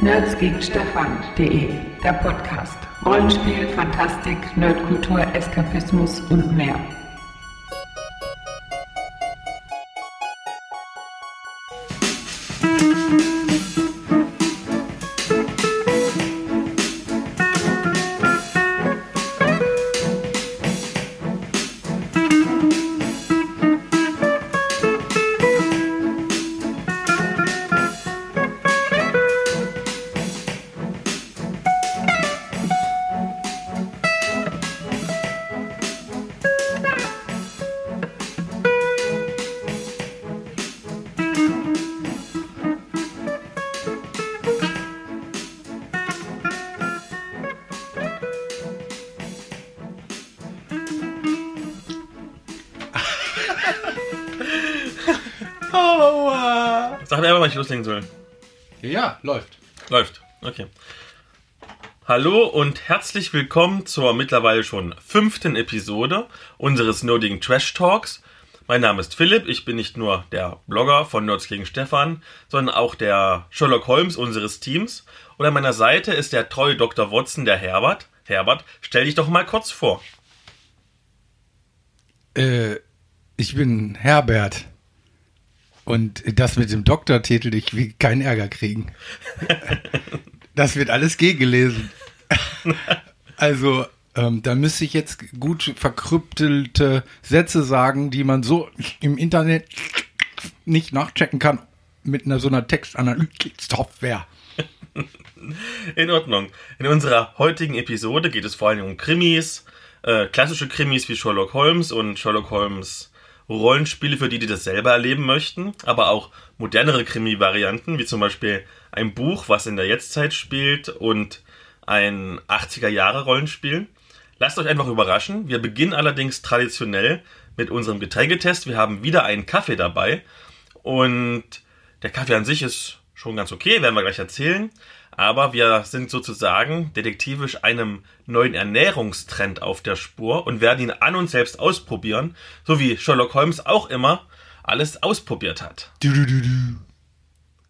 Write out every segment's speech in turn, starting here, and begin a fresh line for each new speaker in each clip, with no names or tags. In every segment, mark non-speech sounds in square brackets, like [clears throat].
nerdsgeekstefan.de, der Podcast. Rollenspiel, Fantastik, Nerdkultur, Eskapismus und mehr.
Hallo und herzlich willkommen zur mittlerweile schon fünften Episode unseres nerdigen Trash Talks. Mein Name ist Philipp, ich bin nicht nur der Blogger von Nerds gegen Stefan, sondern auch der Sherlock Holmes unseres Teams. Und an meiner Seite ist der treue Dr. Watson, der Herbert. Herbert, stell dich doch mal kurz vor.
Äh, ich bin Herbert. Und das mit dem Doktortitel, ich will keinen Ärger kriegen. [laughs] das wird alles gegengelesen. [laughs] also, ähm, da müsste ich jetzt gut verkrüptelte Sätze sagen, die man so im Internet nicht nachchecken kann mit einer so einer Textanalyse-Software. [laughs]
In Ordnung. In unserer heutigen Episode geht es vor allem um Krimis, äh, klassische Krimis wie Sherlock Holmes und Sherlock Holmes Rollenspiele für die, die das selber erleben möchten, aber auch modernere Krimi-Varianten, wie zum Beispiel ein Buch, was in der Jetztzeit spielt und ein 80er-Jahre-Rollenspiel. Lasst euch einfach überraschen. Wir beginnen allerdings traditionell mit unserem Getränketest. Wir haben wieder einen Kaffee dabei und der Kaffee an sich ist schon ganz okay, werden wir gleich erzählen. Aber wir sind sozusagen detektivisch einem neuen Ernährungstrend auf der Spur und werden ihn an uns selbst ausprobieren, so wie Sherlock Holmes auch immer alles ausprobiert hat.
Du, du, du, du.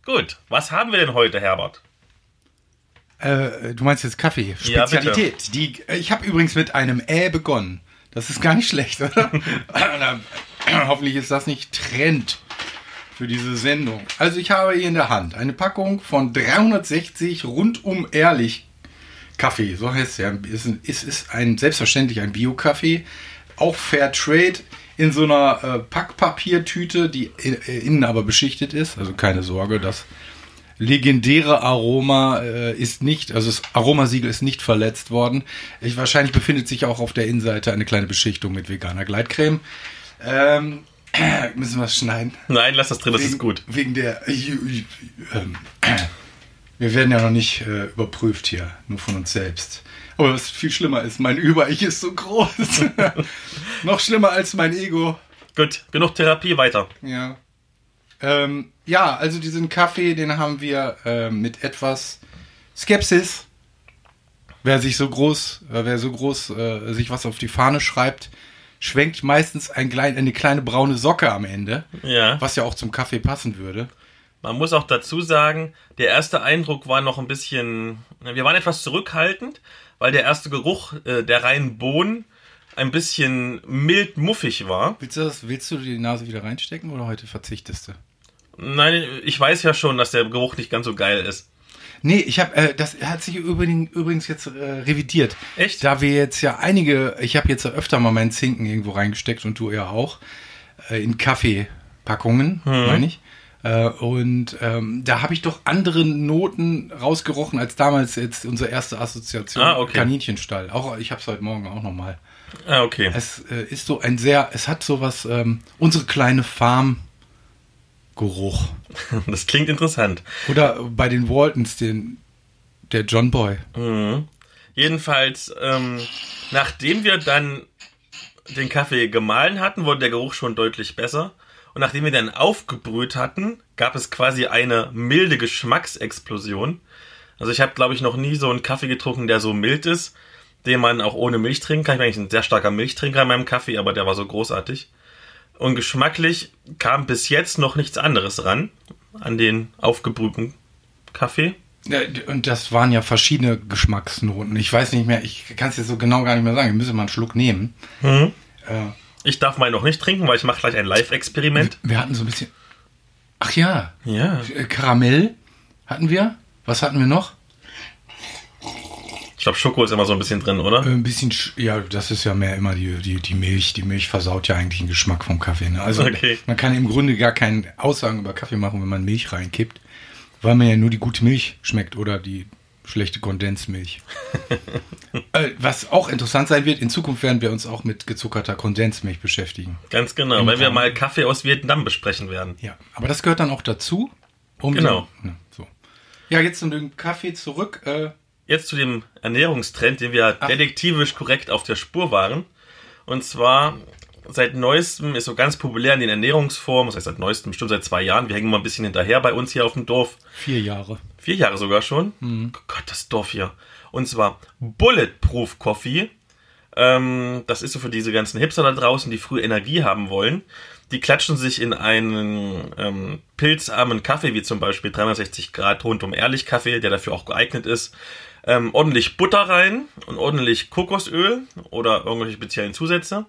Gut, was haben wir denn heute, Herbert?
Äh, du meinst jetzt Kaffee,
Ja.
Spezialität. die, ich habe übrigens mit einem Ä begonnen. Das ist gar nicht schlecht, oder? [laughs] Hoffentlich ist das nicht Trend für diese Sendung. Also ich habe hier in der Hand eine Packung von 360 rundum ehrlich Kaffee. So heißt es ja. Es ist- ist ein selbstverständlich ein Bio-Kaffee, auch Fair Trade in so einer äh, Packpapiertüte, die äh, innen aber beschichtet ist. Also keine Sorge, das legendäre Aroma äh, ist nicht, also das Aromasiegel ist nicht verletzt worden. Ich, wahrscheinlich befindet sich auch auf der Innenseite eine kleine Beschichtung mit veganer Gleitcreme. Ähm, [clears throat] müssen wir es schneiden?
Nein, lass das drin, das
wegen,
ist gut.
Wegen der. Ähm, [clears throat] wir werden ja noch nicht äh, überprüft hier, nur von uns selbst. Aber was viel schlimmer ist, mein Über-Ich ist so groß. [laughs] noch schlimmer als mein Ego.
Gut, genug Therapie, weiter.
Ja. Ähm, ja, also diesen Kaffee, den haben wir äh, mit etwas Skepsis. Wer sich so groß, äh, wer so groß äh, sich was auf die Fahne schreibt, schwenkt meistens ein klein, eine kleine braune Socke am Ende,
Ja.
was ja auch zum Kaffee passen würde.
Man muss auch dazu sagen, der erste Eindruck war noch ein bisschen, wir waren etwas zurückhaltend, weil der erste Geruch äh, der reinen Bohnen ein bisschen mild muffig war.
Willst du, das, willst du die Nase wieder reinstecken oder heute verzichtest du?
Nein, ich weiß ja schon, dass der Geruch nicht ganz so geil ist.
Nee, ich habe, äh, das hat sich übrigens, jetzt äh, revidiert.
Echt?
Da wir jetzt ja einige, ich habe jetzt ja öfter mal meinen Zinken irgendwo reingesteckt und du ja auch, äh, in Kaffeepackungen, meine ich. Äh, und ähm, da habe ich doch andere Noten rausgerochen als damals jetzt unsere erste Assoziation
Ah, okay.
Kaninchenstall. Auch ich habe es heute Morgen auch noch mal.
Ah, okay.
Es äh, ist so ein sehr, es hat sowas, ähm, unsere kleine Farm Geruch. [laughs]
Das klingt interessant.
Oder bei den Waltons, den, der John Boy.
Jedenfalls, ähm, nachdem wir dann den Kaffee gemahlen hatten, wurde der Geruch schon deutlich besser. Und nachdem wir dann aufgebrüht hatten, gab es quasi eine milde Geschmacksexplosion. Also ich habe, glaube ich, noch nie so einen Kaffee getrunken, der so mild ist, den man auch ohne Milch trinken kann. Ich bin eigentlich ein sehr starker Milchtrinker in meinem Kaffee, aber der war so großartig. Und geschmacklich kam bis jetzt noch nichts anderes ran an den aufgebrühten Kaffee.
Und das waren ja verschiedene Geschmacksnoten. Ich weiß nicht mehr, ich kann es jetzt so genau gar nicht mehr sagen. Ich müsste mal einen Schluck nehmen. Äh,
Ich darf meinen noch nicht trinken, weil ich mache gleich ein Live-Experiment.
wir hatten so ein bisschen. Ach ja,
Ja.
Karamell hatten wir. Was hatten wir noch?
Ich glaube, Schoko ist immer so ein bisschen drin, oder?
Äh, Ein bisschen, sch- ja, das ist ja mehr immer die, die, die Milch. Die Milch versaut ja eigentlich den Geschmack vom Kaffee. Ne? Also
Okay.
man kann im Grunde gar keine Aussagen über Kaffee machen, wenn man Milch reinkippt, weil man ja nur die gute Milch schmeckt oder die schlechte Kondensmilch. [laughs] äh, was auch interessant sein wird, in Zukunft werden wir uns auch mit gezuckerter Kondensmilch beschäftigen.
Ganz genau, weil wir mal Kaffee aus Vietnam besprechen werden.
Ja, aber das gehört dann auch dazu. Um
Genau.
Den, ne, so. Ja, jetzt zu dem Kaffee zurück. Äh,
Jetzt zu dem Ernährungstrend, den wir detektivisch korrekt auf der Spur waren. Und zwar seit neuestem ist so ganz populär in den Ernährungsformen, das heißt seit neuestem, bestimmt seit zwei Jahren, wir hängen mal ein bisschen hinterher bei uns hier auf dem Dorf.
vier Jahre.
Vier Jahre sogar schon. Gott, das Dorf hier. Und zwar Bulletproof Coffee. Ähm, das ist so für diese ganzen Hipster da draußen, die früh Energie haben wollen. Die klatschen sich in einen ähm, pilzarmen Kaffee, wie zum Beispiel 360 Grad rundum ehrlich Kaffee, der dafür auch geeignet ist. Ähm, ordentlich Butter rein und ordentlich Kokosöl oder irgendwelche speziellen Zusätze.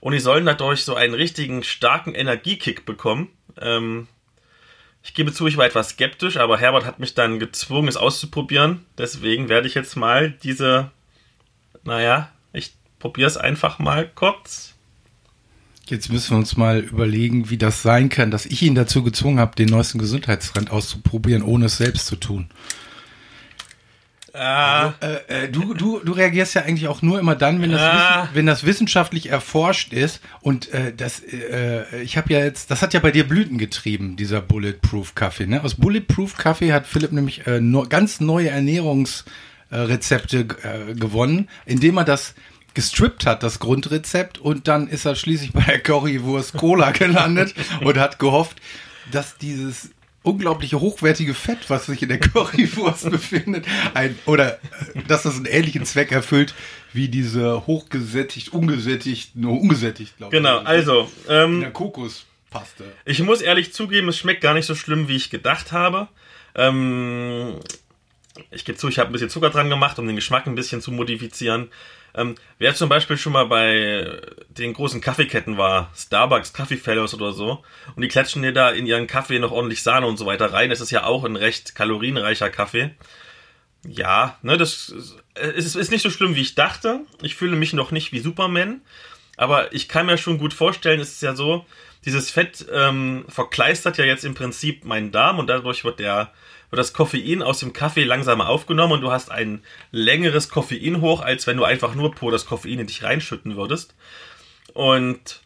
Und die sollen dadurch so einen richtigen starken Energiekick bekommen. Ähm, ich gebe zu, ich war etwas skeptisch, aber Herbert hat mich dann gezwungen, es auszuprobieren. Deswegen werde ich jetzt mal diese, naja, ich probiere es einfach mal kurz.
Jetzt müssen wir uns mal überlegen, wie das sein kann, dass ich ihn dazu gezwungen habe, den neuesten Gesundheitstrend auszuprobieren, ohne es selbst zu tun.
Ah,
Äh, äh, du, du, du reagierst ja eigentlich auch nur immer dann, wenn das,
Ah.
Wenn das wissenschaftlich erforscht ist. Und äh, das, äh, ich habe ja jetzt, das hat ja bei dir Blüten getrieben, dieser Bulletproof Kaffee. Ne? Aus Bulletproof Kaffee hat Philipp nämlich äh, no, ganz neue Ernährungsrezepte äh, gewonnen, indem er das gestrippt hat, das Grundrezept, und dann ist er schließlich bei der Currywurst Cola gelandet [laughs] und hat gehofft, dass dieses unglaubliche hochwertige Fett, was sich in der Currywurst [laughs] befindet, ein, oder äh, dass das einen ähnlichen Zweck erfüllt wie diese hochgesättigt, ungesättigt, nur ungesättigt, glaube
genau,
ich.
also,
in
ähm,
der Kokospaste.
ich muss ehrlich zugeben, es schmeckt gar nicht so schlimm, wie ich gedacht habe. Ähm, ich gebe zu, ich habe ein bisschen Zucker dran gemacht, um den Geschmack ein bisschen zu modifizieren. Ähm, wer zum Beispiel schon mal bei den großen Kaffeeketten war, Starbucks, Coffee Fellows oder so, und die klatschen dir da in ihren Kaffee noch ordentlich Sahne und so weiter rein, das ist ja auch ein recht kalorienreicher Kaffee. Ja, ne, das ist, ist nicht so schlimm, wie ich dachte. Ich fühle mich noch nicht wie Superman, aber ich kann mir schon gut vorstellen, es ist ja so, dieses Fett ähm, verkleistert ja jetzt im Prinzip meinen Darm und dadurch wird der wird das Koffein aus dem Kaffee langsamer aufgenommen und du hast ein längeres Koffein hoch, als wenn du einfach nur pur das Koffein in dich reinschütten würdest. Und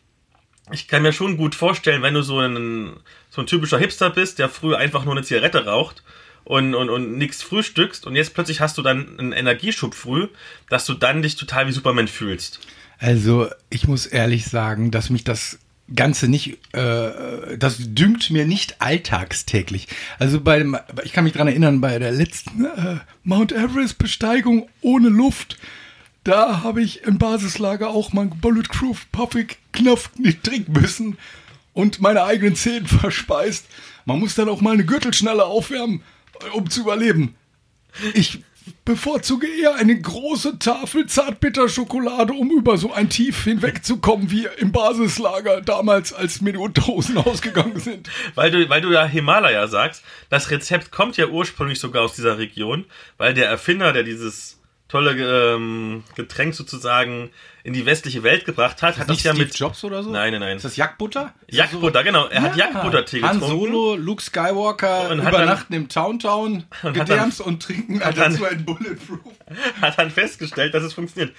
ich kann mir schon gut vorstellen, wenn du so ein, so ein typischer Hipster bist, der früh einfach nur eine Zigarette raucht und, und, und nichts frühstückst und jetzt plötzlich hast du dann einen Energieschub früh, dass du dann dich total wie Superman fühlst.
Also, ich muss ehrlich sagen, dass mich das Ganze nicht, äh, das dünkt mir nicht alltagstäglich. Also bei dem, ich kann mich dran erinnern, bei der letzten äh, Mount Everest Besteigung ohne Luft, da habe ich im Basislager auch mein Bulletproof Puffig Knopf nicht trinken müssen und meine eigenen Zähne [laughs] verspeist. Man muss dann auch mal eine Gürtelschnalle aufwärmen, um zu überleben. Ich bevorzuge eher eine große Tafel Zartbitterschokolade, um über so ein Tief hinwegzukommen, wie im Basislager damals, als mir die Unterhosen [laughs] ausgegangen sind.
Weil du, weil du ja Himalaya sagst, das Rezept kommt ja ursprünglich sogar aus dieser Region, weil der Erfinder, der dieses tolle ähm, Getränk sozusagen in die westliche Welt gebracht hat, hat das ja mit
Jobs oder so?
Nein, nein, nein.
Ist das Jagdbutter? Das
Jagdbutter, genau. Er hat
Ja.
Jagdbuttertee
Han
getrunken.
Solo, Luke Skywalker
Und hat
übernachten im Towntown,
Und hat
gedärmst und trinken
hat dann-
dazu ein Bulletproof. [laughs]
hat dann festgestellt, dass es funktioniert.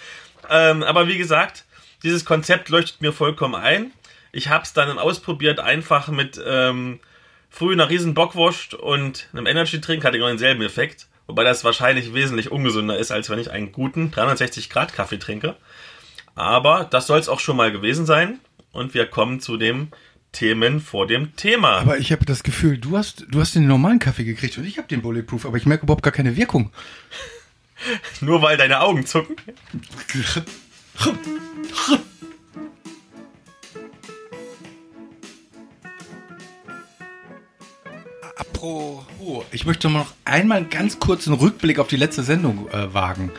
Ähm, aber wie gesagt, dieses Konzept leuchtet mir vollkommen ein. Ich habe es dann ausprobiert, einfach mit ähm, früh einer riesen Bockwurst und einem Energy-Trink, hatte genau denselben Effekt. Wobei das wahrscheinlich wesentlich ungesünder ist, als wenn ich einen guten 360 Grad Kaffee trinke. Aber das soll es auch schon mal gewesen sein. Und wir kommen zu den Themen vor dem Thema.
Aber ich habe das Gefühl, du hast, du hast den normalen Kaffee gekriegt und ich habe den Bulletproof, aber ich merke überhaupt gar keine Wirkung. [laughs]
Nur weil deine Augen zucken.
Pro. Oh, ich möchte noch einmal einen ganz kurzen Rückblick auf die letzte Sendung äh, wagen.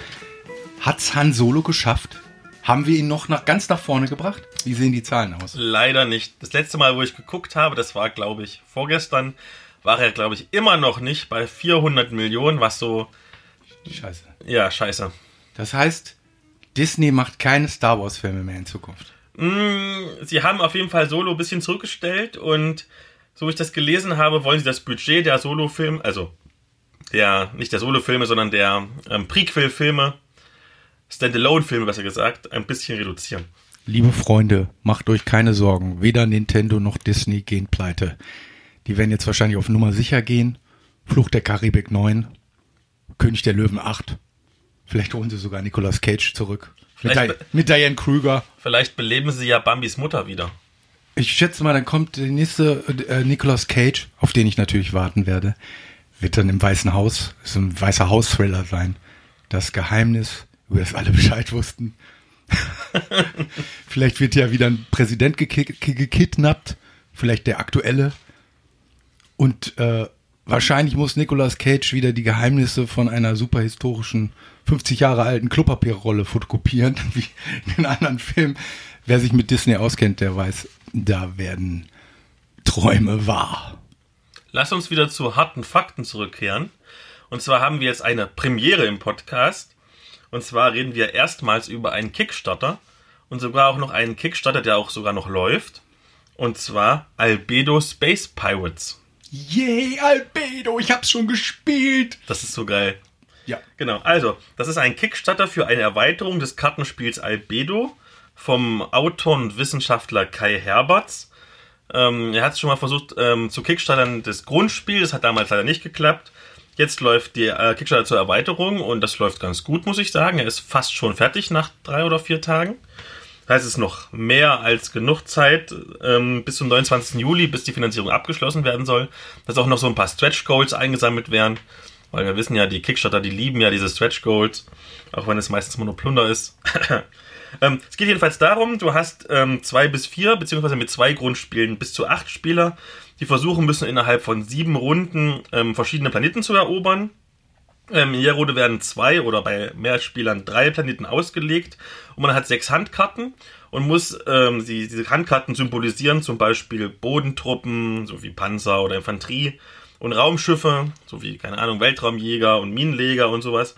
Hat's Han Solo geschafft? Haben wir ihn noch nach, ganz nach vorne gebracht? Wie sehen die Zahlen aus?
Leider nicht. Das letzte Mal, wo ich geguckt habe, das war, glaube ich, vorgestern, war er, glaube ich, immer noch nicht bei 400 Millionen, was so.
Scheiße.
Ja, scheiße.
Das heißt, Disney macht keine Star Wars-Filme mehr in Zukunft.
Mm, sie haben auf jeden Fall Solo ein bisschen zurückgestellt und so wie ich das gelesen habe, wollen sie das Budget der Solo-Filme, also der, nicht der Solo-Filme, sondern der ähm, Prequel-Filme, Standalone-Filme besser gesagt, ein bisschen reduzieren.
Liebe Freunde, macht euch keine Sorgen. Weder Nintendo noch Disney gehen pleite. Die werden jetzt wahrscheinlich auf Nummer sicher gehen. Fluch der Karibik 9, König der Löwen 8. Vielleicht holen sie sogar Nicolas Cage zurück. Mit,
Vielleicht
Di mit Diane Krüger.
Vielleicht beleben sie ja Bambis Mutter wieder.
Ich schätze mal, dann kommt der nächste äh, Nicolas Cage, auf den ich natürlich warten werde. Wird dann im Weißen Haus, so ein weißer Haus-Thriller sein. Das Geheimnis, über das alle Bescheid wussten. [laughs] Vielleicht wird ja wieder ein Präsident geki- ge- gekidnappt. Vielleicht der aktuelle. Und äh, wahrscheinlich muss Nicolas Cage wieder die Geheimnisse von einer super historischen 50 Jahre alten Klopapierrolle fotokopieren, [laughs] wie in anderen Filmen. Wer sich mit Disney auskennt, der weiß, da werden Träume wahr.
Lass uns wieder zu harten Fakten zurückkehren. Und zwar haben wir jetzt eine Premiere im Podcast. Und zwar reden wir erstmals über einen Kickstarter und sogar auch noch einen Kickstarter, der auch sogar noch läuft. Und zwar Albedo Space Pirates.
Yay, Albedo, ich hab's schon gespielt.
Das ist so geil.
Ja.
Genau, also, das ist ein Kickstarter für eine Erweiterung des Kartenspiels Albedo vom Autor und Wissenschaftler Kai Herberts. Ähm, er hat es schon mal versucht ähm, zu Kickstartern das Grundspiel, das hat damals leider nicht geklappt. Jetzt läuft die äh, Kickstarter zur Erweiterung und das läuft ganz gut, muss ich sagen. Er ist fast schon fertig nach drei oder vier Tagen. Das heißt, es ist noch mehr als genug Zeit ähm, bis zum 29. Juli, bis die Finanzierung abgeschlossen werden soll. Dass auch noch so ein paar Stretch Goals eingesammelt werden. Weil wir wissen ja, die Kickstarter, die lieben ja diese Stretch Goals. Auch wenn es meistens nur Plunder ist. [coughs] ähm, es geht jedenfalls darum, du hast ähm, zwei bis vier, beziehungsweise mit zwei Grundspielen bis zu acht Spieler, die versuchen müssen, innerhalb von sieben Runden ähm, verschiedene Planeten zu erobern. Ähm, in jeder Runde werden zwei oder bei mehr Spielern drei Planeten ausgelegt und man hat sechs Handkarten und muss ähm, die, diese Handkarten symbolisieren, zum Beispiel Bodentruppen, so wie Panzer oder Infanterie und Raumschiffe, so wie, keine Ahnung, Weltraumjäger und Minenleger und sowas.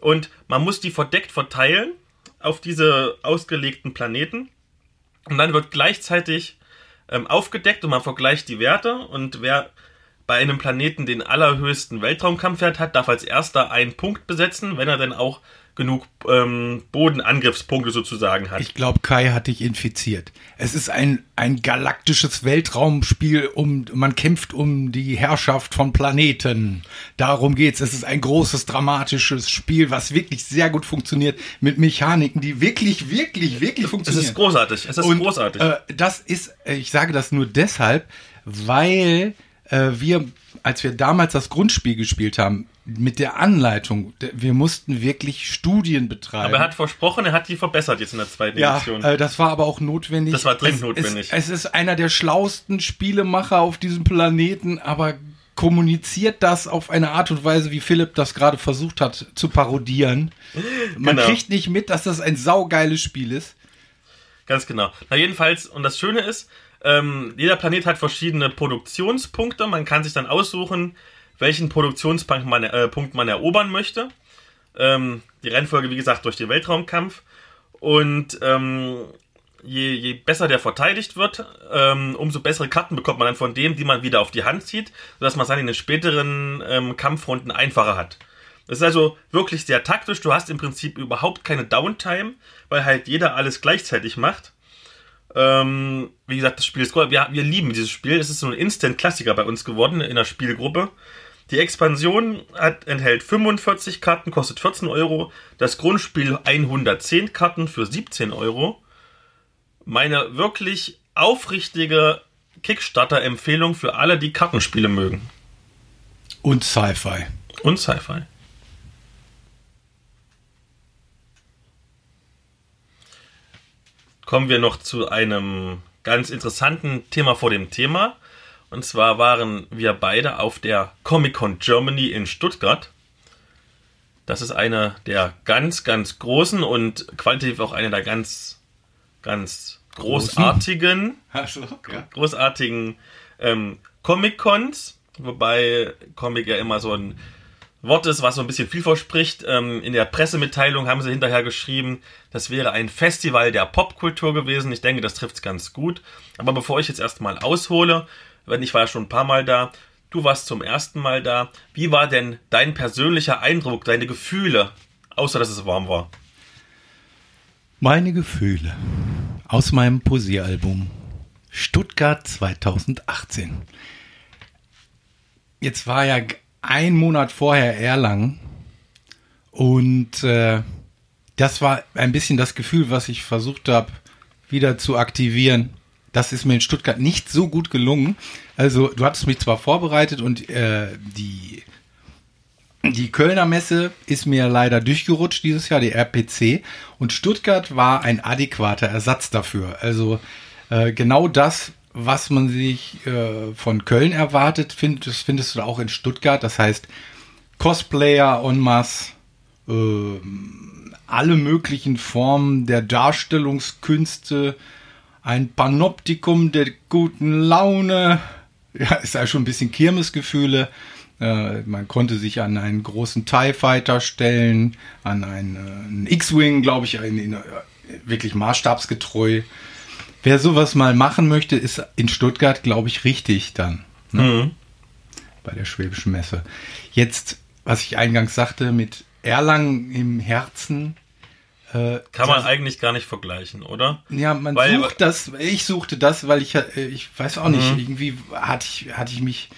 Und man muss die verdeckt verteilen auf diese ausgelegten Planeten und dann wird gleichzeitig ähm, aufgedeckt und man vergleicht die Werte. Und wer bei einem Planeten den allerhöchsten Weltraumkampfwert hat, darf als erster einen Punkt besetzen, wenn er dann auch genug ähm, Bodenangriffspunkte sozusagen hat.
Ich glaube, Kai hat dich infiziert. Es ist ein, ein galaktisches Weltraumspiel, um man kämpft um die Herrschaft von Planeten. Darum geht's. Es ist ein großes, dramatisches Spiel, was wirklich sehr gut funktioniert, mit Mechaniken, die wirklich, wirklich, wirklich
es
funktionieren.
ist großartig. Es ist
Und,
großartig.
Äh, das ist, ich sage das nur deshalb, weil äh, wir, als wir damals das Grundspiel gespielt haben, mit der Anleitung, wir mussten wirklich Studien betreiben.
Aber er hat versprochen, er hat die verbessert jetzt in der zweiten
ja,
Edition.
äh, das war aber auch notwendig.
Das war dringend
es,
notwendig.
Es, es ist einer der schlausten Spielemacher auf diesem Planeten, aber kommuniziert das auf eine Art und Weise, wie Philipp das gerade versucht hat zu parodieren. Man
Genau.
kriegt nicht mit, dass das ein saugeiles Spiel ist.
Ganz genau. Na jedenfalls, und das Schöne ist, ähm, jeder Planet hat verschiedene Produktionspunkte. Man kann sich dann aussuchen, welchen Produktionspunkt man, äh, Punkt man erobern möchte. Ähm, die Reihenfolge, wie gesagt, durch den Weltraumkampf. Und ähm, je, je besser der verteidigt wird, ähm, umso bessere Karten bekommt man dann von dem, die man wieder auf die Hand zieht, sodass man es dann in den späteren ähm, Kampfrunden einfacher hat. Das ist also wirklich sehr taktisch. Du hast im Prinzip überhaupt keine Downtime, weil halt jeder alles gleichzeitig macht. Ähm, wie gesagt, das Spiel ist cool. Wir, wir lieben dieses Spiel. Es ist so ein Instant-Klassiker bei uns geworden in der Spielgruppe. Die Expansion hat, enthält 45 Karten, kostet 14 Euro. Das Grundspiel 110 Karten für 17 Euro. Meine wirklich aufrichtige Kickstarter-Empfehlung für alle, die Kartenspiele mögen.
Und Sci-Fi.
Und Sci-Fi. Kommen wir noch zu einem ganz interessanten Thema vor dem Thema. Und zwar waren wir beide auf der Comic Con Germany in Stuttgart. Das ist eine der ganz, ganz großen und qualitativ auch eine der ganz, ganz großartigen, [laughs]
ja.
großartigen ähm, Comic-Cons. Wobei Comic ja immer so ein Wort ist, was so ein bisschen viel verspricht. Ähm, in der Pressemitteilung haben sie hinterher geschrieben, das wäre ein Festival der Popkultur gewesen. Ich denke, das trifft es ganz gut. Aber bevor ich jetzt erstmal aushole, ich war ja schon ein paar Mal da, du warst zum ersten Mal da. Wie war denn dein persönlicher Eindruck, deine Gefühle, außer dass es warm war?
Meine Gefühle aus meinem Posieralbum Stuttgart 2018. Jetzt war ja ein Monat vorher Erlangen und äh, das war ein bisschen das Gefühl, was ich versucht habe wieder zu aktivieren. Das ist mir in Stuttgart nicht so gut gelungen. Also du hattest mich zwar vorbereitet und äh, die die Kölner Messe ist mir leider durchgerutscht dieses Jahr, die RPC. Und Stuttgart war ein adäquater Ersatz dafür. Also äh, genau das, was man sich äh, von Köln erwartet, find, das findest du auch in Stuttgart. Das heißt, Cosplayer en masse, äh, alle möglichen Formen der Darstellungskünste, ein Panoptikum der guten Laune. Ja, ist ja schon ein bisschen Kirmesgefühle. Äh, man konnte sich an einen großen TIE Fighter stellen, an einen, äh, einen X-Wing, glaube ich, in, in, wirklich maßstabsgetreu. Wer sowas mal machen möchte, ist in Stuttgart, glaube ich, richtig dann. Ne?
Mhm.
Bei der Schwäbischen Messe. Jetzt, was ich eingangs sagte, mit Erlangen im Herzen. Äh,
Kann man eigentlich gar nicht vergleichen, oder?
ja, man
Weil-
sucht das, ich suchte das, weil ich, äh, ich weiß auch nicht,
Mhm.
irgendwie hatte ich, hatte ich mich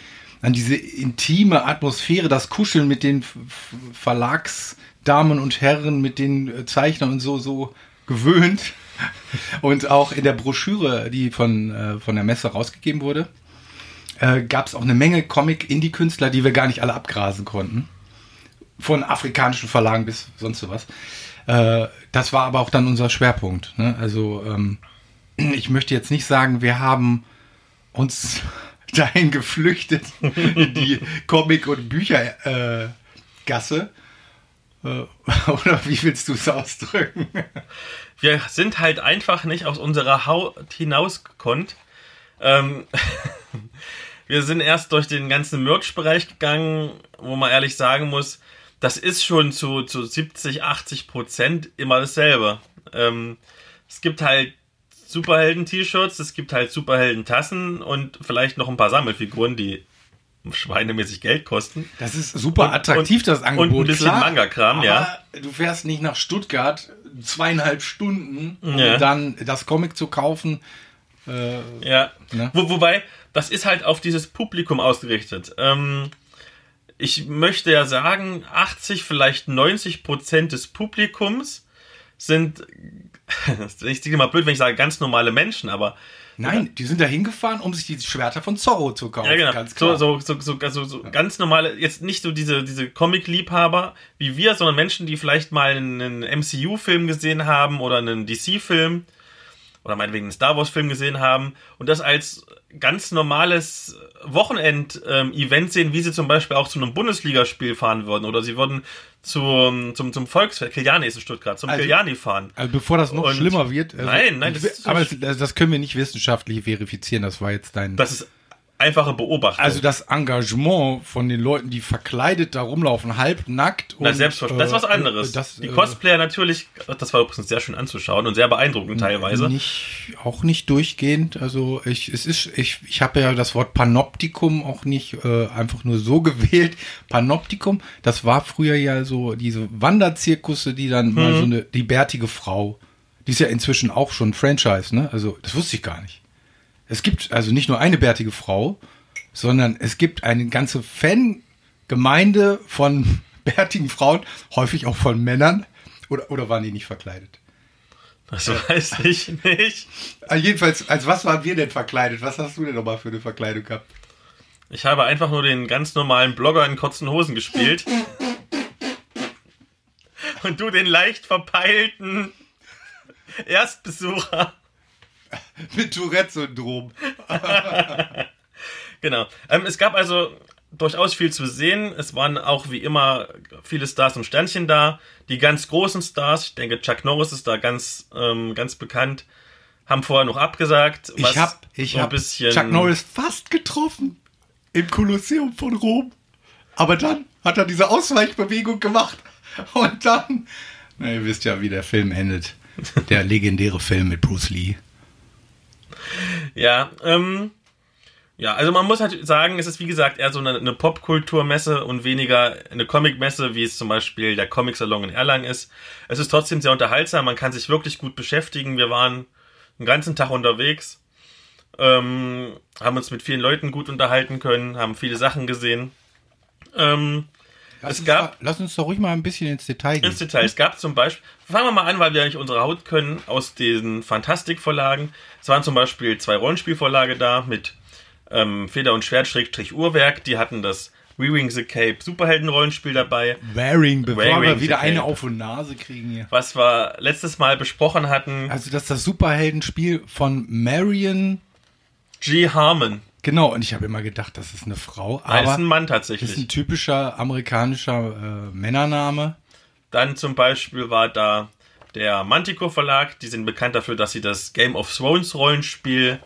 an diese intime Atmosphäre, das Kuscheln mit den Verlagsdamen und Herren, mit den äh, Zeichnern und so, so gewöhnt. [laughs] Und auch in der Broschüre, die von, äh, von der Messe rausgegeben wurde, gab es auch eine Menge Comic-Indie-Künstler, die wir gar nicht alle abgrasen konnten. Von afrikanischen Verlagen bis sonst sowas. Äh, das war aber auch dann unser Schwerpunkt. Ne? Also ähm, [clears throat] ich möchte jetzt nicht sagen, wir haben uns [laughs] dahin geflüchtet in die [laughs] Comic- und Büchergasse. Äh, äh, [laughs] oder wie willst du es ausdrücken?
Wir sind halt einfach nicht aus unserer Haut hinausgekonnt. Ähm, wir sind erst durch den ganzen Merch-Bereich gegangen, wo man ehrlich sagen muss, das ist schon zu, zu 70, 80 Prozent immer dasselbe. Ähm, es gibt halt Superhelden-T-Shirts, es gibt halt Superhelden-Tassen und vielleicht noch ein paar Sammelfiguren, die schweinemäßig Geld kosten.
Das ist super attraktiv,
und-
das Angebot.
und ein bisschen Manga-Kram,
aber
ja.
Du fährst nicht nach Stuttgart zweieinhalb Stunden, um
Ja.
dann das Comic zu kaufen. Äh,
Ja.
Ne?
Wo, wobei, das ist halt auf dieses Publikum ausgerichtet. Ähm, ich möchte ja sagen, 80, vielleicht 90 Prozent des Publikums sind, [laughs] ich sehe mal blöd, wenn ich sage, ganz normale Menschen, aber
nein, die sind da hingefahren, um sich die Schwerter von Zorro zu kaufen.
ja, genau.
Ganz
so,
klar.
so, so, so, also so ganz normale, jetzt nicht so diese, diese Comic-Liebhaber wie wir, sondern Menschen, die vielleicht mal einen MCU-Film gesehen haben oder einen DC-Film oder meinetwegen einen Star Wars-Film gesehen haben und das als ganz normales Wochenend-Event sehen, wie sie zum Beispiel auch zu einem Bundesligaspiel fahren würden oder sie würden zum, zum, zum Volksfest, Kiliani ist in Stuttgart, zum
Also-
Kiliani fahren.
Also bevor das noch
Und-
schlimmer wird. Also,
Nein, nein, das ist-
aber das, das können wir nicht wissenschaftlich verifizieren. Das war jetzt dein.
Das ist einfache Beobachtung.
also das Engagement von den Leuten, die verkleidet da rumlaufen, halbnackt.
Na,
und,
selbstverständlich. das ist was
äh,
anderes.
Das,
die
äh,
Cosplayer natürlich, das war übrigens sehr schön anzuschauen und sehr beeindruckend teilweise.
Nicht, auch nicht durchgehend. Also ich, es ist, ich, ich habe ja das Wort Panoptikum auch nicht äh, einfach nur so [laughs] gewählt. Panoptikum, das war früher ja so diese Wanderzirkusse, die dann mal
Mhm.
so eine, die bärtige Frau, die ist ja inzwischen auch schon Franchise, ne? Also das wusste ich gar nicht. Es gibt also nicht nur eine bärtige Frau, sondern es gibt eine ganze Fangemeinde von [laughs] bärtigen Frauen, häufig auch von Männern. Oder, oder waren die nicht verkleidet?
Das weiß [laughs] ich nicht.
Ah, jedenfalls, als was waren wir denn verkleidet? Was hast du denn nochmal für eine Verkleidung gehabt?
Ich habe einfach nur den ganz normalen Blogger in kurzen Hosen gespielt. [laughs] Und du den leicht verpeilten Erstbesucher. [laughs]
Mit Tourette-Syndrom. [laughs]
Genau. Ähm, es gab also durchaus viel zu sehen. Es waren auch wie immer viele Stars und Sternchen da. Die ganz großen Stars, ich denke Chuck Norris ist da ganz, ähm, ganz bekannt, haben vorher noch abgesagt.
Ich hab, ich
so
hab Chuck Norris fast getroffen im Kolosseum von Rom. Aber dann hat er diese Ausweichbewegung gemacht. Und dann, na, ihr wisst ja, wie der Film endet. Der legendäre Film mit Bruce Lee.
Ja, ähm, ja, also man muss halt sagen, es ist wie gesagt eher so eine, eine Popkulturmesse und weniger eine Comicmesse, wie es zum Beispiel der Comic Salon in Erlangen ist. Es ist trotzdem sehr unterhaltsam, man kann sich wirklich gut beschäftigen. Wir waren einen ganzen Tag unterwegs, ähm, haben uns mit vielen Leuten gut unterhalten können, haben viele Sachen gesehen. Ähm,
Lass
es
uns
gab
da, lass uns doch ruhig mal ein bisschen ins Detail gehen.
ins Detail. Es gab zum Beispiel, fangen wir mal an, weil wir nicht unsere Haut können, aus den Fantastikvorlagen. Es waren zum Beispiel zwei Rollenspielvorlage da mit ähm, Feder und Schwert Schrägstrich Uhrwerk. Die hatten das Wearing the Cape Superhelden-Rollenspiel dabei.
Wearing, bevor
Wearing
wir wieder eine auf und Nase kriegen hier.
Was wir letztes Mal besprochen hatten.
Also das ist das Superheldenspiel von Marion.
G. Harmon.
Genau, und ich habe immer gedacht, das ist eine Frau.
Nein, ist
Aber
ein Mann
das ist ein
tatsächlich.
typischer amerikanischer äh, Männername.
Dann zum Beispiel war da der Manticore Verlag. Die sind bekannt dafür, dass sie das Game of Thrones Rollenspiel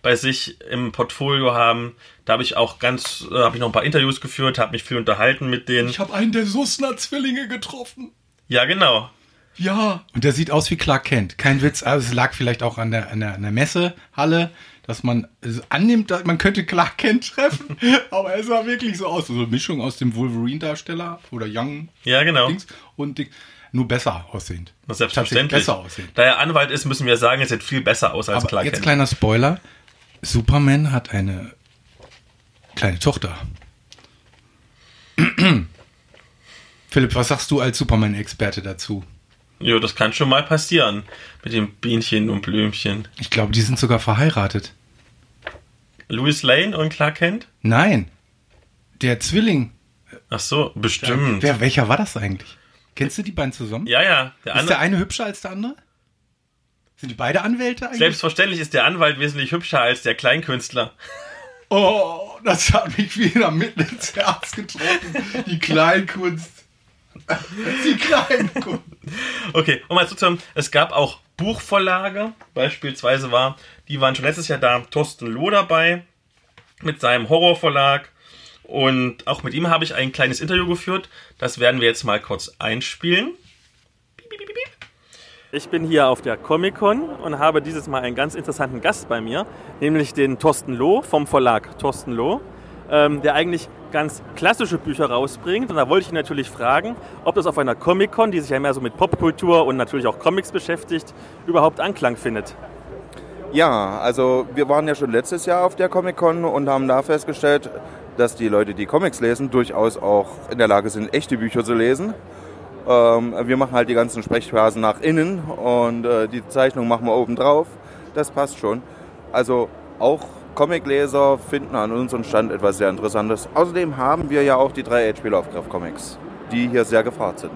bei sich im Portfolio haben. Da habe ich auch ganz, äh, habe ich noch ein paar Interviews geführt, habe mich viel unterhalten mit denen.
Ich habe einen der Sussner-Zwillinge getroffen.
Ja, genau.
Ja. Und der sieht aus wie Clark Kent. Kein Witz. Also es lag vielleicht auch an der, an der, an der Messehalle, dass man annimmt, dass man könnte Clark Kent treffen. [laughs] aber er sah wirklich so aus. So eine Mischung aus dem Wolverine-Darsteller oder Young
Ja, genau.
Dings und Ding. Nur besser aussehend.
Das selbstverständlich.
Besser aussehend.
Da er Anwalt ist, müssen wir sagen, er sieht viel besser aus als
Aber
Clark
jetzt
Kent.
kleiner Spoiler. Superman hat eine kleine Tochter. [clears throat] Philipp, was sagst du als Superman-Experte dazu?
Jo, das kann schon mal passieren. Mit dem Bienchen und Blümchen.
Ich glaube, die sind sogar verheiratet.
Louis Lane und Clark Kent?
Nein. Der Zwilling.
Ach so, bestimmt.
Wer, welcher war das eigentlich? Kennst du die beiden zusammen?
ja, ja. Der
Ist der eine hübscher als der andere? Sind die beide Anwälte eigentlich?
Selbstverständlich ist der Anwalt wesentlich hübscher als der Kleinkünstler.
Oh, das hat mich wieder mitten ins Herz getroffen. Die Kleinkunst. Die Kleinkunst.
Okay, um mal zuzuhören, es gab auch Buchvorlage. Beispielsweise war, die waren schon letztes Jahr da, Thorsten Loh dabei mit seinem Horrorverlag. Und auch mit ihm habe ich ein kleines Interview geführt. Das werden wir jetzt mal kurz einspielen. Ich bin hier auf der Comic-Con und habe dieses Mal einen ganz interessanten Gast bei mir, nämlich den Thorsten Loh vom Verlag Thorsten Loh, ähm, der eigentlich ganz klassische Bücher rausbringt. Und da wollte ich ihn natürlich fragen, ob das auf einer Comic-Con, die sich ja mehr so mit Popkultur und natürlich auch Comics beschäftigt, überhaupt Anklang findet.
Ja, also wir waren ja schon letztes Jahr auf der Comic-Con und haben da festgestellt, dass die Leute, die Comics lesen, durchaus auch in der Lage sind, echte Bücher zu lesen. Ähm, wir machen halt die ganzen Sprechphasen nach innen und äh, die Zeichnung machen wir oben drauf. Das passt schon. Also auch Comicleser finden an unserem Stand etwas sehr Interessantes. Außerdem haben wir ja auch die drei H.P. Lovecraft Comics, die hier sehr gefragt sind.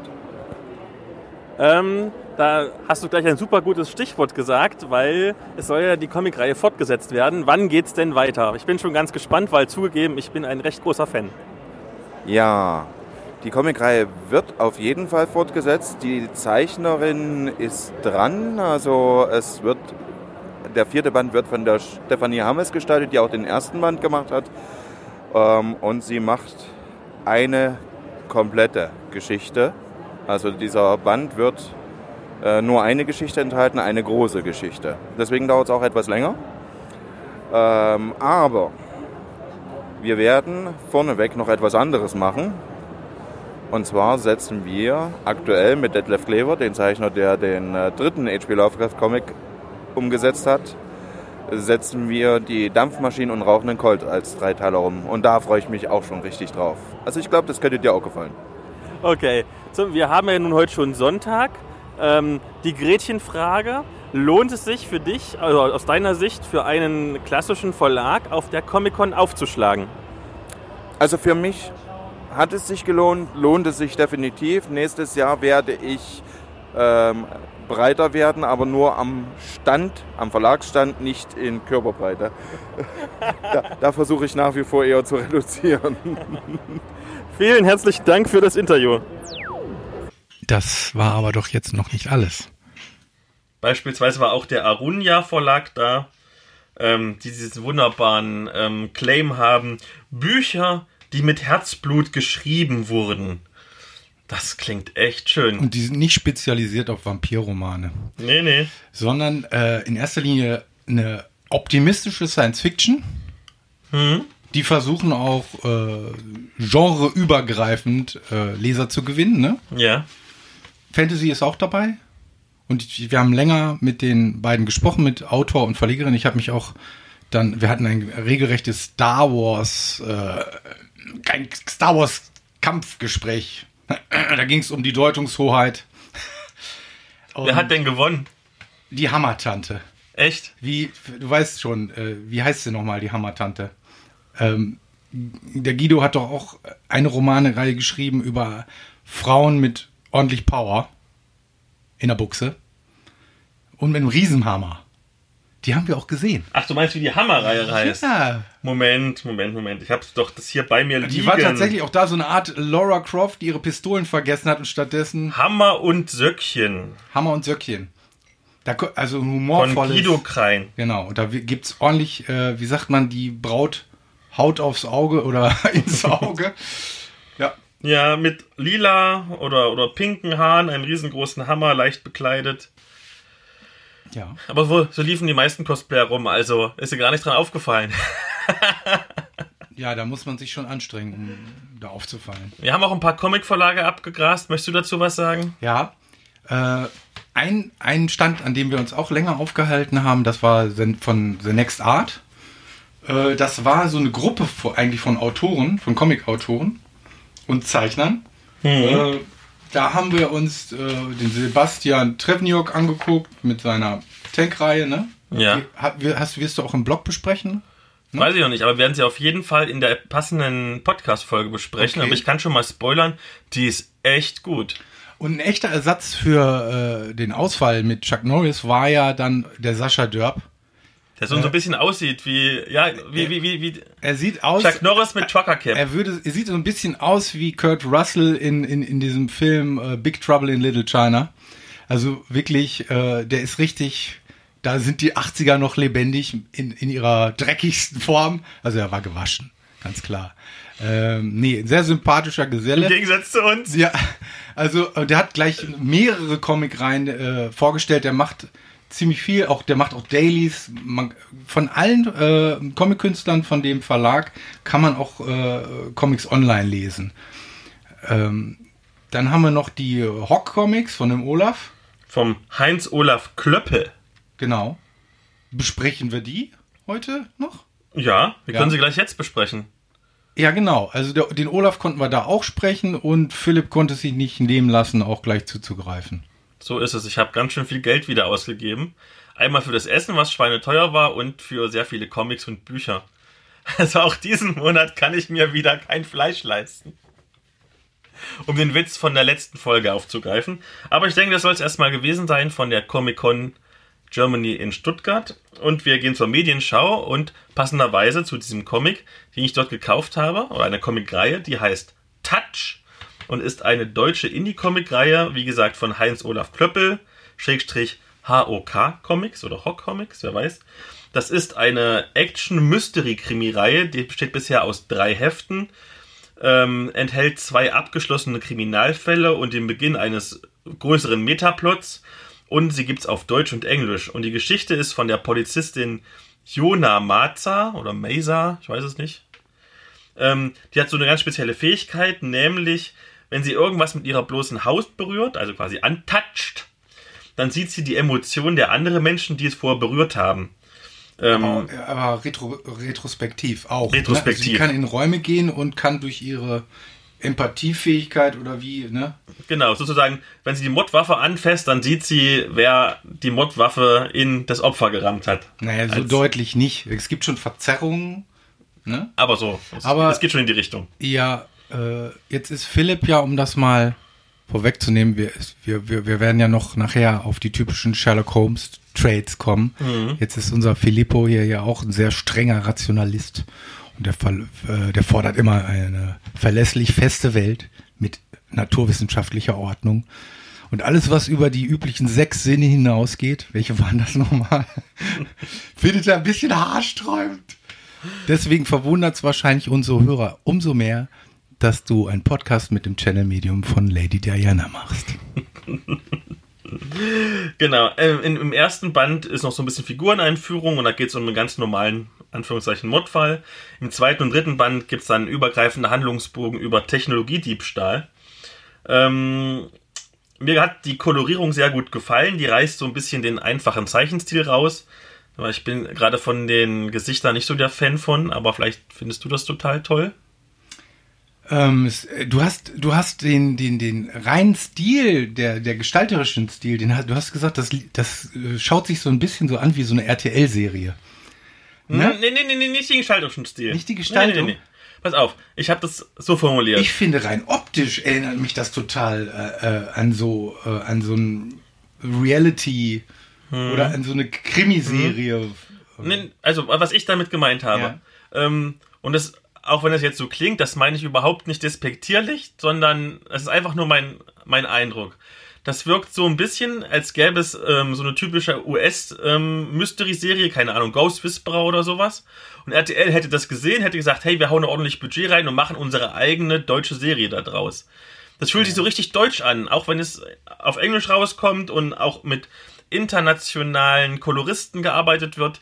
Ähm, da hast du gleich ein super gutes Stichwort gesagt, weil es soll ja die Comicreihe fortgesetzt werden. Wann geht's denn weiter? Ich bin schon ganz gespannt, weil zugegeben, ich bin ein recht großer Fan.
Ja, die Comicreihe wird auf jeden Fall fortgesetzt. Die Zeichnerin ist dran. Also es wird der vierte Band wird von der Stefanie Hammes gestaltet, die auch den ersten Band gemacht hat. Ähm, und sie macht eine komplette Geschichte. Also dieser Band wird äh, nur eine Geschichte enthalten, eine große Geschichte. Deswegen dauert es auch etwas länger. Ähm, aber wir werden vorneweg noch etwas anderes machen. Und zwar setzen wir aktuell mit Detlef Klever, den Zeichner, der den äh, dritten H.P. Lovecraft Comic umgesetzt hat, setzen wir die Dampfmaschinen und rauchenden Colt als Dreiteiler um. Und da freue ich mich auch schon richtig drauf. Also ich glaube, das könnte dir auch gefallen.
Okay, so, wir haben ja nun heute schon Sonntag. Ähm, die Gretchenfrage. Lohnt es sich für dich, also aus deiner Sicht, für einen klassischen Verlag auf der Comic-Con aufzuschlagen?
Also für mich hat es sich gelohnt, lohnt es sich definitiv. Nächstes Jahr werde ich ähm, breiter werden, aber nur am Stand, am Verlagsstand, nicht in Körperbreite. [laughs] da, da versuche ich nach wie vor eher zu reduzieren. [laughs]
Vielen herzlichen Dank für das Interview.
Das war aber doch jetzt noch nicht alles.
Beispielsweise war auch der Arunia Verlag da, ähm, die diesen wunderbaren ähm, Claim haben. Bücher, die mit Herzblut geschrieben wurden. Das klingt echt schön.
Und die sind nicht spezialisiert auf Vampirromane.
Nee, nee.
Sondern äh, in erster Linie eine optimistische Science Fiction.
Hm?
Die versuchen auch äh, genreübergreifend äh, Leser zu gewinnen. Ne?
Ja.
Fantasy ist auch dabei. Und wir haben länger mit den beiden gesprochen, mit Autor und Verlegerin. Ich habe mich auch dann, wir hatten ein regelrechtes Star Wars, äh, kein Star Wars Kampfgespräch. [clears throat] da ging es um die Deutungshoheit.
Und [laughs] Wer hat denn gewonnen?
Die Hammertante.
Echt?
Wie, du weißt schon, äh, wie heißt sie nochmal, die Hammertante? Ähm, der Guido hat doch auch eine Romanereihe geschrieben über Frauen mit ordentlich Power in der Buchse und mit einem Riesenhammer. Die haben wir auch gesehen.
Ach, du meinst, wie die Hammerreihe heißt?
Ja.
Moment, Moment, Moment. Ich hab's doch das hier bei mir liegen.
Die war tatsächlich auch da so eine Art Laura Croft, die ihre Pistolen vergessen hat und stattdessen
Hammer und Söckchen.
Hammer und Söckchen. Da, also humorvolles.
Von Guido Krein.
Genau, und da gibt's ordentlich, äh, wie sagt man, die Braut haut aufs Auge oder [laughs] ins Auge. ja.
Ja, mit lila oder, oder pinken Haaren, einem riesengroßen Hammer, leicht bekleidet.
Ja.
Aber wo, so liefen die meisten Cosplayer rum, also ist dir gar nicht dran aufgefallen. [laughs]
ja, da muss man sich schon anstrengen, um da aufzufallen.
Wir haben auch ein paar Comic-Verlage abgegrast. Möchtest du dazu was sagen?
Ja. Äh, ein, ein Stand, an dem wir uns auch länger aufgehalten haben, das war von The Next Art. Äh, das war so eine Gruppe eigentlich von Autoren, von Comic-Autoren und Zeichnern. Mhm. Äh, da haben wir uns äh, den Sebastian Trevniok angeguckt mit seiner Tankreihe, ne?
Ja.
Hast, wirst du auch im Blog besprechen?
Ne? Weiß ich noch nicht, aber wir werden sie auf jeden Fall in der passenden Podcast-Folge besprechen. Okay. Aber ich kann schon mal spoilern, die ist echt gut.
Und ein echter Ersatz für äh, den Ausfall mit Chuck Norris war ja dann der Sascha Dörp.
Der so, äh, so ein bisschen aussieht wie, ja, wie, wie, wie, wie.
Er sieht aus.
Chuck Norris mit Trucker Cap.
Er würde, er sieht so ein bisschen aus wie Kurt Russell in, in, in diesem Film äh, Big Trouble in Little China. Also wirklich, äh, der ist richtig, da sind die 80er noch lebendig in, in ihrer dreckigsten Form. Also er war gewaschen, ganz klar. Ähm, nee, sehr sympathischer Geselle.
Im Gegensatz zu uns.
Ja, also der hat gleich mehrere Comic-Reihen äh, vorgestellt. Der macht ziemlich viel. Auch der macht auch Dailies. Man, von allen äh, Comic-Künstlern von dem Verlag kann man auch äh, Comics online lesen. Ähm, dann haben wir noch die Hock-Comics von dem Olaf.
Vom Heinz Olaf Klöppe.
Genau. Besprechen wir die heute noch?
Ja, wir ja. können sie gleich jetzt besprechen.
Ja, genau. Also der, den Olaf konnten wir da auch sprechen und Philipp konnte sich nicht nehmen lassen, auch gleich zuzugreifen.
So ist es. Ich habe ganz schön viel Geld wieder ausgegeben. Einmal für das Essen, was schweineteuer war, und für sehr viele Comics und Bücher. [laughs] Also auch diesen Monat kann ich mir wieder kein Fleisch leisten. Um den Witz von der letzten Folge aufzugreifen. Aber ich denke, das soll es erstmal gewesen sein von der Comic-Con Germany in Stuttgart. Und wir gehen zur Medienschau und passenderweise zu diesem Comic, den ich dort gekauft habe, oder einer Comic-Reihe, die heißt Touch und ist eine deutsche Indie-Comic-Reihe, wie gesagt, von Heinz-Olaf Klöppel, Schrägstrich HOK Comics oder Hock Comics, wer weiß. Das ist eine Action-Mystery-Krimi-Reihe, die besteht bisher aus drei Heften, ähm, enthält zwei abgeschlossene Kriminalfälle und den Beginn eines größeren Metaplots und sie gibt's auf Deutsch und Englisch. Und die Geschichte ist von der Polizistin Jona Maza oder Mesa, ich weiß es nicht. Ähm, die hat so eine ganz spezielle Fähigkeit, nämlich wenn sie irgendwas mit ihrer bloßen Haut berührt, also quasi antatscht, dann sieht sie die Emotionen der anderen Menschen, die es vorher berührt haben.
Ähm, aber, aber retro, retrospektiv auch.
Retrospektiv. Ne? Also
sie kann in Räume gehen und kann durch ihre Empathiefähigkeit oder wie, ne?
Genau, sozusagen, wenn sie die Mordwaffe anfasst, dann sieht sie, wer die Mordwaffe in das Opfer gerammt hat.
Naja, so deutlich nicht. Es gibt schon Verzerrungen, ne?
Aber so, es, Aber, es geht schon in die Richtung.
Ja, äh, jetzt ist Philipp ja, um das mal vorwegzunehmen, wir, wir, wir, werden ja noch nachher auf die typischen Sherlock Holmes Trades kommen. Jetzt ist unser Filippo hier ja auch ein sehr strenger Rationalist und der, äh, der fordert immer eine verlässlich feste Welt mit naturwissenschaftlicher Ordnung. Und alles, was über die üblichen sechs Sinne hinausgeht, welche waren das nochmal, [laughs] findet er ein bisschen haarsträubend. Deswegen verwundert es wahrscheinlich unsere Hörer umso mehr, dass du einen Podcast mit dem Channel Medium von Lady Diana machst.
Genau, ähm, in, im ersten Band ist noch so ein bisschen Figureneinführung und da geht es um einen ganz normalen, Anführungszeichen, Mordfall. Im zweiten und dritten Band gibt es dann einen übergreifenden Handlungsbogen über Technologiediebstahl. Ähm, mir hat die Kolorierung sehr gut gefallen, die reißt so ein bisschen den einfachen Zeichenstil raus. Ich bin gerade von den Gesichtern nicht so der Fan von, aber vielleicht findest du das total toll.
Ähm, äh, du hast, du hast den, den, den reinen Stil, der, der gestalterischen Stil, den hast, du hast gesagt, das, das äh, schaut sich so ein bisschen so an wie so eine RTL-Serie. Ne?
Nee, nee, nee, nee, nicht die gestalterischen Stil.
Nicht die Gestaltung?
Nee, nee, nee. Pass auf, ich habe das so formuliert.
Ich finde rein optisch erinnert mich das total äh, äh, an so äh, an so ein Reality oder an so eine Krimiserie.
Nee, also, was ich damit gemeint habe.
Ja.
Ähm, und das, auch wenn das jetzt so klingt, das meine ich überhaupt nicht despektierlich, sondern es ist einfach nur mein, mein Eindruck. Das wirkt so ein bisschen, als gäbe es ähm, so eine typische US-Mystery-Serie, keine Ahnung, Ghost Whisperer oder sowas. Und RTL hätte das gesehen, hätte gesagt, hey, wir hauen ordentlich Budget rein und machen unsere eigene deutsche Serie da draus. Das fühlt sich so richtig deutsch an, auch wenn es auf Englisch rauskommt und auch mit internationalen Koloristen gearbeitet wird.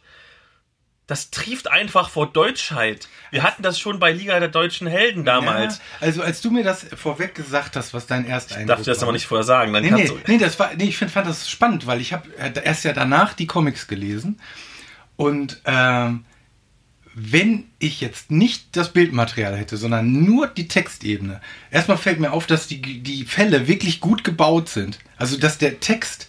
Das trieft einfach vor Deutschheit. Wir hatten das schon bei Liga der deutschen Helden damals.
Ja, also als du mir das vorweg gesagt hast, was dein erster Eindruck
Darf ich das
war.
aber nicht vorher sagen. Dann
Nee, nee,
du,
nee, das war, nee, ich find, fand das spannend, weil ich habe erst ja danach die Comics gelesen und ähm, wenn ich jetzt nicht das Bildmaterial hätte, sondern nur die Textebene, erstmal fällt mir auf, dass die, die Fälle wirklich gut gebaut sind. Also, dass der Text,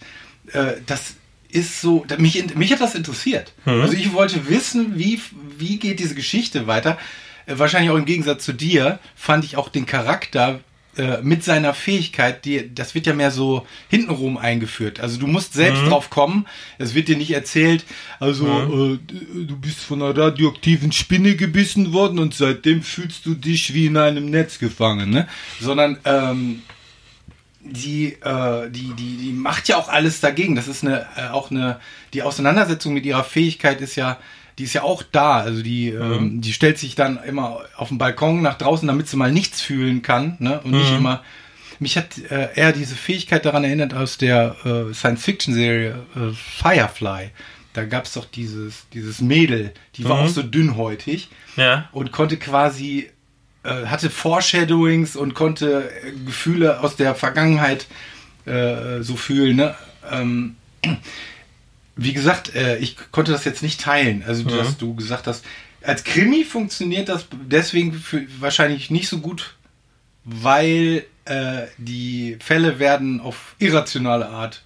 äh, das ist so, mich, mich hat das interessiert. Also, ich wollte wissen, wie, wie geht diese Geschichte weiter. Äh, wahrscheinlich auch im Gegensatz zu dir fand ich auch den Charakter äh, mit seiner Fähigkeit, die, das wird ja mehr so hintenrum eingeführt. Also du musst selbst drauf kommen. Es wird dir nicht erzählt, also äh, du du bist von einer radioaktiven Spinne gebissen worden und seitdem fühlst du dich wie in einem Netz gefangen, ne? Sondern ähm, die, äh, die, die, die macht ja auch alles dagegen. Das ist eine, äh, auch eine, die Auseinandersetzung mit ihrer Fähigkeit ist ja, die ist ja auch da. Also die, ähm, die stellt sich dann immer auf den Balkon nach draußen, damit sie mal nichts fühlen kann, ne? Und nicht immer. Mich hat äh, eher diese Fähigkeit daran erinnert aus der äh, Science-Fiction-Serie äh, Firefly. Da gab es doch dieses, dieses Mädel, die war auch so dünnhäutig
ja.
und konnte quasi äh, hatte Foreshadowings und konnte äh, Gefühle aus der Vergangenheit äh, so fühlen. Ne? Ähm, wie gesagt, äh, ich konnte das jetzt nicht teilen. Also, dass du gesagt hast, als Krimi funktioniert das deswegen für, wahrscheinlich nicht so gut, weil äh, die Fälle werden auf irrationale Art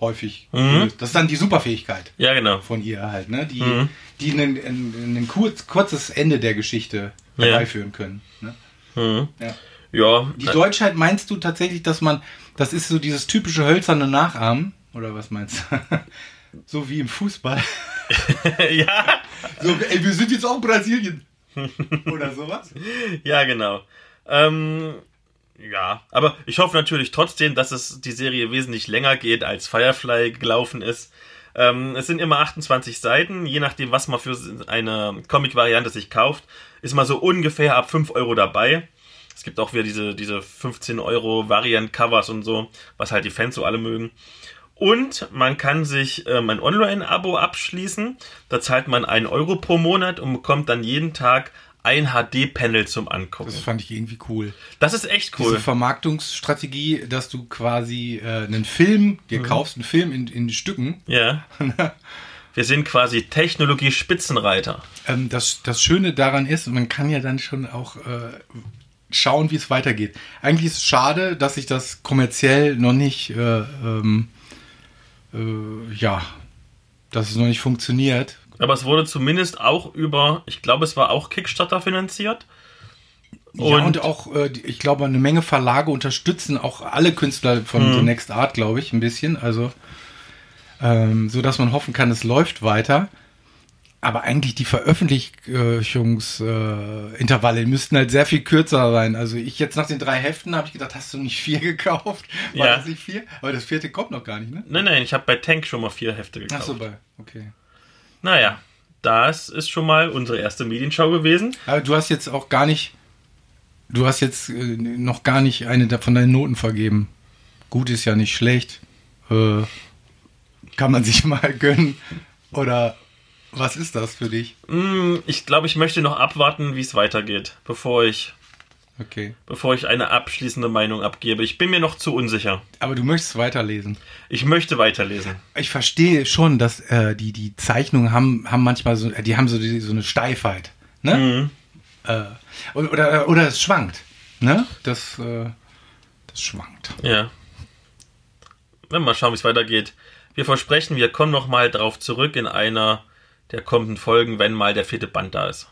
häufig gelöst. Das ist dann die Superfähigkeit
ja, genau.
von ihr halt, ne? Die,
Mhm.
die ein kurz, kurzes Ende der Geschichte
Ja.
herbeiführen können. Ne?
Mhm.
Ja.
Ja,
Die Deutschheit meinst du tatsächlich, dass man, das ist so dieses typische hölzerne Nachahmen? Oder was meinst du? [laughs] so wie im Fußball. [laughs]
ja,
So, ey, wir sind jetzt auch Brasilien. Oder sowas? [laughs]
ja, genau. Ähm, ja, aber ich hoffe natürlich trotzdem, dass es die Serie wesentlich länger geht, als Firefly gelaufen ist. Ähm, es sind immer 28 Seiten, je nachdem, was man für eine Comic-Variante sich kauft, ist man so ungefähr ab 5 Euro dabei. Es gibt auch wieder diese, diese 15 Euro Variant-Covers und so, was halt die Fans so alle mögen. Und man kann sich ähm, ein Online-Abo abschließen. Da zahlt man 1 Euro pro Monat und bekommt dann jeden Tag ein HD-Panel zum Angucken.
Das fand ich irgendwie cool.
Das ist echt
Diese
cool.
Vermarktungsstrategie, dass du quasi äh, einen Film, dir
Mhm.
kaufst, einen Film in, in Stücken.
Ja. [laughs] Wir sind quasi Technologie-Spitzenreiter.
Ähm, das, das Schöne daran ist, man kann ja dann schon auch äh, schauen, wie es weitergeht. Eigentlich ist es schade, dass sich das kommerziell noch nicht, äh, ähm, äh, ja, dass es noch nicht funktioniert.
Aber es wurde zumindest auch über, ich glaube, es war auch Kickstarter finanziert.
ja, und auch, äh, ich glaube, eine Menge Verlage unterstützen auch alle Künstler von The Next Art, glaube ich, ein bisschen. Also, ähm, so dass man hoffen kann, es läuft weiter. Aber eigentlich die Veröffentlichungsintervalle Intervalle müssten halt sehr viel kürzer sein. Also ich jetzt nach den drei Heften habe ich gedacht, hast du nicht vier [laughs] gekauft? War
Ja.
das nicht vier? Aber das vierte kommt noch gar nicht, ne?
Nein, nein, ich habe bei Tank schon mal vier Hefte gekauft.
Ach so, bei, okay.
Naja, das ist schon mal unsere erste Medienschau gewesen.
Aber du hast jetzt auch gar nicht, du hast jetzt äh, noch gar nicht eine von deinen Noten vergeben. Gut ist ja nicht schlecht. Äh, kann man [laughs] sich mal gönnen. Oder was ist das für dich?
Hm, Ich glaube, ich möchte noch abwarten, wie es weitergeht, bevor ich,
Okay.
bevor ich eine abschließende Meinung abgebe. Ich bin mir noch zu unsicher.
Aber du möchtest weiterlesen.
Ich möchte weiterlesen.
Ich verstehe schon, dass äh, die, die Zeichnungen haben, haben manchmal so, die haben so, die, so eine Steifheit. Ne? Äh, oder, oder, es schwankt. Ne? Das, äh, das schwankt.
Ja. Wenn wir mal schauen, wie es weitergeht. Wir versprechen, wir kommen noch mal drauf zurück in einer der kommenden Folgen, wenn mal der vierte Band da ist.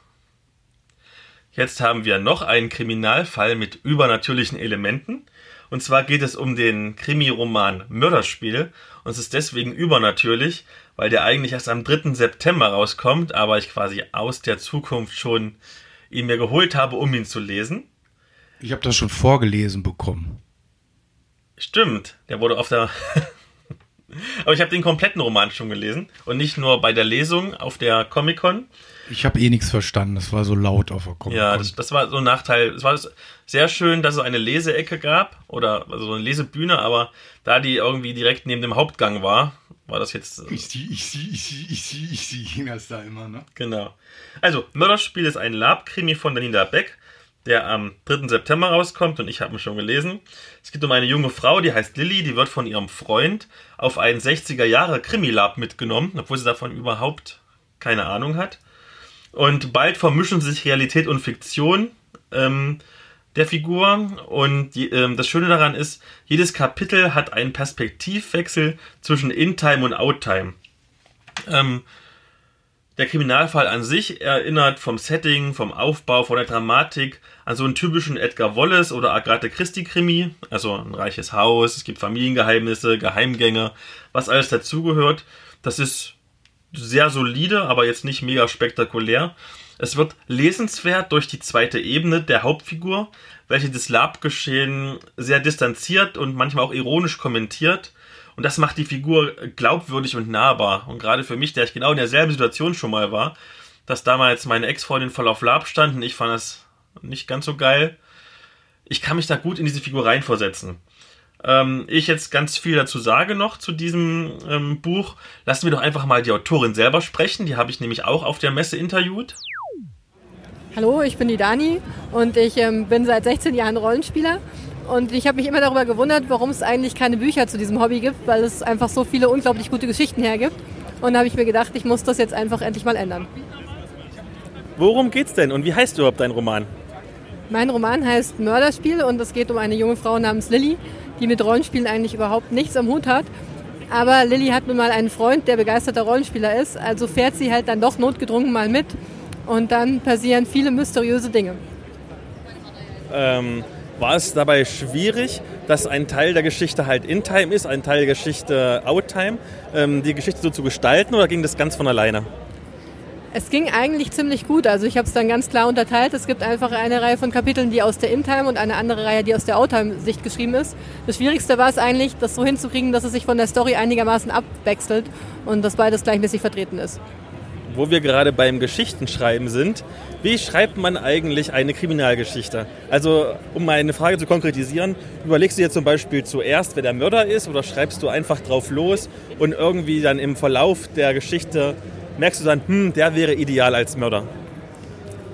Jetzt haben wir noch einen Kriminalfall mit übernatürlichen Elementen. Und zwar geht es um den Krimi-Roman Mörderspiel. Und es ist deswegen übernatürlich, weil der eigentlich erst am 3. September rauskommt, aber ich quasi aus der Zukunft schon ihn mir geholt habe, um ihn zu lesen.
Ich habe das schon vorgelesen bekommen.
Stimmt, der wurde auf der. [laughs] Aber ich habe den kompletten Roman schon gelesen und nicht nur bei der Lesung auf der Comic-Con.
Ich habe eh nichts verstanden. Das war so laut auf der Comic
Ja, das, das war so ein Nachteil. Es war sehr schön, dass es eine Leseecke gab oder also so eine Lesebühne, aber da die irgendwie direkt neben dem Hauptgang war, war das jetzt
Ich sie, ich sie, ich sie, ich sie, ich sie, ging das da immer, ne?
Genau. Also, Mörderspiel ist ein Lab-Krimi von Danila Beck, der am 3. September rauskommt und ich habe ihn schon gelesen. Es geht um eine junge Frau, die heißt Lilly, die wird von ihrem Freund auf einen 60er-Jahre-Krimi-Lab mitgenommen, obwohl sie davon überhaupt keine Ahnung hat. Und bald vermischen sich Realität und Fiktion ähm, der Figur. Und die, ähm, das Schöne daran ist, jedes Kapitel hat einen Perspektivwechsel zwischen In-Time und Out-Time. Ähm, der Kriminalfall an sich erinnert vom Setting, vom Aufbau, von der Dramatik an so einen typischen Edgar Wallace oder Agatha Christie Krimi. Also ein reiches Haus, es gibt Familiengeheimnisse, Geheimgänge, was alles dazugehört. Das ist sehr solide, aber jetzt nicht mega spektakulär. Es wird lesenswert durch die zweite Ebene der Hauptfigur, welche das Lab-Geschehen sehr distanziert und manchmal auch ironisch kommentiert. Und das macht die Figur glaubwürdig und nahbar. Und gerade für mich, der ich genau in derselben Situation schon mal war, dass damals meine Ex-Freundin voll auf Lab stand und ich fand das nicht ganz so geil. Ich kann mich da gut in diese Figur reinversetzen. Ähm, ich jetzt ganz viel dazu sage noch zu diesem ähm, Buch. Lassen wir doch einfach mal die Autorin selber sprechen. Die habe ich nämlich auch auf der Messe interviewt.
Hallo, ich bin die Dani und ich ähm, bin seit 16 Jahren Rollenspieler. Und ich habe mich immer darüber gewundert, warum es eigentlich keine Bücher zu diesem Hobby gibt, weil es einfach so viele unglaublich gute Geschichten hergibt. Und da habe ich mir gedacht, ich muss das jetzt einfach endlich mal ändern.
Worum geht's denn und wie heißt überhaupt dein Roman?
Mein Roman heißt Mörderspiel und es geht um eine junge Frau namens Lilly, die mit Rollenspielen eigentlich überhaupt nichts am Hut hat. Aber Lilly hat nun mal einen Freund, der begeisterter Rollenspieler ist, also fährt sie halt dann doch notgedrungen mal mit und dann passieren viele mysteriöse Dinge.
Ähm, war es dabei schwierig, dass ein Teil der Geschichte halt In-Time ist, ein Teil der Geschichte Out-Time, ähm, die Geschichte so zu gestalten oder ging das ganz von alleine?
Es ging eigentlich ziemlich gut. Also ich habe es dann ganz klar unterteilt. Es gibt einfach eine Reihe von Kapiteln, die aus der In-Time und eine andere Reihe, die aus der Out-Time-Sicht geschrieben ist. Das Schwierigste war es eigentlich, das so hinzukriegen, dass es sich von der Story einigermaßen abwechselt und dass beides gleichmäßig vertreten ist.
Wo wir gerade beim Geschichtenschreiben sind, wie schreibt man eigentlich eine Kriminalgeschichte? Also, um mal eine Frage zu konkretisieren, überlegst du dir zum Beispiel zuerst, wer der Mörder ist, oder schreibst du einfach drauf los und irgendwie dann im Verlauf der Geschichte merkst du dann, hm, der wäre ideal als Mörder?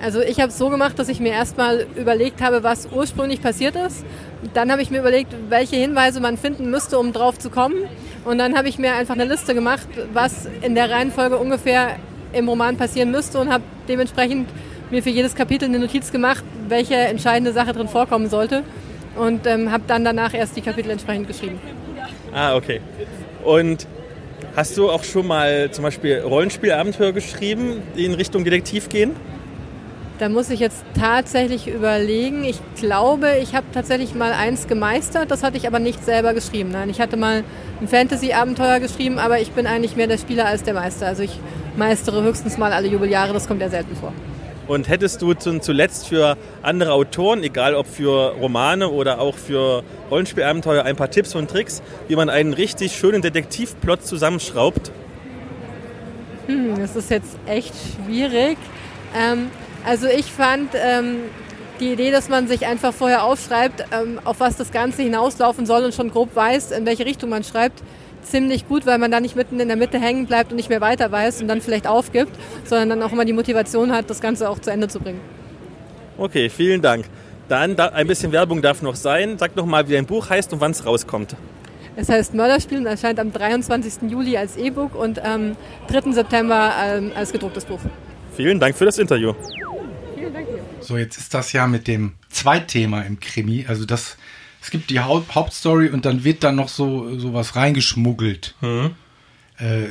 Also ich habe es so gemacht, dass ich mir erstmal überlegt habe, was ursprünglich passiert ist. Dann habe ich mir überlegt, welche Hinweise man finden müsste, um drauf zu kommen. Und dann habe ich mir einfach eine Liste gemacht, was in der Reihenfolge ungefähr im Roman passieren müsste und habe dementsprechend mir für jedes Kapitel eine Notiz gemacht, welche entscheidende Sache drin vorkommen sollte. Und ähm, habe dann danach erst die Kapitel entsprechend geschrieben.
Ah, okay. Und hast du auch schon mal zum Beispiel Rollenspielabenteuer geschrieben, die in Richtung Detektiv gehen?
Da muss ich jetzt tatsächlich überlegen. Ich glaube, ich habe tatsächlich mal eins gemeistert. Das hatte ich aber nicht selber geschrieben. Nein, ich hatte mal ein Fantasy-Abenteuer geschrieben, aber ich bin eigentlich mehr der Spieler als der Meister. Also ich meistere höchstens mal alle Jubeljahre. Das kommt ja selten vor.
Und hättest du zuletzt für andere Autoren, egal ob für Romane oder auch für Rollenspielabenteuer, ein paar Tipps und Tricks, wie man einen richtig schönen Detektivplot zusammenschraubt?
Hm, das ist jetzt echt schwierig. Ähm, also ich fand ähm, die Idee, dass man sich einfach vorher aufschreibt, ähm, auf was das Ganze hinauslaufen soll und schon grob weiß, in welche Richtung man schreibt, ziemlich gut, weil man da nicht mitten in der Mitte hängen bleibt und nicht mehr weiter weiß und dann vielleicht aufgibt, sondern dann auch immer die Motivation hat, das Ganze auch zu Ende zu bringen.
Okay, vielen Dank. Dann ein bisschen Werbung darf noch sein. Sag noch mal, wie dein Buch heißt und wann es rauskommt.
Es heißt Mörderspiel und erscheint am 23. Juli als E-Book und am 3. September ähm, als gedrucktes Buch.
Vielen Dank für das Interview.
Vielen Dank dir. So, jetzt ist das ja mit dem Zweitthema im Krimi. Also das es gibt die Haupt Hauptstory und dann wird dann noch so, so was reingeschmuggelt. Mhm. Äh,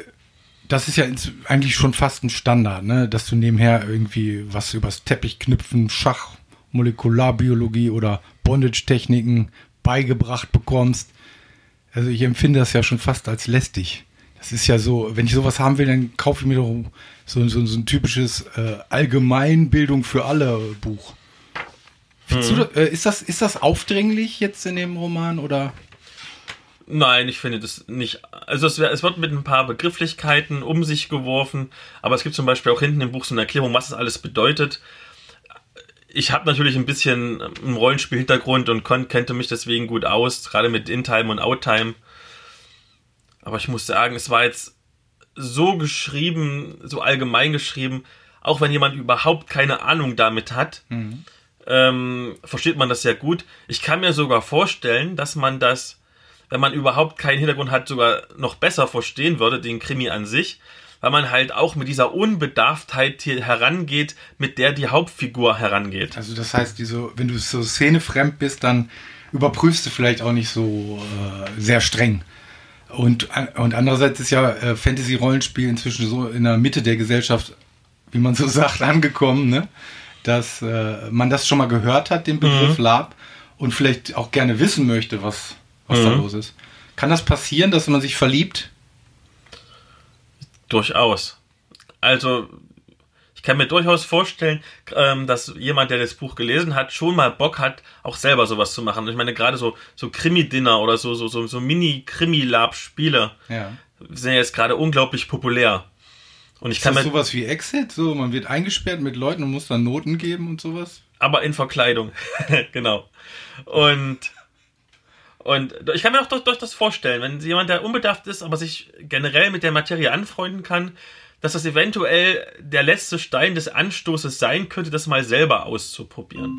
das ist ja eigentlich schon fast ein Standard, ne? dass du nebenher irgendwie was übers Teppich knüpfen, Schach, Molekularbiologie oder Bondage-Techniken beigebracht bekommst. Also ich empfinde das ja schon fast als lästig. Das ist ja so, wenn ich sowas haben will, dann kaufe ich mir doch so, so, so ein typisches äh, Allgemeinbildung für alle Buch. Mhm. Du, äh, ist, das, ist das aufdringlich jetzt in dem Roman oder?
Nein, ich finde das nicht. Also es, es, wird mit ein paar Begrifflichkeiten um sich geworfen, aber es gibt zum Beispiel auch hinten im Buch so eine Erklärung, was das alles bedeutet. Ich habe natürlich ein bisschen einen Rollenspiel-Hintergrund und kannte mich deswegen gut aus, gerade mit In-Time und Out-Time. Aber ich muss sagen, es war jetzt so geschrieben, so allgemein geschrieben, auch wenn jemand überhaupt keine Ahnung damit hat, mhm ähm, versteht man das sehr gut. Ich kann mir sogar vorstellen, dass man das, wenn man überhaupt keinen Hintergrund hat, sogar noch besser verstehen würde, den Krimi an sich, weil man halt auch mit dieser Unbedarftheit hier herangeht, mit der die Hauptfigur herangeht.
Also das heißt, diese, wenn du so szenefremd bist, dann überprüfst du vielleicht auch nicht so äh, sehr streng. Und, und andererseits ist ja äh, Fantasy-Rollenspiel inzwischen so in der Mitte der Gesellschaft, wie man so [laughs] sagt, angekommen, ne? Dass äh, man das schon mal gehört hat, den Begriff mhm. Lab, und vielleicht auch gerne wissen möchte, was, was mhm. da los ist. Kann das passieren, dass man sich verliebt?
Durchaus. Also, ich kann mir durchaus vorstellen, ähm, dass jemand, der das Buch gelesen hat, schon mal Bock hat, auch selber sowas zu machen. Ich meine, gerade so, so Krimi-Dinner oder so, so, so, so Mini-Krimi-Lab-Spiele ja. sind ja jetzt gerade unglaublich populär.
Und ich ist kann das sowas wie Exit? So, man wird eingesperrt mit Leuten und muss dann Noten geben und sowas?
Aber in Verkleidung. [laughs] genau. Und, und ich kann mir auch durch, durch das vorstellen, wenn jemand, der unbedarft ist, aber sich generell mit der Materie anfreunden kann, dass das eventuell der letzte Stein des Anstoßes sein könnte, das mal selber auszuprobieren.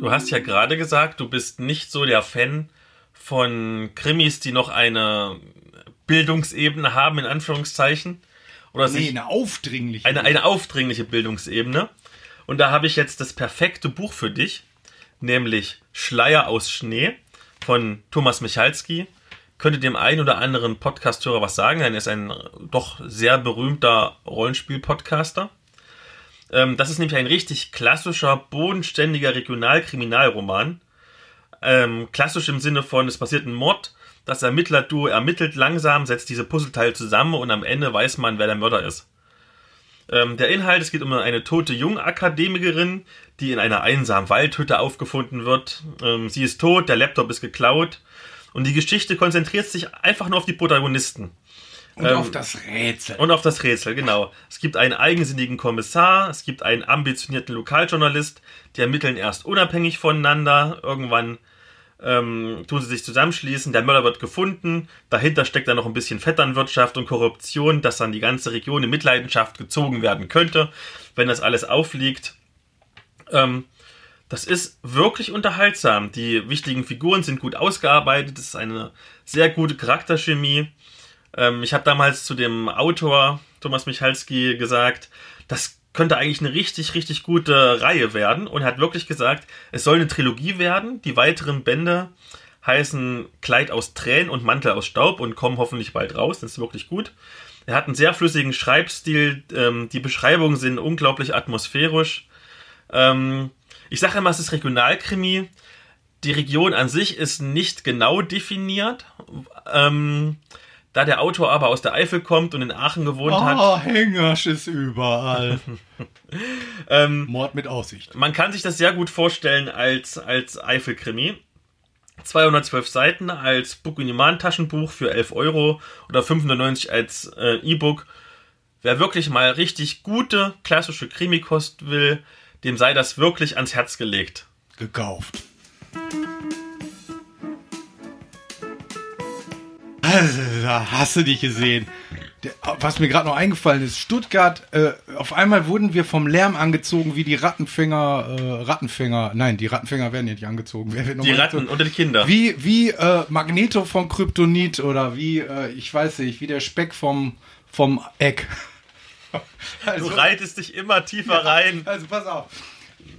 Du hast ja gerade gesagt, du bist nicht so der Fan von Krimis, die noch eine Bildungsebene haben, in Anführungszeichen.
Oder nee, eine aufdringliche.
Eine, eine aufdringliche Bildungsebene. Und da habe ich jetzt das perfekte Buch für dich, nämlich Schleier aus Schnee von Thomas Michalski. Könnte dem einen oder anderen Podcasthörer was sagen, denn er ist ein doch sehr berühmter Rollenspiel-Podcaster. Ähm, das ist nämlich ein richtig klassischer, bodenständiger Regionalkriminalroman. Ähm, klassisch im Sinne von, es passiert ein Mord, das Ermittlerduo ermittelt langsam, setzt diese Puzzleteile zusammen und am Ende weiß man, wer der Mörder ist. Ähm, der Inhalt, es geht um eine tote Jungakademikerin, die in einer einsamen Waldhütte aufgefunden wird. Ähm, sie ist tot, der Laptop ist geklaut und die Geschichte konzentriert sich einfach nur auf die Protagonisten.
Und ähm, auf das Rätsel.
Und auf das Rätsel, genau. Es gibt einen eigensinnigen Kommissar, es gibt einen ambitionierten Lokaljournalist, die ermitteln erst unabhängig voneinander. Irgendwann ähm, tun sie sich zusammenschließen, der Mörder wird gefunden, dahinter steckt dann noch ein bisschen Vetternwirtschaft und Korruption, dass dann die ganze Region in Mitleidenschaft gezogen werden könnte, wenn das alles aufliegt. Ähm, das ist wirklich unterhaltsam. Die wichtigen Figuren sind gut ausgearbeitet, es ist eine sehr gute Charakterchemie. Ähm, ich habe damals zu dem Autor Thomas Michalski gesagt, das könnte eigentlich eine richtig, richtig gute Reihe werden und hat wirklich gesagt, es soll eine Trilogie werden. Die weiteren Bände heißen Kleid aus Tränen und Mantel aus Staub und kommen hoffentlich bald raus. Das ist wirklich gut. Er hat einen sehr flüssigen Schreibstil. Ähm, die Beschreibungen sind unglaublich atmosphärisch. Ähm, ich sage immer, es ist Regionalkrimi. Die Region an sich ist nicht genau definiert. Ähm, da der Autor aber aus der Eifel kommt und in Aachen gewohnt hat.
Oh, Hängersch ist überall. [laughs]
Ähm,
Mord mit Aussicht.
man kann sich das sehr gut vorstellen als, als Eifelkrimi. 212 Seiten als Book-in-Demand-Taschenbuch für 11 Euro oder 5,90 als äh, E-Book. Wer wirklich mal richtig gute klassische Krimikost will, dem sei das wirklich ans Herz gelegt.
Gekauft. Also, [laughs] da hast du dich gesehen. Was mir gerade noch eingefallen ist, Stuttgart, äh, auf einmal wurden wir vom Lärm angezogen wie die Rattenfänger, äh, Rattenfänger, nein, die Rattenfänger werden ja nicht angezogen. Wer wird noch
Die Ratten
angezogen?
oder die Kinder.
Wie, wie äh, Magneto von Kryptonit oder wie, äh, ich weiß nicht, wie der Speck vom, vom Eck. [laughs]
Du
Also,
reitest dich immer tiefer rein.
also pass auf.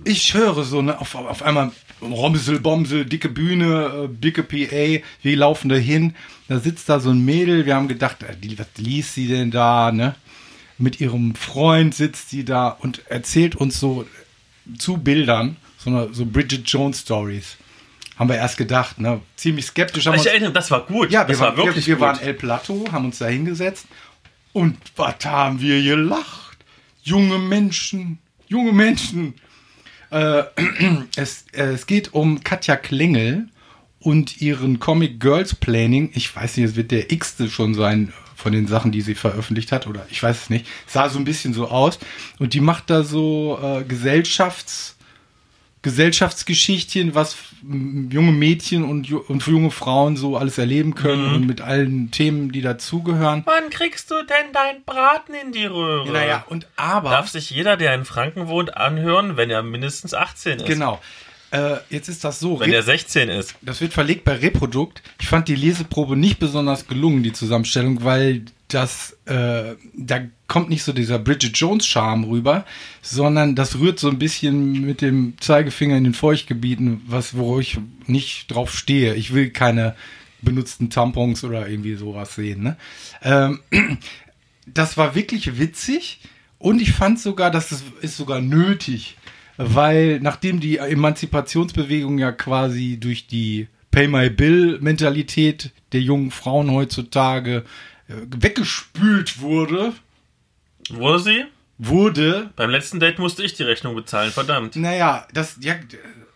Ich höre so, ne, auf, auf einmal Romsel, Bomsel, dicke Bühne, äh, dicke PA, wir laufen da hin. Da sitzt da so ein Mädel, wir haben gedacht, äh, was liest sie denn da, ne? Mit ihrem Freund sitzt sie da und erzählt uns so zu Bildern, so, eine, so Bridget Jones Stories. Haben wir erst gedacht, ne? Ziemlich skeptisch haben
Ich
uns
erinnere, das war gut.
ja, wir,
das
waren,
war wirklich
wir, wir waren El Plateau, haben uns da hingesetzt und was haben wir gelacht? Junge Menschen, junge Menschen. Äh, [clears throat] es, äh, es geht um Katja Klengel und ihren Comic Girls Planning. Ich weiß nicht, es wird der x-te schon sein von den Sachen, die sie veröffentlicht hat, oder ich weiß es nicht. Sah so ein bisschen so aus. Und die macht da so äh, Gesellschafts- Gesellschaftsgeschichtchen, was junge Mädchen und, und junge Frauen so alles erleben können
Mhm.
und mit allen Themen, die dazugehören.
Wann kriegst du denn dein Braten in die Röhre?
Naja, und aber.
Darf sich jeder, der in Franken wohnt, anhören, wenn er mindestens 18 ist.
Genau. Äh, jetzt ist das so.
Wenn
Re-
er 16 ist.
das wird verlegt bei Reprodukt. Ich fand die Leseprobe nicht besonders gelungen, die Zusammenstellung, weil das, äh, da kommt nicht so dieser Bridget Jones Charme rüber, sondern das rührt so ein bisschen mit dem Zeigefinger in den Feuchtgebieten, was, wo ich nicht drauf stehe. Ich will keine benutzten Tampons oder irgendwie sowas sehen. Ne? Ähm, [clears throat] das war wirklich witzig und ich fand sogar, dass es ist sogar nötig, weil nachdem die Emanzipationsbewegung ja quasi durch die Pay My Bill Mentalität der jungen Frauen heutzutage äh, weggespült wurde,
Wurde sie?
wurde,
Beim letzten Date musste ich die Rechnung bezahlen, verdammt.
naja, das, ja,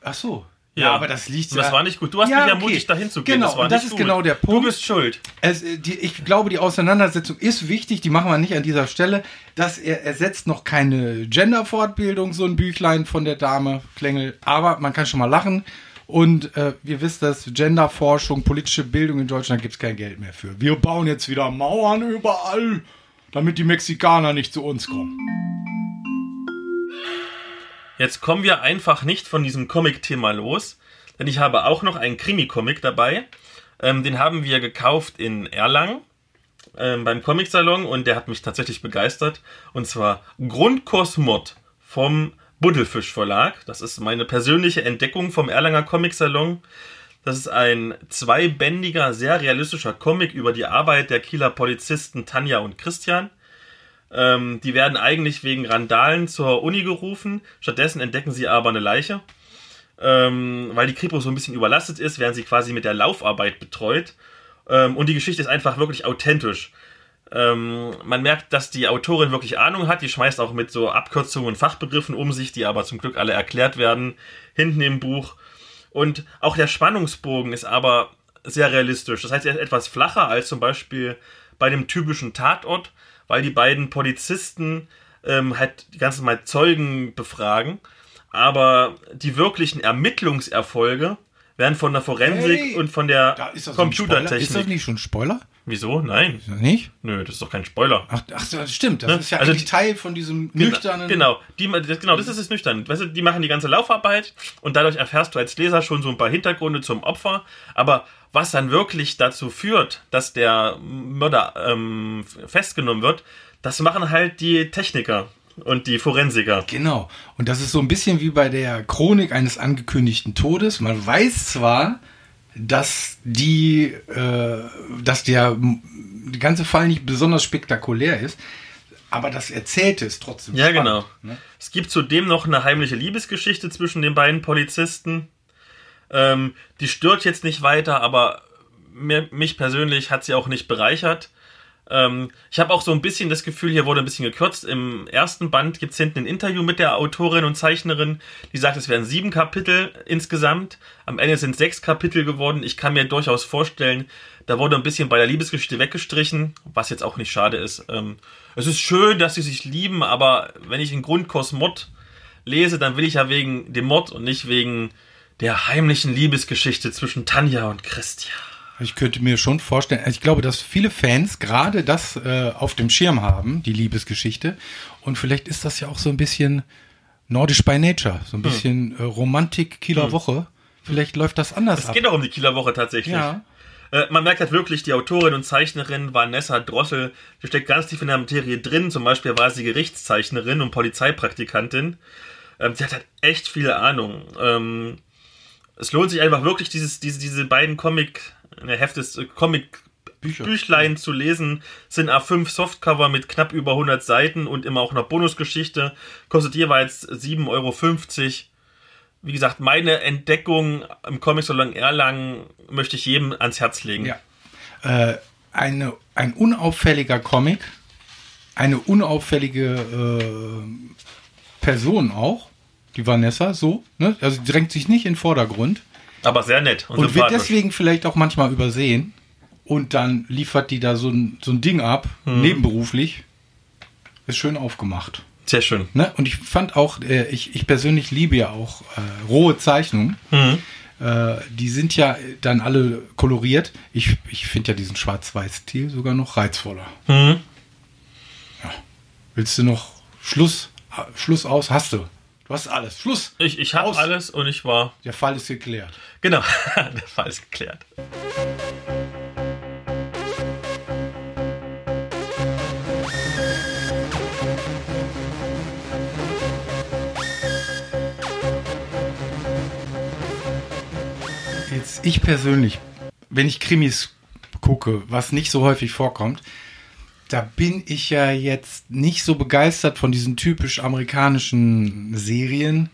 ach so. Ja, aber das liegt
Und das
ja-
war nicht gut. Du hast
Ja,
mich
okay.
ermutigt, dahin zu gehen.
Genau,
das war
und das
nicht
ist
gut.
genau der
Du
Punkt.
bist schuld.
Es, äh, die, ich glaube, die Auseinandersetzung ist wichtig, die machen wir nicht an dieser Stelle. Das er, ersetzt noch keine Gender-Fortbildung, so ein Büchlein von der Dame Klengel, aber man kann schon mal lachen. Und äh, ihr wisst das, Genderforschung, politische Bildung in Deutschland gibt es kein Geld mehr für. Wir bauen jetzt wieder Mauern überall, damit die Mexikaner nicht zu uns kommen.
Jetzt kommen wir einfach nicht von diesem Comic-Thema los, denn ich habe auch noch einen Krimi-Comic dabei. Ähm, den haben wir gekauft in Erlangen ähm, beim Comic-Salon und der hat mich tatsächlich begeistert. Und zwar Grundkurs Mord vom Buddelfisch Verlag. Das ist meine persönliche Entdeckung vom Erlanger Comic-Salon. Das ist ein zweibändiger, sehr realistischer Comic über die Arbeit der Kieler Polizisten Tanja und Christian. Ähm, die werden eigentlich wegen Randalen zur Uni gerufen. Stattdessen entdecken sie aber eine Leiche. Ähm, weil die Kripo so ein bisschen überlastet ist, werden sie quasi mit der Laufarbeit betreut. Ähm, und die Geschichte ist einfach wirklich authentisch. Ähm, man merkt, dass die Autorin wirklich Ahnung hat. Die schmeißt auch mit so Abkürzungen und Fachbegriffen um sich, die aber zum Glück alle erklärt werden. Hinten im Buch. Und auch der Spannungsbogen ist aber sehr realistisch. Das heißt, er ist etwas flacher als zum Beispiel bei dem typischen Tatort, weil die beiden Polizisten ähm, halt die ganze Mal Zeugen befragen. Aber die wirklichen Ermittlungserfolge werden von der Forensik
Hey,
und von der
Da ist das.
Computertechnik.
Ist das nicht schon Spoiler?
Wieso? Nein.
Das nicht?
Nö, das ist doch kein Spoiler.
Ach, ach das stimmt. Das
Ne?
ist ja
Also
eigentlich Teil von diesem nüchternen.
Genau, die, das, genau, das ist es nüchtern. Weißt du, die machen die ganze Laufarbeit und dadurch erfährst du als Leser schon so ein paar Hintergründe zum Opfer. Aber was dann wirklich dazu führt, dass der Mörder ähm, festgenommen wird, das machen halt die Techniker und die Forensiker.
Genau. Und das ist so ein bisschen wie bei der Chronik eines angekündigten Todes. Man weiß zwar, dass die, äh, dass der ganze Fall nicht besonders spektakulär ist, aber das Erzählte ist trotzdem
Ja,
spannend,
genau.
Ne?
Es gibt zudem noch eine heimliche Liebesgeschichte zwischen den beiden Polizisten. Ähm, die stört jetzt nicht weiter, aber mir, mich persönlich hat sie auch nicht bereichert. Ähm, ich habe auch so ein bisschen das Gefühl, hier wurde ein bisschen gekürzt. Im ersten Band gibt es hinten ein Interview mit der Autorin und Zeichnerin, die sagt, es wären sieben Kapitel insgesamt. Am Ende sind sechs Kapitel geworden. Ich kann mir durchaus vorstellen, da wurde ein bisschen bei der Liebesgeschichte weggestrichen, was jetzt auch nicht schade ist. Ähm, es ist schön, dass sie sich lieben, aber wenn ich einen Grundkurs Mord lese, dann will ich ja wegen dem Mord und nicht wegen der heimlichen Liebesgeschichte zwischen Tanja und Christian.
Ich könnte mir schon vorstellen, ich glaube, dass viele Fans gerade das äh, auf dem Schirm haben, die Liebesgeschichte. Und vielleicht ist das ja auch so ein bisschen nordisch by nature, so ein bisschen äh, Romantik Kieler Woche. Vielleicht läuft das anders
Es
ab.
geht auch um die Kieler Woche tatsächlich.
Ja.
Äh, man merkt halt wirklich, die Autorin und Zeichnerin Vanessa Drossel, die steckt ganz tief in der Materie drin. Zum Beispiel war sie Gerichtszeichnerin und Polizeipraktikantin. Ähm, sie hat halt echt viel Ahnung. Ähm, es lohnt sich einfach wirklich, dieses, diese, diese beiden Comic, Heftes, äh, Comic
Bücher.
Büchlein zu lesen, sind A5 Softcover mit knapp über 100 Seiten und immer auch noch Bonusgeschichte. Kostet jeweils 7,50 Euro. Wie gesagt, meine Entdeckung im Comic Salon Erlangen möchte ich jedem ans Herz legen.
Ja. Äh, eine, ein unauffälliger Comic, eine unauffällige äh, Person auch, die Vanessa, so, ne? Also drängt sich nicht in den Vordergrund
Aber sehr nett und,
und wird deswegen vielleicht auch manchmal übersehen. Und dann liefert die da so ein, so ein Ding ab,
Mhm.
nebenberuflich. Ist schön aufgemacht.
Sehr schön.
Ne? Und ich fand auch, äh, ich, ich persönlich liebe ja auch äh, rohe Zeichnungen.
Mhm.
Äh, die sind ja dann alle koloriert. Ich, ich finde ja diesen Schwarz-Weiß-Stil sogar noch reizvoller.
Mhm.
Willst du noch Schluss, äh, Schluss aus? Hast du. Du hast alles. Schluss.
Ich, ich habe alles und ich war.
Der Fall ist geklärt.
Genau, [laughs] der Fall ist geklärt.
Jetzt ich persönlich, wenn ich Krimis gucke, was nicht so häufig vorkommt, da bin ich ja jetzt nicht so begeistert von diesen typisch amerikanischen Serien,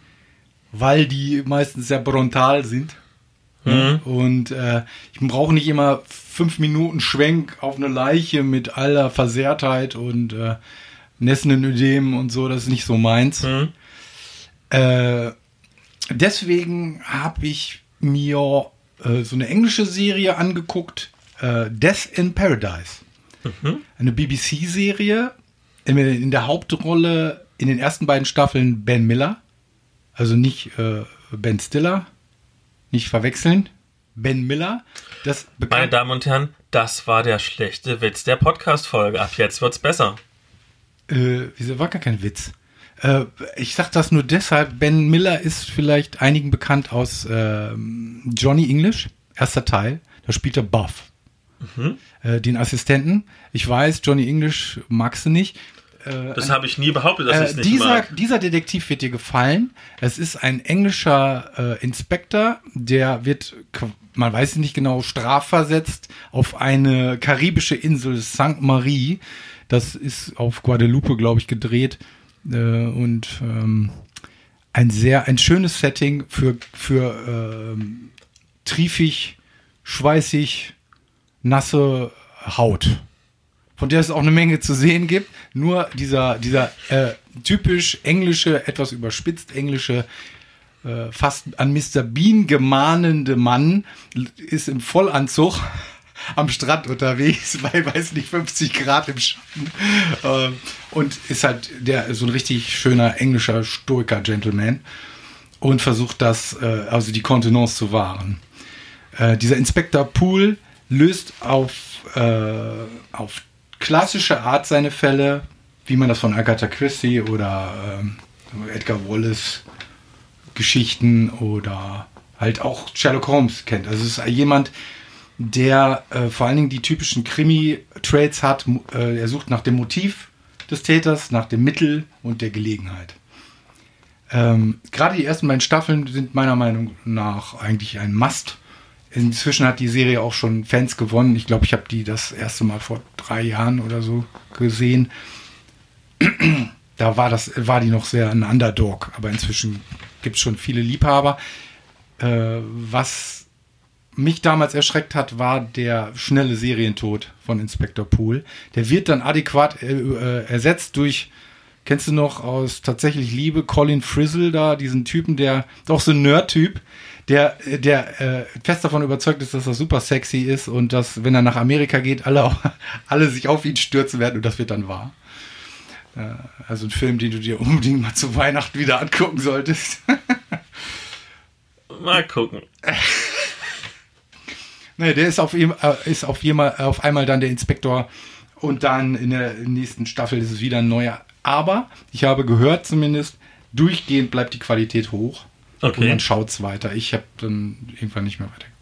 weil die meistens sehr brutal sind. Und äh, ich brauche nicht immer fünf Minuten Schwenk auf eine Leiche mit aller Versehrtheit und äh, Nessenödem und so, das ist nicht so meins.
Mhm.
Äh, deswegen habe ich mir äh, so eine englische Serie angeguckt, äh, Death in Paradise. Eine BBC-Serie, in, in der Hauptrolle in den ersten beiden Staffeln Ben Miller, also nicht äh, Ben Stiller, nicht verwechseln. Ben Miller, das
Meine Damen und Herren, das war der schlechte Witz der Podcast-Folge. Ab jetzt wird's besser.
Äh, wieso war gar kein Witz? Äh, ich sag das nur deshalb, Ben Miller ist vielleicht einigen bekannt aus ähm, Johnny English, erster Teil. Da spielt er Buff. Äh, den Assistenten. Ich weiß, Johnny English magst du nicht.
Das habe ich nie behauptet, dass ich es
Äh,
nicht
dieser,
mag.
dieser Detektiv wird dir gefallen. Es ist ein englischer äh, Inspektor, der wird, man weiß nicht genau, strafversetzt auf eine karibische Insel St. Marie. Das ist auf Guadeloupe, glaube ich, gedreht. Äh, und ähm, ein sehr, ein schönes Setting für, für ähm, triefig, schweißig, nasse Haut von der es auch eine Menge zu sehen gibt. Nur dieser, dieser äh, typisch englische, etwas überspitzt englische, äh, fast an Mr. Bean gemahnende Mann ist im Vollanzug [laughs] am Strand unterwegs, [laughs] bei, weiß nicht, 50 Grad im Schatten. Äh, und ist halt der, so ein richtig schöner englischer Stoiker-Gentleman und versucht das, äh, also die Kontenance zu wahren. Äh, dieser Inspektor Poole löst auf, äh, auf klassische Art seine Fälle, wie man das von Agatha Christie oder ähm, Edgar Wallace Geschichten oder halt auch Sherlock Holmes kennt. Also es ist jemand, der äh, vor allen Dingen die typischen Krimi-Traits hat. Äh, er sucht nach dem Motiv des Täters, nach dem Mittel und der Gelegenheit. Ähm, Gerade die ersten beiden Staffeln sind meiner Meinung nach eigentlich ein Must. Inzwischen hat die Serie auch schon Fans gewonnen. Ich glaube, ich habe die das erste Mal vor drei Jahren oder so gesehen. Da war, das, war die noch sehr ein Underdog, aber inzwischen gibt es schon viele Liebhaber. Äh, was mich damals erschreckt hat, war der schnelle Serientod von Inspector Poole. Der wird dann adäquat äh, äh, ersetzt durch, kennst du noch aus tatsächlich Liebe, Colin Frizzle da, diesen Typen, der doch so ein Nerd-Typ, der, der äh, fest davon überzeugt ist, dass er super sexy ist und dass, wenn er nach Amerika geht, alle, [laughs] alle sich auf ihn stürzen werden und das wird dann wahr. Äh, also ein Film, den du dir unbedingt mal zu Weihnachten wieder angucken solltest. [laughs]
Mal gucken. [laughs]
Nee, der ist auf, äh, ist auf, jemand, auf einmal dann der Inspektor und dann in der nächsten Staffel ist es wieder ein neuer. Aber ich habe gehört zumindest, durchgehend bleibt die Qualität hoch.
Okay.
Und man schaut es weiter. Ich habe dann irgendwann nicht mehr weitergeguckt.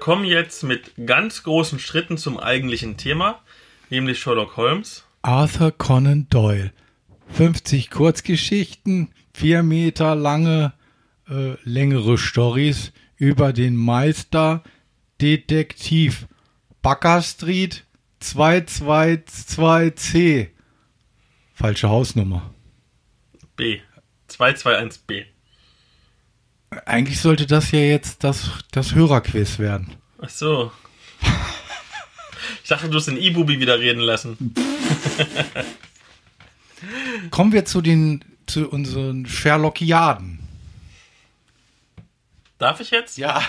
Kommen jetzt mit ganz großen Schritten zum eigentlichen Thema, nämlich Sherlock Holmes.
Arthur Conan Doyle. 50 Kurzgeschichten, 4 Meter lange, äh, längere Stories über den Meister Detektiv Backer Street 222C. Falsche Hausnummer.
B. 221b.
Eigentlich sollte das ja jetzt das, das Hörerquiz werden.
Ach so. Ich dachte, du hast den E-Bubi wieder reden lassen.
Kommen wir zu den zu unseren Sherlockiaden.
Darf ich jetzt?
Ja,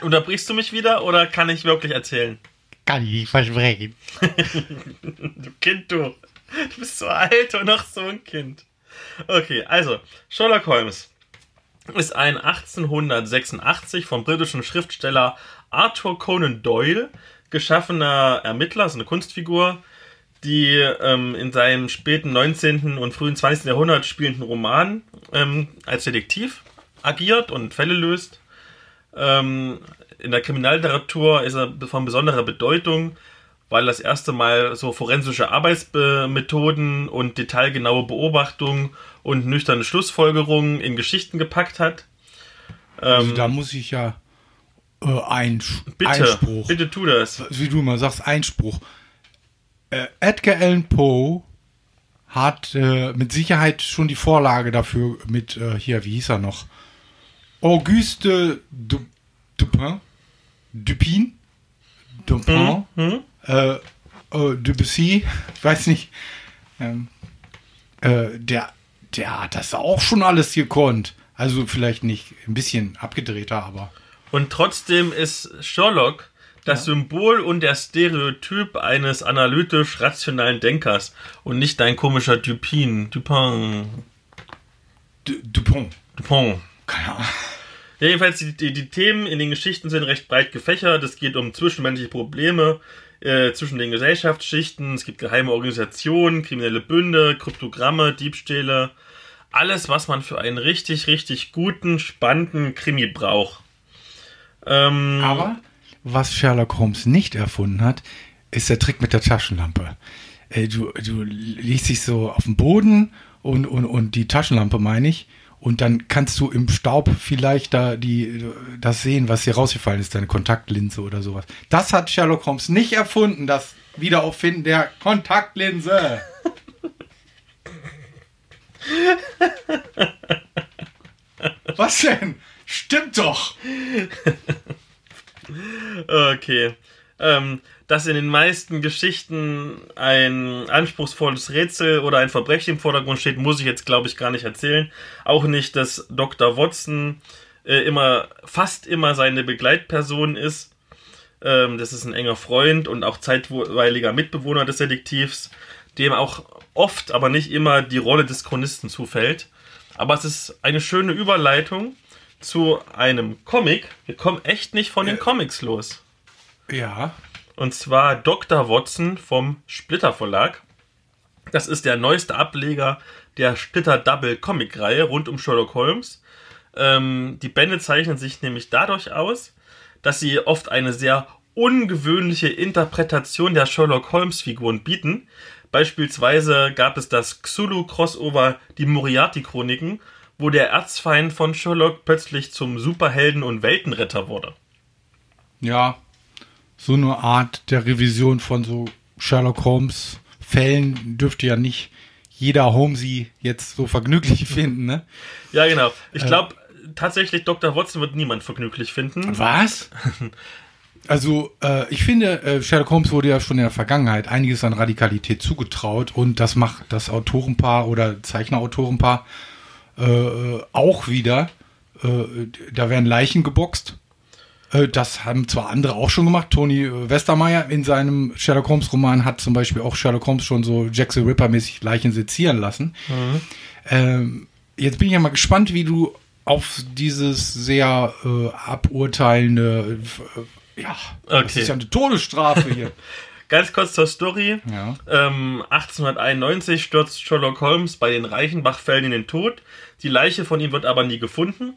Unterbrichst du mich wieder oder kann ich wirklich erzählen?
kann ich nicht versprechen. [laughs]
Du Kind, du. Du bist so alt und noch so ein Kind. Okay, also, Sherlock Holmes ist ein 1886 vom britischen Schriftsteller Arthur Conan Doyle geschaffener Ermittler, so eine Kunstfigur, die ähm, in seinem späten 19. und frühen 20. Jahrhundert spielenden Roman ähm, als Detektiv agiert und Fälle löst. Ähm, in der Kriminalliteratur ist er von besonderer Bedeutung, weil das erste Mal so forensische Arbeitsmethoden und detailgenaue Beobachtungen und nüchterne Schlussfolgerungen in Geschichten gepackt hat.
Also
Ähm,
da muss ich ja äh, Einsch
bitte,
Einspruch.
bitte tu das.
Wie du immer sagst, Einspruch. Äh, Edgar Allan Poe hat äh, mit Sicherheit schon die Vorlage dafür mit, äh, hier, wie hieß er noch? Auguste Du- Dupin? Dupin? Dupin? Äh, äh, Debussy? Ich weiß nicht. Ähm, äh, der, der hat das auch schon alles gekonnt. Also vielleicht nicht ein bisschen abgedrehter, aber.
Und trotzdem ist Sherlock das Symbol und der Stereotyp eines analytisch-rationalen Denkers und nicht dein komischer Dupin. Dupin.
Du- Dupin.
Dupin.
Keine Ahnung.
Ja, jedenfalls, die, die, die Themen in den Geschichten sind recht breit gefächert. Es geht um zwischenmenschliche Probleme äh, zwischen den Gesellschaftsschichten. Es gibt geheime Organisationen, kriminelle Bünde, Kryptogramme, Diebstähle. Alles, was man für einen richtig, richtig guten, spannenden Krimi braucht. Ähm,
Aber was Sherlock Holmes nicht erfunden hat, ist der Trick mit der Taschenlampe. Äh, Du, du legst dich so auf den Boden und, und, und die Taschenlampe meine ich. Und dann kannst du im Staub vielleicht da die, das sehen, was hier rausgefallen ist, deine Kontaktlinse oder sowas. Das hat Sherlock Holmes nicht erfunden, das Wiederauffinden der Kontaktlinse. [laughs] Was denn? Stimmt doch.
Okay. Ähm, dass in den meisten Geschichten ein anspruchsvolles Rätsel oder ein Verbrechen im Vordergrund steht, muss ich jetzt, glaube ich, gar nicht erzählen. Auch nicht, dass Dr. Watson äh, immer, fast immer seine Begleitperson ist. Ähm, das ist ein enger Freund und auch zeitweiliger Mitbewohner des Detektivs, dem auch oft, aber nicht immer die Rolle des Chronisten zufällt. Aber es ist eine schöne Überleitung zu einem Comic. Wir kommen echt nicht von den Comics los.
Ja.
Und zwar Dr. Watson vom Splitter Verlag. Das ist der neueste Ableger der Splitter Double Comic-Reihe rund um Sherlock Holmes. Ähm, die Bände zeichnen sich nämlich dadurch aus, dass sie oft eine sehr ungewöhnliche Interpretation der Sherlock Holmes-Figuren bieten. Beispielsweise gab es das Xulu-Crossover Die Moriarty-Chroniken, wo der Erzfeind von Sherlock plötzlich zum Superhelden und Weltenretter wurde.
Ja, so eine Art der Revision von so Sherlock Holmes Fällen dürfte ja nicht jeder Holmesy jetzt so vergnüglich [laughs] finden, ne?
Ja, genau. Ich glaube, tatsächlich Dr. Watson wird niemand vergnüglich finden.
Was? [laughs] Also, äh, ich finde, äh, Sherlock Holmes wurde ja schon in der Vergangenheit einiges an Radikalität zugetraut und das macht das Autorenpaar oder Zeichnerautorenpaar äh, auch wieder. Äh, da werden Leichen geboxt. Äh, das haben zwar andere auch schon gemacht. Tony äh, Westermeier in seinem Sherlock Holmes Roman hat zum Beispiel auch Sherlock Holmes schon so Jack the Ripper mäßig Leichen sezieren lassen. Ähm, jetzt bin ich ja mal gespannt, wie du auf dieses sehr äh, aburteilende, äh, ja, das
Okay.
ist ja eine Todesstrafe hier. [laughs]
Ganz kurz zur Story.
ja.
Ähm, 1891 stürzt Sherlock Holmes bei den Reichenbach-Fällen in den Tod. Die Leiche von ihm wird aber nie gefunden.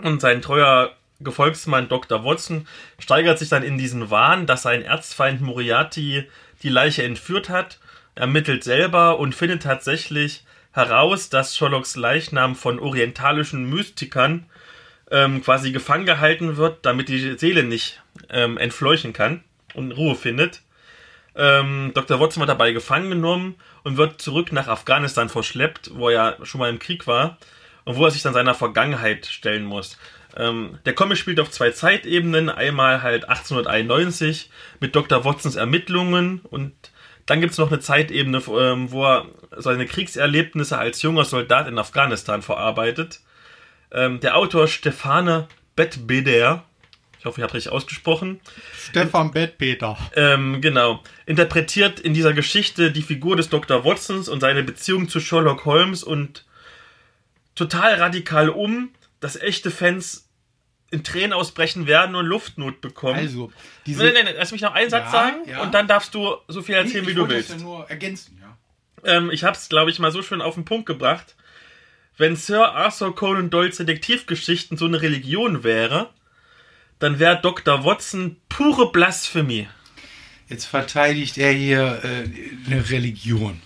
Und sein treuer Gefolgsmann Dr. Watson steigert sich dann in diesen Wahn, dass sein Erzfeind Moriarty die Leiche entführt hat, ermittelt selber und findet tatsächlich heraus, dass Sherlocks Leichnam von orientalischen Mystikern ähm, quasi gefangen gehalten wird, damit die Seele nicht ähm, entfleuchen kann und Ruhe findet. Ähm, Dr. Watson wird dabei gefangen genommen und wird zurück nach Afghanistan verschleppt, wo er schon mal im Krieg war und wo er sich dann seiner Vergangenheit stellen muss. Ähm, der Comic spielt auf zwei Zeitebenen. Einmal halt 1891 mit Dr. Watsons Ermittlungen und dann gibt es noch eine Zeitebene, ähm, wo er seine Kriegserlebnisse als junger Soldat in Afghanistan verarbeitet. Ähm, der Autor Stefane Bedbeder, ich hoffe, ich habe richtig ausgesprochen,
Stefan Bettpeter.
ähm, genau. Interpretiert in dieser Geschichte die Figur des Dr. Watsons und seine Beziehung zu Sherlock Holmes und total radikal um, dass echte Fans in Tränen ausbrechen werden und Luftnot bekommen.
Also, diese.
nein, nein, nein, lass mich noch einen Satz
Ja,
sagen
ja.
und dann darfst du so viel erzählen,
Nee,
wie
ich
du willst.
Ja nur ergänzen, ja.
Ähm, ich habe es, glaube ich, mal so schön auf den Punkt gebracht. Wenn Sir Arthur Conan Doyles Detektivgeschichten so eine Religion wäre, dann wäre Dr. Watson pure Blasphemie.
Jetzt verteidigt er hier äh, eine Religion.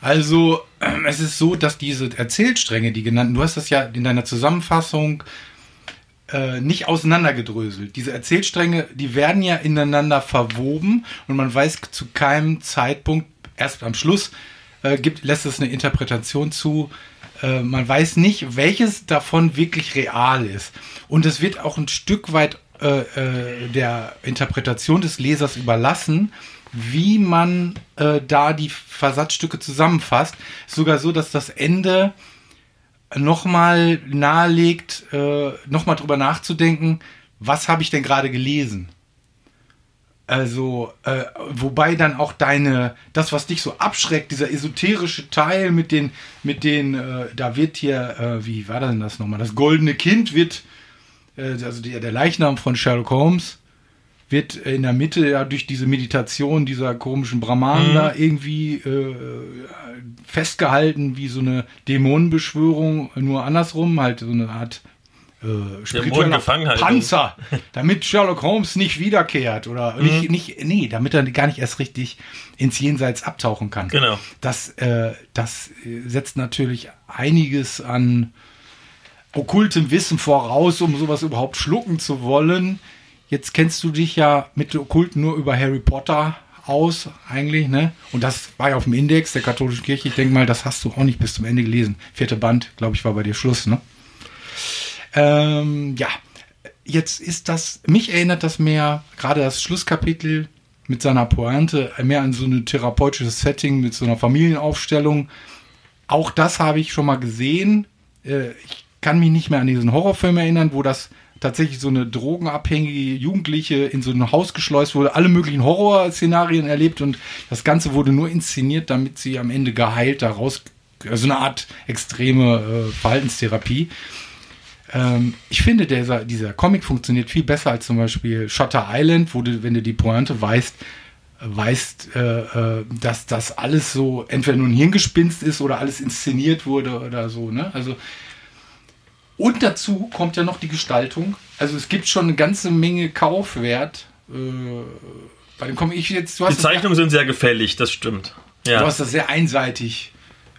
Also, [clears throat] es ist so, dass diese Erzählstränge, die genannten, du hast das ja in deiner Zusammenfassung äh, nicht auseinandergedröselt. Diese Erzählstränge, die werden ja ineinander verwoben und man weiß zu keinem Zeitpunkt, erst am Schluss, äh, gibt, lässt es eine Interpretation zu. Äh, man weiß nicht, welches davon wirklich real ist. Und es wird auch ein Stück weit äh, äh, der Interpretation des Lesers überlassen, wie man äh, da die Versatzstücke zusammenfasst. Sogar so, dass das Ende nochmal nahelegt, äh, nochmal drüber nachzudenken, was habe ich denn gerade gelesen? Also, äh, wobei dann auch deine, das, was dich so abschreckt, dieser esoterische Teil mit den, mit den, äh, da wird hier, äh, wie war denn das nochmal? Das goldene Kind wird, äh, also der, der Leichnam von Sherlock Holmes, wird in der Mitte ja durch diese Meditation dieser komischen Brahmanen da irgendwie äh, festgehalten, wie so eine Dämonenbeschwörung, nur andersrum, halt so eine Art äh, spiritueller. Panzer, damit Sherlock Holmes nicht wiederkehrt oder nicht, nicht, nee, damit er gar nicht erst richtig ins Jenseits abtauchen kann.
Genau.
Das, äh, das setzt natürlich einiges an okkultem Wissen voraus, um sowas überhaupt schlucken zu wollen. Jetzt kennst du dich ja mit Okkulten nur über Harry Potter aus, eigentlich, ne? Und das war ja auf dem Index der katholischen Kirche. Ich denke mal, das hast du auch nicht bis zum Ende gelesen. Vierte Band, glaube ich, war bei dir Schluss, ne? Ähm, ja, jetzt ist das, mich erinnert das mehr, gerade das Schlusskapitel mit seiner Pointe, mehr an so ein therapeutisches Setting mit so einer Familienaufstellung. Auch das habe ich schon mal gesehen. Äh, ich kann mich nicht mehr an diesen Horrorfilm erinnern, wo das tatsächlich so eine drogenabhängige Jugendliche in so ein Haus geschleust wurde, alle möglichen Horrorszenarien erlebt und das Ganze wurde nur inszeniert, damit sie am Ende geheilt daraus, also eine Art extreme äh, Verhaltenstherapie. Ähm, ich finde, dieser, dieser Comic funktioniert viel besser als zum Beispiel Shutter Island, wo du, wenn du die Pointe weißt, weißt, äh, äh, dass das alles so entweder nur ein Hirngespinst ist oder alles inszeniert wurde oder so. Ne? Also und dazu kommt ja noch die Gestaltung. Also es gibt schon eine ganze Menge Kaufwert. Äh, bei dem komme ich jetzt. Du
Die Zeichnungen sind sehr gefällig, das stimmt.
Du
Ja.
hast das sehr einseitig.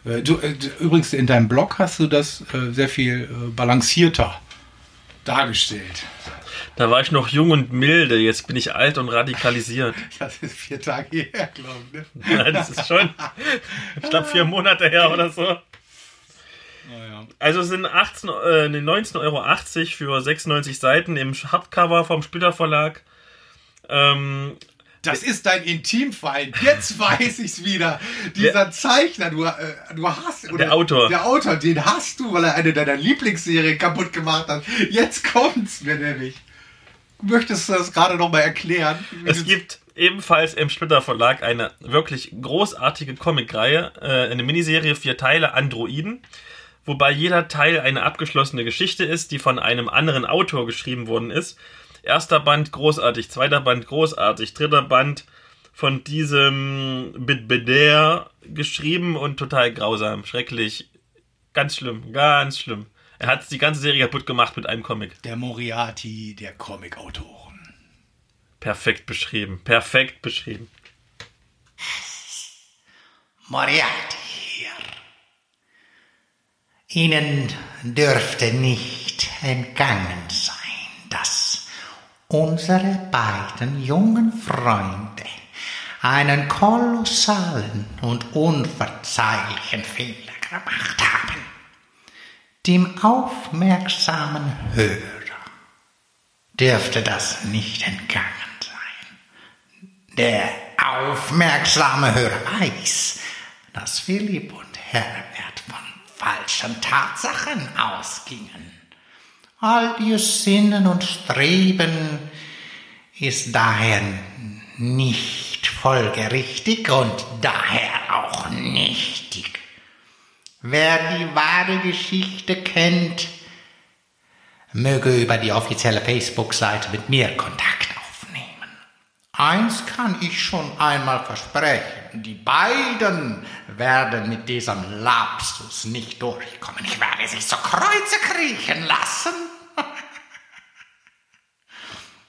Äh, Du, äh, du- übrigens, in deinem Blog hast du das sehr viel balancierter dargestellt.
Da war ich noch jung und milde, jetzt bin ich alt und radikalisiert. [laughs]
Das ist vier Tage her, glaube ich. Ne?
Ja, das ist schon, ich glaube, vier Monate her oder so. Also es sind 18, äh, nee, 19,80 Euro für 96 Seiten im Hardcover vom Splitter Verlag. Ähm,
Das ist dein Intimfeind. Jetzt [laughs] weiß ich's wieder. Dieser Zeichner, du, äh, du hast.
Der Autor.
Der Autor, den hast du, weil er eine deiner Lieblingsserien kaputt gemacht hat. Jetzt [laughs] kommt's mir nämlich. Möchtest du das gerade nochmal erklären?
es gibt ebenfalls im Splitter Verlag eine wirklich großartige Comicreihe, äh, eine Miniserie, vier Teile, Androiden, wobei jeder Teil eine abgeschlossene Geschichte ist, die von einem anderen Autor geschrieben worden ist. Erster Band großartig, zweiter Band großartig, dritter Band von diesem Bidbeder geschrieben und total grausam, schrecklich, ganz schlimm, ganz schlimm. Er hat die ganze Serie kaputt gemacht mit einem Comic.
Der Moriarty der Comicautoren.
Perfekt beschrieben, perfekt beschrieben.
Moriarty. Ihnen dürfte nicht entgangen sein, dass unsere beiden jungen Freunde einen kolossalen und unverzeihlichen Fehler gemacht haben. Dem aufmerksamen Hörer dürfte das nicht entgangen sein. Der aufmerksame Hörer weiß, dass Philipp und Herbert von falschen Tatsachen ausgingen. All ihr Sinnen und Streben ist daher nicht folgerichtig und daher auch nichtig. Wer die wahre Geschichte kennt, möge über die offizielle Facebook-Seite mit mir Kontakt. Eins kann ich schon einmal versprechen. Die beiden werden mit diesem Lapsus nicht durchkommen. Ich werde sie zu Kreuze kriechen lassen. [laughs]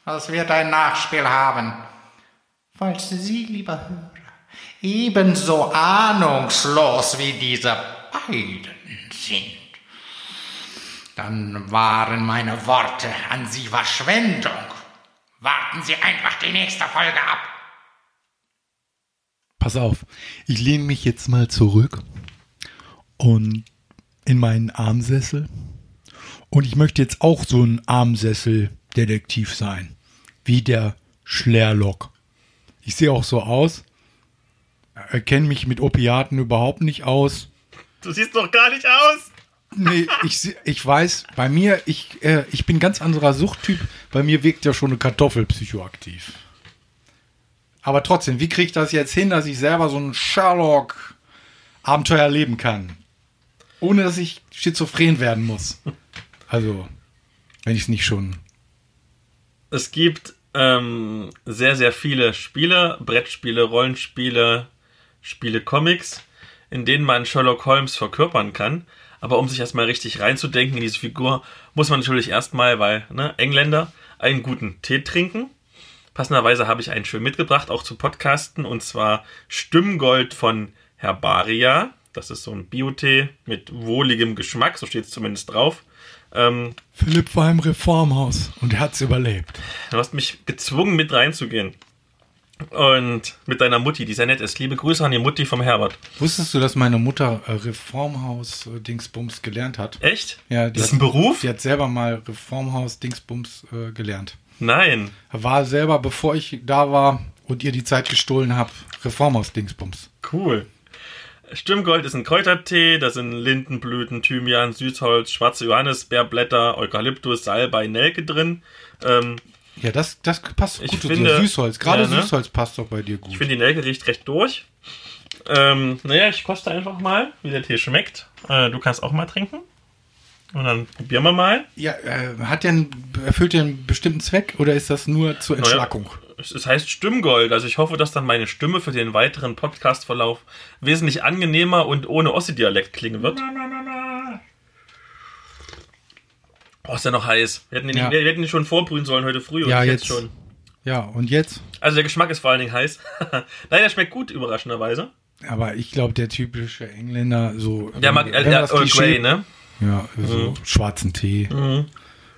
Das wird ein Nachspiel haben. Falls Sie, lieber Hörer, ebenso ahnungslos wie diese beiden sind, dann waren meine Worte an Sie Verschwendung. Warten Sie einfach die nächste Folge ab.
Pass auf, ich lehne mich jetzt mal zurück und in meinen Armsessel. Und ich möchte jetzt auch so ein Armsessel-Detektiv sein, wie der Schlerlock. Ich sehe auch so aus, erkenne mich mit Opiaten überhaupt nicht aus.
Du siehst doch gar nicht aus.
Nee, ich, ich weiß, bei mir, ich, äh, ich bin ganz anderer Suchttyp. Bei mir wirkt ja schon eine Kartoffel psychoaktiv. Aber trotzdem, wie kriege ich das jetzt hin, dass ich selber so ein Sherlock-Abenteuer erleben kann? Ohne dass ich schizophren werden muss. Also, wenn ich es nicht schon.
Es gibt ähm, sehr, sehr viele Spiele, Brettspiele, Rollenspiele, Spiele, Comics, in denen man Sherlock Holmes verkörpern kann. Aber um sich erstmal richtig reinzudenken in diese Figur, muss man natürlich erstmal, weil ne, Engländer, einen guten Tee trinken. Passenderweise habe ich einen schön mitgebracht, auch zu Podcasten, und zwar Stimmgold von Herbaria. Das ist so ein Biotee mit wohligem Geschmack, so steht es zumindest drauf. Ähm,
Philipp war im Reformhaus und er hat's überlebt.
Du hast mich gezwungen, mit reinzugehen. Und mit deiner Mutti, die sehr nett ist. Liebe Grüße an die Mutti vom Herbert.
Wusstest du, dass meine Mutter äh, Reformhaus-Dingsbums gelernt hat?
Echt?
Ja,
das ist
hat-
ein Beruf?
Sie hat selber mal Reformhaus-Dingsbums äh, gelernt.
Nein.
War selber, bevor ich da war und ihr die Zeit gestohlen habe, Reformhaus-Dingsbums.
Cool. Stimmgold ist ein Kräutertee, da sind Lindenblüten, Thymian, Süßholz, schwarze Johannisbeerblätter, Eukalyptus, Salbei, Nelke drin. Ähm,
Ja, das, das passt doch
Ich
gut zu
finde-
dir. Süßholz. Gerade
Ja, ne?
Süßholz passt doch bei dir gut.
ich finde, die Nelke riecht recht durch. Ähm, naja, ich koste einfach mal, wie der Tee schmeckt. Äh, du kannst auch mal trinken. Und dann probieren wir mal.
Ja, äh, hat der einen, erfüllt der einen bestimmten Zweck oder ist das nur zur Entschlackung?
Es es heißt Stimmgold. Also ich hoffe, dass dann meine Stimme für den weiteren Podcast-Verlauf wesentlich angenehmer und ohne Ossi-Dialekt klingen wird. Oh, ist ja noch heiß. Wir hätten ihn,
Ja.
wir hätten ihn schon vorbrühen sollen heute früh und
Ja,
nicht
jetzt.
schon.
Ja, und jetzt?
Also der Geschmack ist vor allen Dingen heiß. [laughs] Nein, der schmeckt gut, überraschenderweise.
Aber ich glaube, der typische Engländer, so.
Der mag äh, der Earl Grey, ne?
Ja, so schwarzen Tee.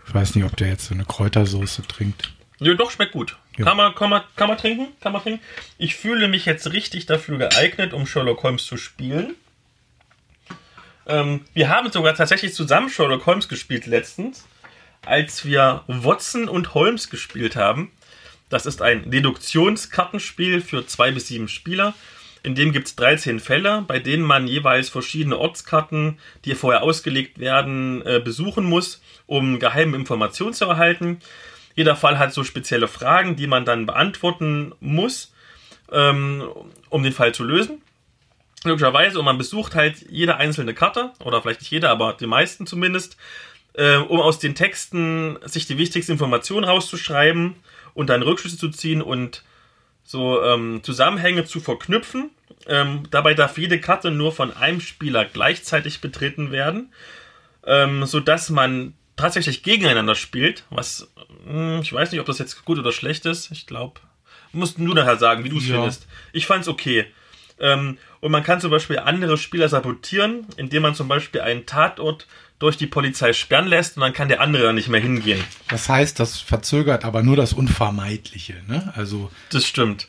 Ich weiß nicht, ob der jetzt so eine Kräutersoße trinkt.
Ja, doch, schmeckt gut.
Ja.
Kann, man, kann, man, kann man trinken? Kann man trinken? Ich fühle mich jetzt richtig dafür geeignet, um Sherlock Holmes zu spielen. Ähm, wir haben sogar tatsächlich zusammen Sherlock Holmes gespielt letztens, als wir Watson und Holmes gespielt haben. Das ist ein Deduktionskartenspiel für zwei bis sieben Spieler. In dem gibt es 13 Fälle, bei denen man jeweils verschiedene Ortskarten, die vorher ausgelegt werden, äh, besuchen muss, um geheime Informationen zu erhalten. Jeder Fall hat so spezielle Fragen, die man dann beantworten muss, ähm, um den Fall zu lösen. Logischerweise, und man besucht halt jede einzelne Karte, oder vielleicht nicht jede, aber die meisten zumindest, äh, um aus den Texten sich die wichtigsten Informationen rauszuschreiben und dann Rückschlüsse zu ziehen und so ähm, Zusammenhänge zu verknüpfen. Ähm, dabei darf jede Karte nur von einem Spieler gleichzeitig betreten werden, ähm, sodass man tatsächlich gegeneinander spielt, was hm, ich weiß nicht, ob das jetzt gut oder schlecht ist. Ich glaube, musst du nachher sagen, wie du es
Ja.
findest. Ich fand's okay. Ähm, und man kann zum Beispiel andere Spieler sabotieren, indem man zum Beispiel einen Tatort durch die Polizei sperren lässt und dann kann der andere nicht mehr hingehen.
Das heißt, das verzögert aber nur das Unvermeidliche. Ne? Also
Das stimmt.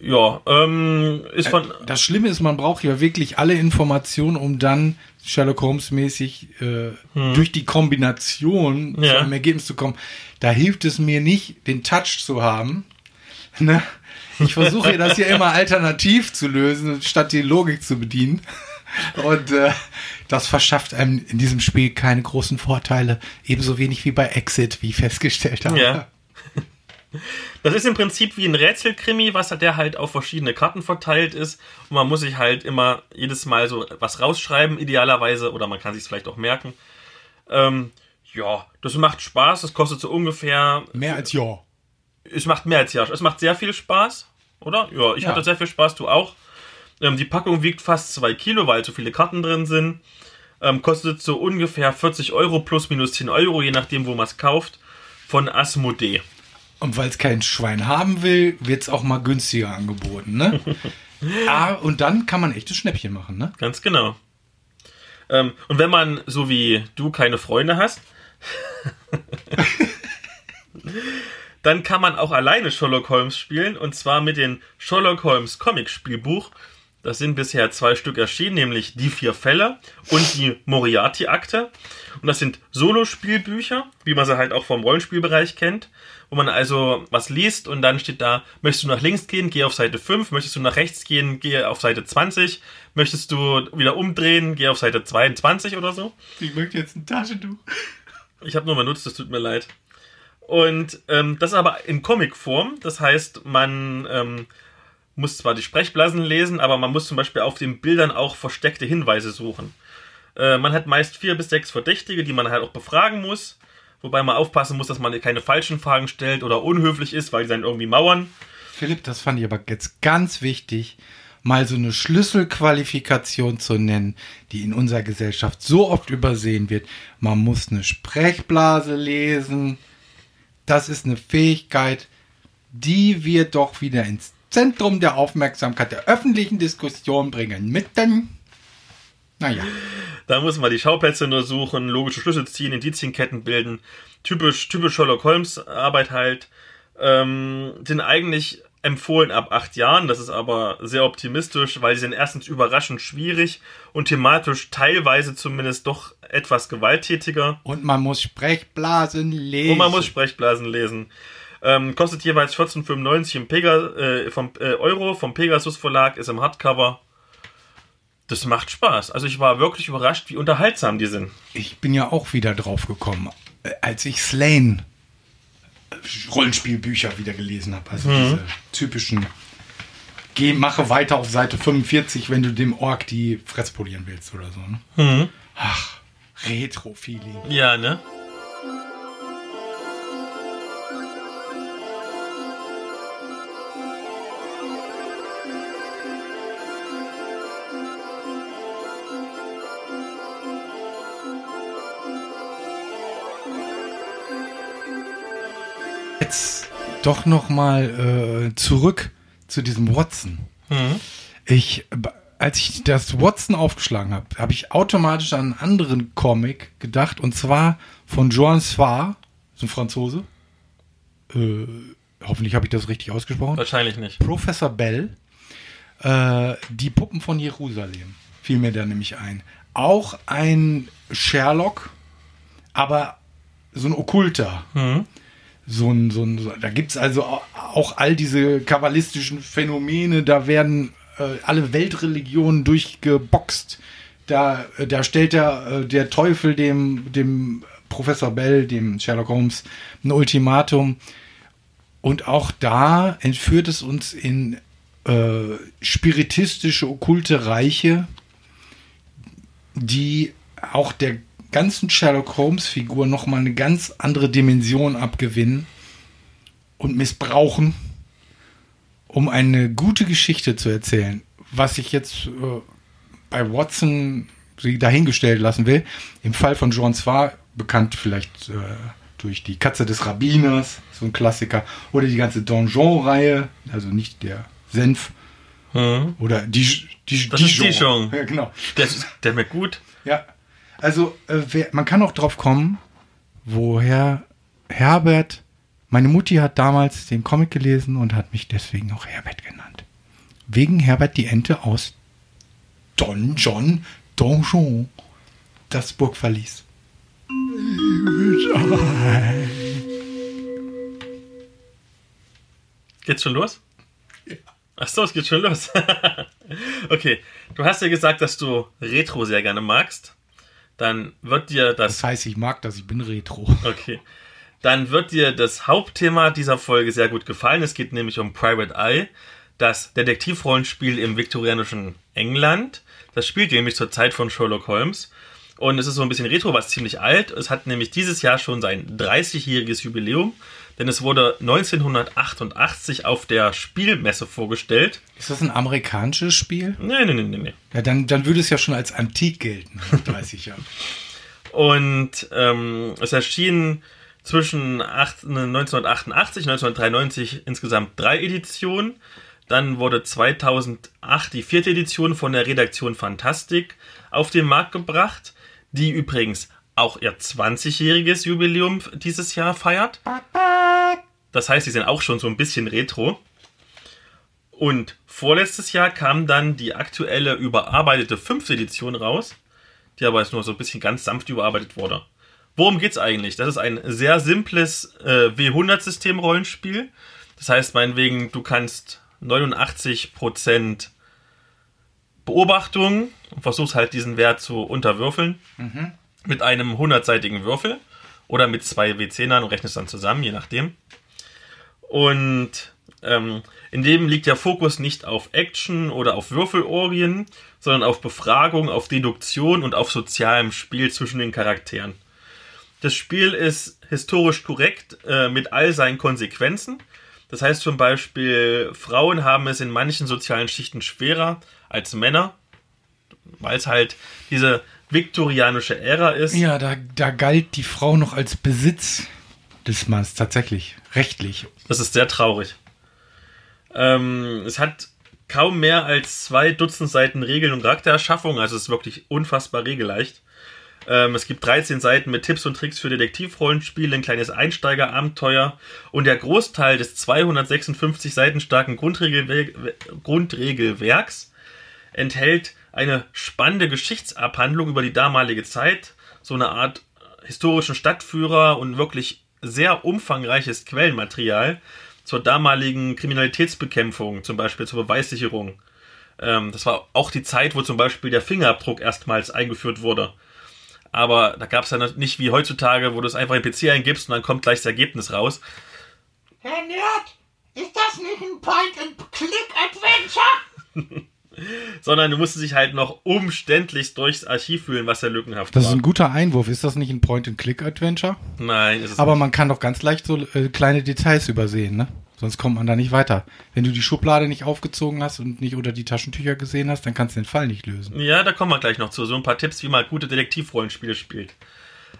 Ja, ähm, ist von.
das Schlimme ist, man braucht ja wirklich alle Informationen, um dann Sherlock Holmes mäßig äh, durch die Kombination
Hm. Ja.
zu einem Ergebnis zu kommen. Da hilft es mir nicht, den Touch zu haben. [laughs] Ne? Ich versuche das ja immer alternativ zu lösen, statt die Logik zu bedienen. Und äh, das verschafft einem in diesem Spiel keine großen Vorteile. Ebenso wenig wie bei Exit, wie ich festgestellt habe.
Ja. Das ist im Prinzip wie ein Rätselkrimi, was der halt auf verschiedene Karten verteilt ist. Und man muss sich halt immer jedes Mal so was rausschreiben, idealerweise, oder man kann sich vielleicht auch merken. Ähm, ja, das macht Spaß. Das kostet so ungefähr.
Mehr als ja.
Es macht mehr als ja. Es macht sehr viel Spaß, oder? Ja, ich
Ja.
hatte sehr viel Spaß, du auch. Ähm, die Packung wiegt fast zwei Kilo, weil so viele Karten drin sind. Ähm, kostet so ungefähr 40 Euro plus minus 10 Euro, je nachdem, wo man es kauft. Von Asmodee.
Und weil es kein Schwein haben will, wird es auch mal günstiger angeboten, ne? [laughs] ah, und dann kann man echtes Schnäppchen machen, ne?
Ganz genau. Ähm, und wenn man, so wie du, keine Freunde hast, [laughs] [laughs] dann kann man auch alleine Sherlock Holmes spielen. Und zwar mit dem Sherlock Holmes Comic-Spielbuch. Das sind bisher zwei Stück erschienen, nämlich die vier Fälle und die Moriarty-Akte. Und das sind Solo-Spielbücher, wie man sie halt auch vom Rollenspielbereich kennt, wo man also was liest und dann steht da, möchtest du nach links gehen, geh auf Seite 5, möchtest du nach rechts gehen, geh auf Seite 20, möchtest du wieder umdrehen, geh auf Seite 22 oder so.
Ich möchte jetzt ein Taschentuch.
Ich habe nur benutzt, das tut mir leid. Und ähm, das aber in Comicform, das heißt, man ähm, muss zwar die Sprechblasen lesen, aber man muss zum Beispiel auf den Bildern auch versteckte Hinweise suchen. Äh, man hat meist vier bis sechs Verdächtige, die man halt auch befragen muss. Wobei man aufpassen muss, dass man keine falschen Fragen stellt oder unhöflich ist, weil die dann irgendwie mauern.
Philipp, das fand ich aber jetzt ganz wichtig, mal so eine Schlüsselqualifikation zu nennen, die in unserer Gesellschaft so oft übersehen wird. Man muss eine Sprechblase lesen. Das ist eine Fähigkeit, die wir doch wieder ins Zentrum der Aufmerksamkeit der öffentlichen Diskussion bringen. Mitten. Naja.
Da muss man die Schauplätze nur suchen, logische Schlüsse ziehen, Indizienketten bilden. Typisch, typisch Sherlock Holmes Arbeit halt. Ähm, sind eigentlich empfohlen ab acht Jahren. Das ist aber sehr optimistisch, weil sie sind erstens überraschend schwierig und thematisch teilweise zumindest doch etwas gewalttätiger.
Und man muss Sprechblasen lesen.
Und man muss Sprechblasen lesen. Ähm, kostet jeweils 14,95 im Pega, äh, vom, äh, Euro vom Pegasus Verlag, ist im Hardcover. Das macht Spaß. Also ich war wirklich überrascht, wie unterhaltsam die sind.
Ich bin ja auch wieder drauf gekommen, äh, als ich Slane Rollenspielbücher wieder gelesen habe. Also diese typischen Geh, mache weiter auf Seite 45, wenn du dem Ork die Fresse polieren willst oder so. Ne? Ach, Retro-Feeling.
Ja, ne?
Doch noch mal äh, zurück zu diesem Watson. Ich, b- als ich das Watson aufgeschlagen habe, habe ich automatisch an einen anderen Comic gedacht und zwar von Joan Svar, ist ein Franzose. Äh, hoffentlich habe ich das richtig ausgesprochen.
Wahrscheinlich nicht.
Professor Bell, äh, die Puppen von Jerusalem, fiel mir da nämlich ein. Auch ein Sherlock, aber so ein okkulter. So ein, so ein, da gibt's also au- auch all diese kabbalistischen Phänomene, da werden äh, alle Weltreligionen durchgeboxt. Da, äh, da stellt der, äh, der Teufel dem, dem Professor Bell, dem Sherlock Holmes, ein Ultimatum. Und auch da entführt es uns in äh, spiritistische, okkulte Reiche, die auch der ganzen Sherlock Holmes-Figur nochmal eine ganz andere Dimension abgewinnen und missbrauchen, um eine gute Geschichte zu erzählen. Was ich jetzt äh, bei Watson sie dahingestellt lassen will. Im Fall von John Zwar, bekannt vielleicht äh, durch die Katze des Rabbiners, so ein Klassiker, oder die ganze Donjon-Reihe, also nicht der Senf, oder die, die,
Das ist Dijon.
Ja, genau.
Der, der mir gut.
Ja, also äh, wer, man kann auch drauf kommen, woher Herbert, meine Mutti hat damals den Comic gelesen und hat mich deswegen auch Herbert genannt. Wegen Herbert die Ente aus Don John Donjon, das Burgverlies.
Geht's schon los? Ach so, es geht schon los. [laughs] okay, du hast ja gesagt, dass du Retro sehr gerne magst. Dann wird dir das
Das heißt, ich mag das, ich bin Retro.
Okay. Dann wird dir das Hauptthema dieser Folge sehr gut gefallen. Es geht nämlich um Private Eye, das Detektivrollenspiel im viktorianischen England. Das spielt nämlich zur Zeit von Sherlock Holmes. Und es ist so ein bisschen retro, was ziemlich alt. Es hat nämlich dieses Jahr schon sein 30-jähriges Jubiläum, denn es wurde 1988 auf der Spielmesse vorgestellt.
Ist das ein amerikanisches Spiel?
Nee, nee, nee, nee, nee.
Ja, dann, dann würde es ja schon als antik gelten, nach 30 Jahren. [laughs]
Und ähm, es erschien zwischen acht- 1988 und 1993 insgesamt drei Editionen. Dann wurde 2008 die vierte Edition von der Redaktion Fantastik auf den Markt gebracht, die übrigens auch ihr 20-jähriges Jubiläum dieses Jahr feiert. Das heißt, sie sind auch schon so ein bisschen retro. Und vorletztes Jahr kam dann die aktuelle überarbeitete fünfte Edition raus, die aber jetzt nur so ein bisschen ganz sanft überarbeitet wurde. Worum geht's eigentlich? Das ist ein sehr simples äh, W100-System-Rollenspiel. Das heißt, meinetwegen, du kannst 89% Beobachtung und versuchst halt diesen Wert zu unterwürfeln mit einem 100-seitigen Würfel oder mit zwei W10ern und rechnest dann zusammen, je nachdem. Und ähm, in dem liegt der Fokus nicht auf Action oder auf Würfelorgien, sondern auf Befragung, auf Deduktion und auf sozialem Spiel zwischen den Charakteren. Das Spiel ist historisch korrekt äh, mit all seinen Konsequenzen. Das heißt zum Beispiel, Frauen haben es in manchen sozialen Schichten schwerer als Männer, weil es halt diese viktorianische Ära ist.
Ja, da, da galt die Frau noch als Besitz des Manns, tatsächlich, rechtlich.
Das ist sehr traurig. Ähm, es hat kaum mehr als zwei Dutzend Seiten Regeln und Charaktererschaffung, also es ist wirklich unfassbar regelleicht. Ähm, es gibt 13 Seiten mit Tipps und Tricks für Detektivrollenspiele, ein kleines Einsteigerabenteuer und der Großteil des 256 Seiten starken Grundregelwer Grundregelwerks enthält eine spannende Geschichtsabhandlung über die damalige Zeit, so eine Art historischen Stadtführer und wirklich sehr umfangreiches Quellenmaterial zur damaligen Kriminalitätsbekämpfung, zum Beispiel zur Beweissicherung. Ähm, das war auch die Zeit, wo zum Beispiel der Fingerabdruck erstmals eingeführt wurde. Aber da gab es ja nicht wie heutzutage, wo du es einfach in den PC eingibst und dann kommt gleich das Ergebnis raus.
Herr Nerd, ist das nicht ein Point-and-Click-Adventure? [laughs]
sondern du musst dich halt noch umständlich durchs Archiv fühlen, was ja lückenhaft
Das ist
war.
ein guter Einwurf. Ist das nicht ein Point-and-Click-Adventure?
Nein, ist es
Aber
nicht.
man kann doch ganz leicht so äh, kleine Details übersehen, ne? Sonst kommt man da nicht weiter. Wenn du die Schublade nicht aufgezogen hast und nicht unter die Taschentücher gesehen hast, dann kannst du den Fall nicht lösen.
Ja, da kommen wir gleich noch zu. So ein paar Tipps, wie man gute Detektivrollenspiele spielt.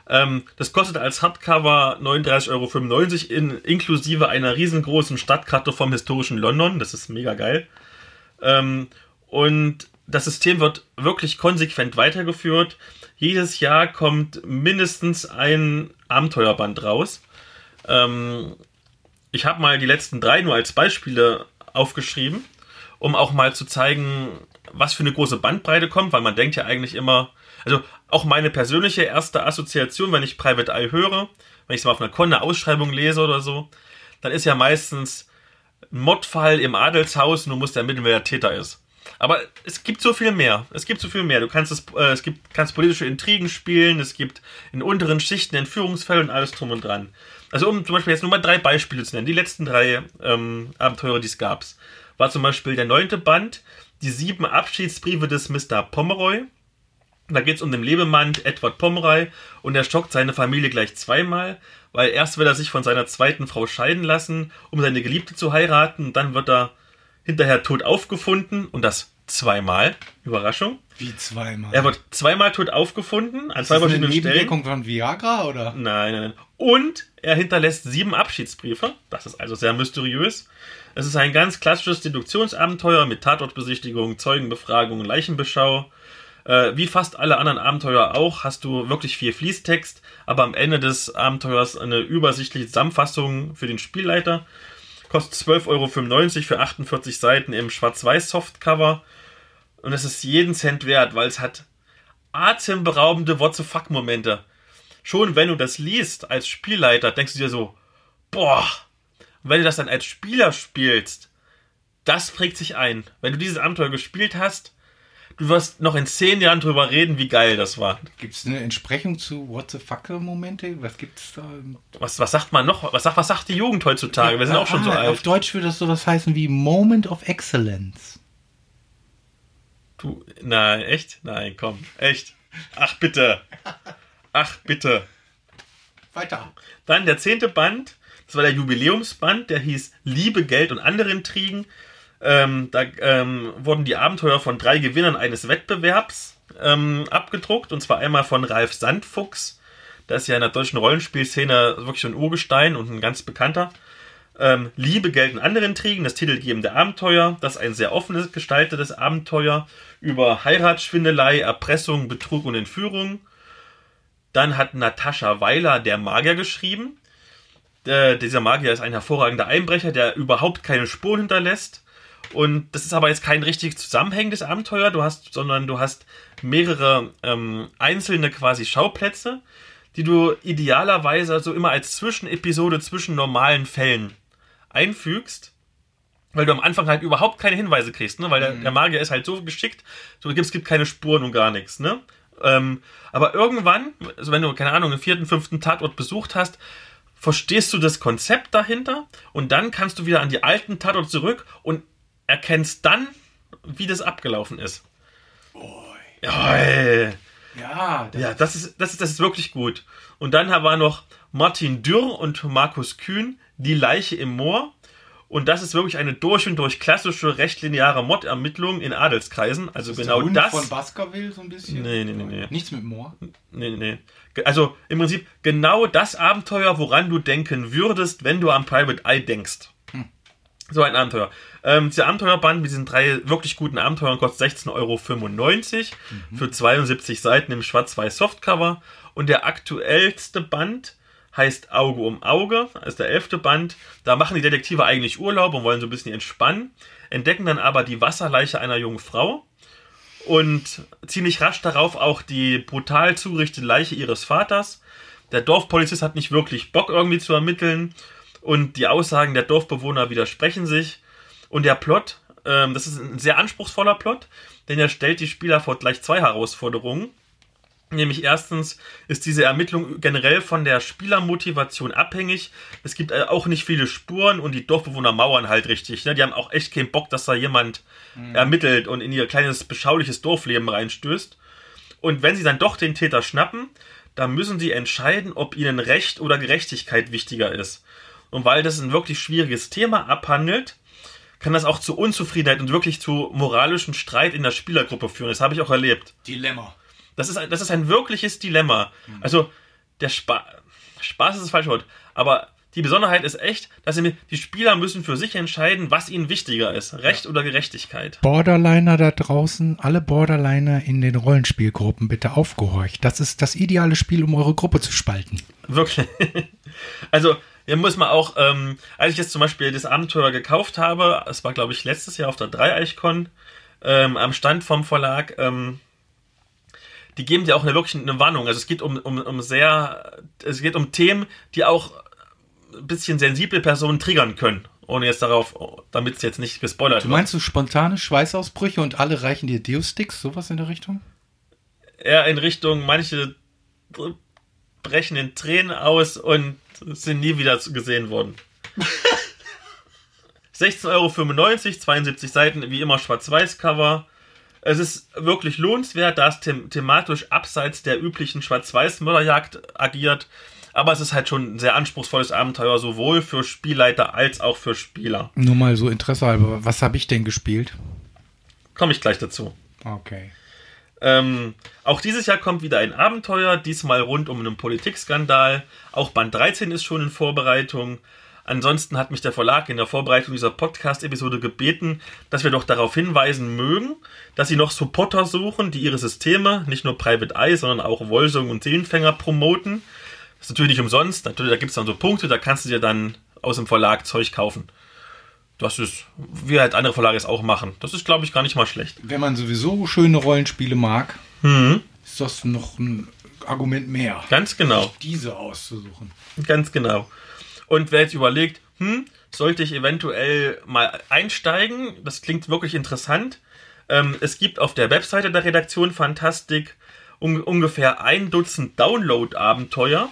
Ähm, das kostet als Hardcover 39,95 Euro in, inklusive einer riesengroßen Stadtkarte vom historischen London. Das ist mega geil. Ähm, und das System wird wirklich konsequent weitergeführt. Jedes Jahr kommt mindestens ein Abenteuerband raus. Ähm, ich habe mal die letzten drei nur als Beispiele aufgeschrieben, um auch mal zu zeigen, was für eine große Bandbreite kommt, weil man denkt ja eigentlich immer, also auch meine persönliche erste Assoziation, wenn ich Private Eye höre, wenn ich es mal auf einer Con eine Ausschreibung lese oder so, dann ist ja meistens ein Mordfall im Adelshaus und du musst ermitteln, wer der Täter ist. Aber es gibt so viel mehr. Es gibt so viel mehr. Du kannst es, äh, es gibt, kannst politische Intrigen spielen, es gibt in unteren Schichten Entführungsfälle und alles drum und dran. Also um zum Beispiel jetzt nur mal drei Beispiele zu nennen. Die letzten drei ähm, Abenteuer, die es gab, war zum Beispiel der neunte Band, die sieben Abschiedsbriefe des Mr. Pomeroy. Da geht es um den Lebemann Edward Pomeroy und er schockt seine Familie gleich zweimal, weil erst will er sich von seiner zweiten Frau scheiden lassen, um seine Geliebte zu heiraten, und dann wird er hinterher tot aufgefunden und das zweimal. Überraschung.
Wie zweimal.
Er wird zweimal tot aufgefunden an
ist
zwei
das eine
verschiedenen Stellen.
Nebenwirkung von Viagra oder?
Nein, nein, nein. Und er hinterlässt sieben Abschiedsbriefe. Das ist also sehr mysteriös. Es ist ein ganz klassisches Deduktionsabenteuer mit Tatortbesichtigung, Zeugenbefragung, Leichenbeschau. Äh, wie fast alle anderen Abenteuer auch, hast du wirklich viel Fließtext, aber am Ende des Abenteuers eine übersichtliche Zusammenfassung für den Spielleiter. Kostet 12,95 Euro für 48 Seiten im Schwarz-Weiß-Softcover. Und es ist jeden Cent wert, weil es hat atemberaubende What the fuck Momente. Schon wenn du das liest als Spielleiter, denkst du dir so, boah, und wenn du das dann als Spieler spielst, das prägt sich ein. Wenn du dieses Abenteuer gespielt hast, du wirst noch in zehn Jahren drüber reden, wie geil das war.
Gibt es eine Entsprechung zu What the fuck Momente? Was gibt's da?
Was, was sagt man noch? Was sagt, was sagt die Jugend heutzutage? Wir sind auch schon so
Ah, Auf
alt.
Deutsch würde das sowas heißen wie Moment of Excellence.
Du, nein, echt? Nein, komm, echt. Ach bitte. Ach bitte.
Weiter.
Dann der zehnte Band, das war der Jubiläumsband, der hieß Liebe, Geld und andere Intrigen. Ähm, da ähm, wurden die Abenteuer von drei Gewinnern eines Wettbewerbs ähm, abgedruckt, und zwar einmal von Ralf Sandfuchs. Das ist ja in der deutschen Rollenspielszene wirklich ein Urgestein und ein ganz bekannter. Ähm, Liebe, Geld und andere Intrigen, das titelgebende Abenteuer. Das ist ein sehr offenes gestaltetes Abenteuer über Heiratsschwindelei, Erpressung, Betrug und Entführung. Dann hat Natascha Weiler der Magier geschrieben. Äh, dieser Magier ist ein hervorragender Einbrecher, der überhaupt keine Spuren hinterlässt. Und das ist aber jetzt kein richtig zusammenhängendes Abenteuer, du hast, sondern du hast mehrere ähm, einzelne quasi Schauplätze, die du idealerweise so immer als Zwischenepisode zwischen normalen Fällen einfügst. Weil du am Anfang halt überhaupt keine Hinweise kriegst, ne? Weil der, der Magier ist halt so geschickt, so es gibt keine Spuren und gar nichts, ne? Ähm, aber irgendwann, also wenn du, keine Ahnung, den vierten, fünften Tatort besucht hast, verstehst du das Konzept dahinter und dann kannst du wieder an die alten Tatort zurück und erkennst dann, wie das abgelaufen ist. Ja, ey.
Ja, das
Ja, das ist, das ist, das ist wirklich gut. Und dann war noch Martin Dürr und Markus Kühn, Die Leiche im Moor. Und das ist wirklich eine durch und durch klassische, rechtlineare Mordermittlung in Adelskreisen. Also
ist
genau
der Hund
das.
von Baskerville so ein bisschen.
Nee, nee, nee, nee.
Nichts mit Moor.
Nee, nee. Also im Prinzip genau das Abenteuer, woran du denken würdest, wenn du an Private Eye denkst. So ein Abenteuer. Ähm, dieser Abenteuerband mit diesen drei wirklich guten Abenteuern kostet 16,95 Euro für 72 Seiten im schwarz-weiß Softcover. Und der aktuellste Band heißt Auge um Auge, das ist der elfte Band. Da machen die Detektive eigentlich Urlaub und wollen so ein bisschen entspannen, entdecken dann aber die Wasserleiche einer jungen Frau und ziemlich rasch darauf auch die brutal zugerichtete Leiche ihres Vaters. Der Dorfpolizist hat nicht wirklich Bock irgendwie zu ermitteln und die Aussagen der Dorfbewohner widersprechen sich. Und der Plot, ähm, das ist ein sehr anspruchsvoller Plot, denn er stellt die Spieler vor gleich zwei Herausforderungen. Nämlich erstens ist diese Ermittlung generell von der Spielermotivation abhängig. Es gibt äh, auch nicht viele Spuren und die Dorfbewohner mauern halt richtig. Ne? Die haben auch echt keinen Bock, dass da jemand ermittelt und in ihr kleines beschauliches Dorfleben reinstößt. Und wenn sie dann doch den Täter schnappen, dann müssen sie entscheiden, ob ihnen Recht oder Gerechtigkeit wichtiger ist. Und weil das ein wirklich schwieriges Thema abhandelt, kann das auch zu Unzufriedenheit und wirklich zu moralischem Streit in der Spielergruppe führen. Das habe ich auch erlebt.
Dilemma.
Das ist ein, das ist ein wirkliches Dilemma. Also, der Spa Spaß ist das falsche Wort, aber die Besonderheit ist echt, dass sie, die Spieler müssen für sich entscheiden, was ihnen wichtiger ist. Recht oder Gerechtigkeit.
Borderliner da draußen, alle Borderliner in den Rollenspielgruppen bitte aufgehorcht. Das ist das ideale Spiel, um eure Gruppe zu spalten.
Wirklich. [laughs] Also, hier muss man auch, ähm, als ich jetzt zum Beispiel das Abenteuer gekauft habe, es war glaube ich letztes Jahr auf der Dreieichkon, ähm, am Stand vom Verlag, ähm, die geben dir auch eine wirklich eine Warnung. Also es geht um, um, um sehr, es geht um Themen, die auch ein bisschen sensible Personen triggern können. Ohne jetzt darauf, damit es jetzt nicht gespoilert
Du meinst so spontane Schweißausbrüche und alle reichen dir Deus-Sticks, sowas in der Richtung?
eher in Richtung, manche brechen in Tränen aus und sind nie wieder gesehen worden. [laughs] 16,95 Euro, 72 Seiten, wie immer Schwarz-Weiß-Cover. Es ist wirklich lohnenswert, da es them thematisch abseits der üblichen Schwarz-Weiß-Mörderjagd agiert. Aber es ist halt schon ein sehr anspruchsvolles Abenteuer, sowohl für Spielleiter als auch für Spieler.
Nur mal so Interesse halber, was habe ich denn gespielt?
Komme ich gleich dazu.
Okay.
Ähm, auch dieses Jahr kommt wieder ein Abenteuer, diesmal rund um einen Politikskandal. Auch Band 13 ist schon in Vorbereitung. Ansonsten hat mich der Verlag in der Vorbereitung dieser Podcast-Episode gebeten, dass wir doch darauf hinweisen mögen, dass sie noch Supporter suchen, die ihre Systeme, nicht nur Private Eye, sondern auch Wolsung und Seelenfänger promoten. Das ist natürlich nicht umsonst. Natürlich, da gibt es dann so Punkte, da kannst du dir dann aus dem Verlag Zeug kaufen. Das ist, wie halt andere Verlage es auch machen. Das ist, glaube ich, gar nicht mal schlecht.
Wenn man sowieso schöne Rollenspiele mag,
Mhm.
ist das noch ein Argument mehr,
Ganz genau.
diese auszusuchen.
Ganz genau. Und wer jetzt überlegt, hm, sollte ich eventuell mal einsteigen, das klingt wirklich interessant. Ähm, es gibt auf der Webseite der Redaktion Fantastik un ungefähr ein Dutzend Download-Abenteuer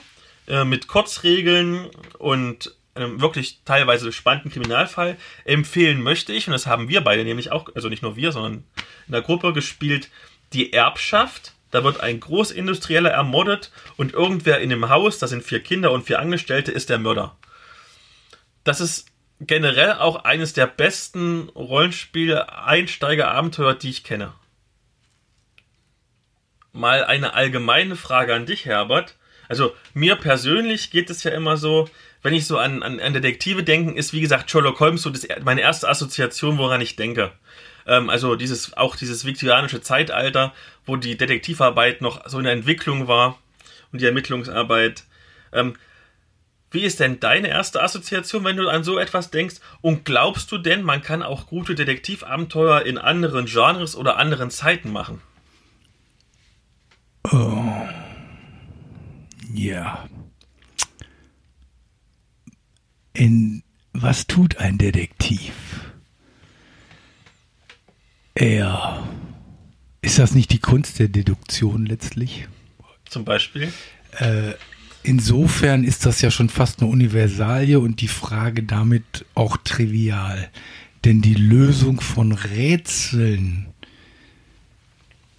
äh, mit Kurzregeln und einem wirklich teilweise spannenden Kriminalfall. Empfehlen möchte ich, und das haben wir beide nämlich auch, also nicht nur wir, sondern in der Gruppe gespielt, die Erbschaft. Da wird ein Großindustrieller ermordet und irgendwer in dem Haus, da sind vier Kinder und vier Angestellte, ist der Mörder. Das ist generell auch eines der besten Rollenspiel-Einsteiger-Abenteuer, die ich kenne. Mal eine allgemeine Frage an dich, Herbert. Also mir persönlich geht es ja immer so, wenn ich so an, an, an Detektive denke, ist wie gesagt Sherlock Holmes so das, meine erste Assoziation, woran ich denke. Ähm, also dieses auch dieses viktorianische Zeitalter, wo die Detektivarbeit noch so in der Entwicklung war und die Ermittlungsarbeit. Ähm, wie ist denn deine erste Assoziation, wenn du an so etwas denkst? Und glaubst du denn, man kann auch gute Detektivabenteuer in anderen Genres oder anderen Zeiten machen?
Ja. In was tut ein Detektiv? Er. Ist das nicht die Kunst der Deduktion letztlich?
Zum Beispiel?
Insofern ist das ja schon fast eine Universalie und die Frage damit auch trivial. Denn die Lösung von Rätseln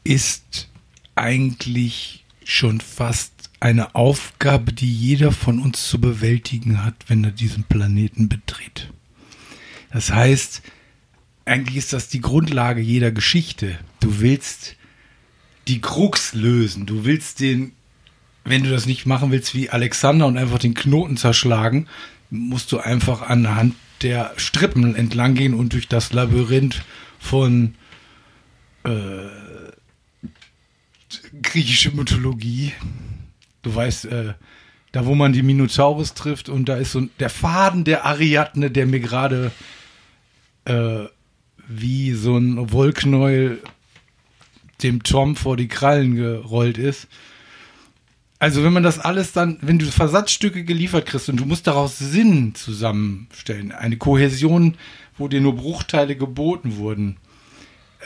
ist eigentlich schon fast eine Aufgabe, die jeder von uns zu bewältigen hat, wenn er diesen Planeten betritt. Das heißt, eigentlich ist das die Grundlage jeder Geschichte. Du willst die Krux lösen. Du willst den, wenn du das nicht machen willst wie Alexander und einfach den Knoten zerschlagen, musst du einfach anhand der Strippen entlang gehen und durch das Labyrinth von äh, griechische Mythologie. Du weißt, äh, da wo man die Minotaurus trifft und da ist so der Faden der Ariadne, der mir gerade äh, wie so ein Wollknäuel dem Tom vor die Krallen gerollt ist. Also wenn man das alles dann, wenn du Versatzstücke geliefert kriegst und du musst daraus Sinn zusammenstellen, eine Kohäsion, wo dir nur Bruchteile geboten wurden,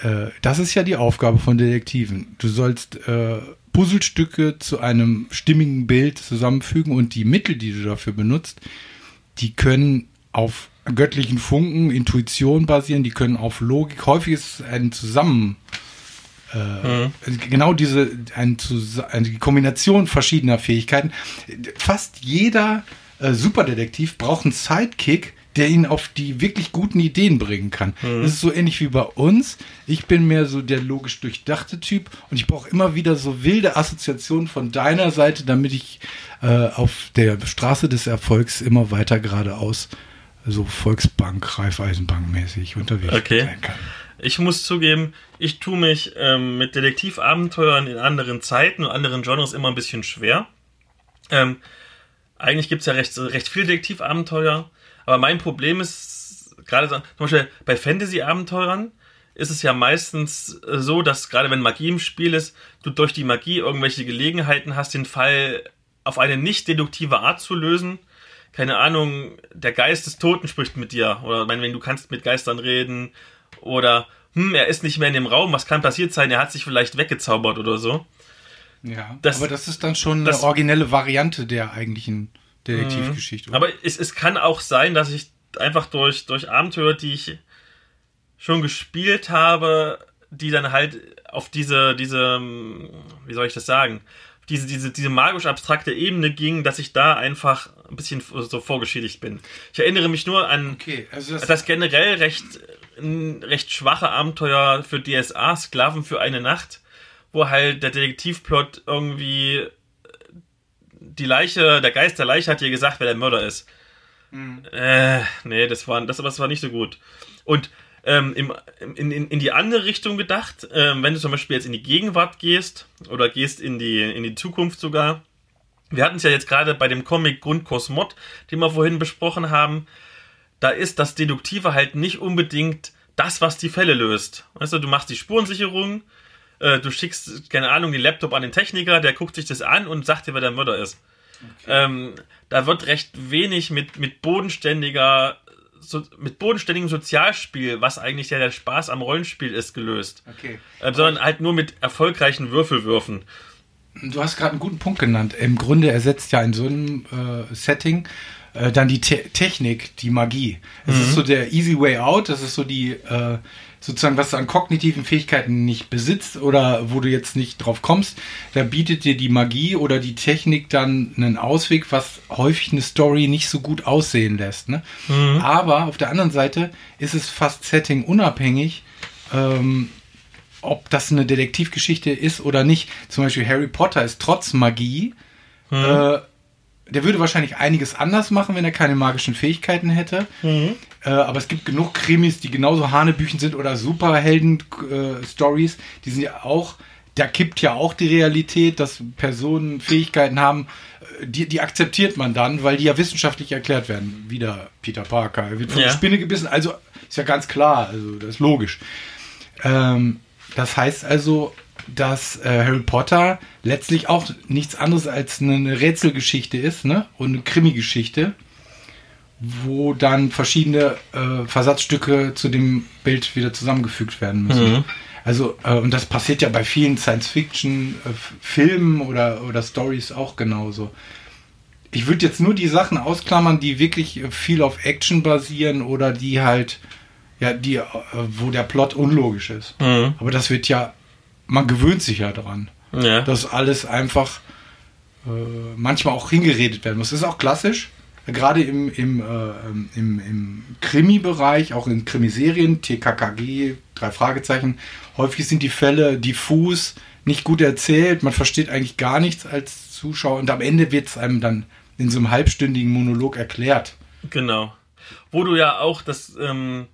äh, das ist ja die Aufgabe von Detektiven. Du sollst äh, Puzzlestücke zu einem stimmigen Bild zusammenfügen und die Mittel, die du dafür benutzt, die können auf göttlichen Funken, Intuition basieren, die können auf Logik. Häufig ist es ein Zusammen, äh, genau diese ein, Zus- eine Kombination verschiedener Fähigkeiten. Fast jeder äh, Superdetektiv braucht einen Sidekick, der ihn auf die wirklich guten Ideen bringen kann. Das ist so ähnlich wie bei uns. Ich bin mehr so der logisch durchdachte Typ und ich brauche immer wieder so wilde Assoziationen von deiner Seite, damit ich äh, auf der Straße des Erfolgs immer weiter geradeaus so Volksbank, Raiffeisenbank mäßig unterwegs
Okay.
sein kann.
Ich muss zugeben, ich tue mich ähm, mit Detektivabenteuern in anderen Zeiten und anderen Genres immer ein bisschen schwer. Ähm, eigentlich gibt es ja recht, recht viele Detektivabenteuer, aber mein Problem ist, gerade so- zum Beispiel bei Fantasy-Abenteuern ist es ja meistens äh, so, dass gerade wenn Magie im Spiel ist, du durch die Magie irgendwelche Gelegenheiten hast, den Fall auf eine nicht deduktive Art zu lösen. Keine Ahnung, der Geist des Toten spricht mit dir. Oder meinetwegen, du kannst mit Geistern reden. Oder, hm, er ist nicht mehr in dem Raum, was kann passiert sein? Er hat sich vielleicht weggezaubert oder so.
Ja,
Das-
aber das ist dann schon eine
das-
originelle Variante der eigentlichen Detektivgeschichte. oder?
Aber es, es kann auch sein, dass ich einfach durch, durch Abenteuer, die ich schon gespielt habe, die dann halt auf diese, diese, hm, wie soll ich das sagen, diese, diese, diese magisch-abstrakte Ebene ging, dass ich da einfach ein bisschen so vorgeschädigt bin. Ich erinnere mich nur an
Okay, also das,
das generell recht, recht schwache Abenteuer für DSA, Sklaven für eine Nacht, wo halt der Detektivplot irgendwie die Leiche, der Geist der Leiche hat dir gesagt, wer der Mörder ist. Äh, nee, das war, das, das war nicht so gut. Und ähm, im, in, in, in die andere Richtung gedacht, ähm, wenn du zum Beispiel jetzt in die Gegenwart gehst oder gehst in die, in die Zukunft sogar, wir hatten es ja jetzt gerade bei dem Comic Grundkurs Mod, den wir vorhin besprochen haben, da ist das Deduktive halt nicht unbedingt das, was die Fälle löst. Weißt du, du machst die Spurensicherung, äh, du schickst, keine Ahnung, den Laptop an den Techniker, der guckt sich das an und sagt dir, wer der Mörder ist. Ähm, da wird recht wenig mit, mit bodenständiger, so, mit bodenständigem Sozialspiel, was eigentlich ja der Spaß am Rollenspiel ist, gelöst.
okay.
Ähm, sondern halt nur mit erfolgreichen Würfelwürfen.
Du hast gerade einen guten Punkt genannt. Im Grunde ersetzt ja in so einem äh, Setting äh, dann die Te Technik, die Magie. Es ist so der easy way out. Das ist so die äh, sozusagen, was du an kognitiven Fähigkeiten nicht besitzt oder wo du jetzt nicht drauf kommst. Da bietet dir die Magie oder die Technik dann einen Ausweg, was häufig eine Story nicht so gut aussehen lässt. Ne? Aber auf der anderen Seite ist es fast Setting unabhängig. Ähm, ob das eine Detektivgeschichte ist oder nicht. Zum Beispiel Harry Potter ist trotz Magie. Äh, der würde wahrscheinlich einiges anders machen, wenn er keine magischen Fähigkeiten hätte. Äh, aber es gibt genug Krimis, die genauso Hanebüchen sind oder Superhelden-Stories. die sind ja auch, da kippt ja auch die Realität, dass Personen Fähigkeiten haben. äh, Die, die akzeptiert man dann, weil die ja wissenschaftlich erklärt werden. Wieder Peter Parker, er wird von
Ja.
der Spinne gebissen. Also ist ja ganz klar, also das ist logisch. Ähm, das heißt also, dass äh, Harry Potter letztlich auch nichts anderes als eine Rätselgeschichte ist, ne? Und eine Krimi-Geschichte, wo dann verschiedene äh, Versatzstücke zu dem Bild wieder zusammengefügt werden müssen. Also, äh, und das passiert ja bei vielen Science-Fiction-Filmen oder, oder Stories auch genauso. Ich würde jetzt nur die Sachen ausklammern, die wirklich äh, viel auf Action basieren oder die halt, ja, die, äh, wo der Plot unlogisch ist. Aber das wird ja, man gewöhnt sich ja dran,
Ja.
dass alles einfach äh, manchmal auch hingeredet werden muss. Das ist auch klassisch, gerade im, im, äh, ähm, im, im Krimi-Bereich, auch in Krimiserien, TKKG, drei Fragezeichen. Häufig sind die Fälle diffus, nicht gut erzählt, man versteht eigentlich gar nichts als Zuschauer und am Ende wird es einem dann in so einem halbstündigen Monolog erklärt.
Genau. Wo du ja auch das, ähm,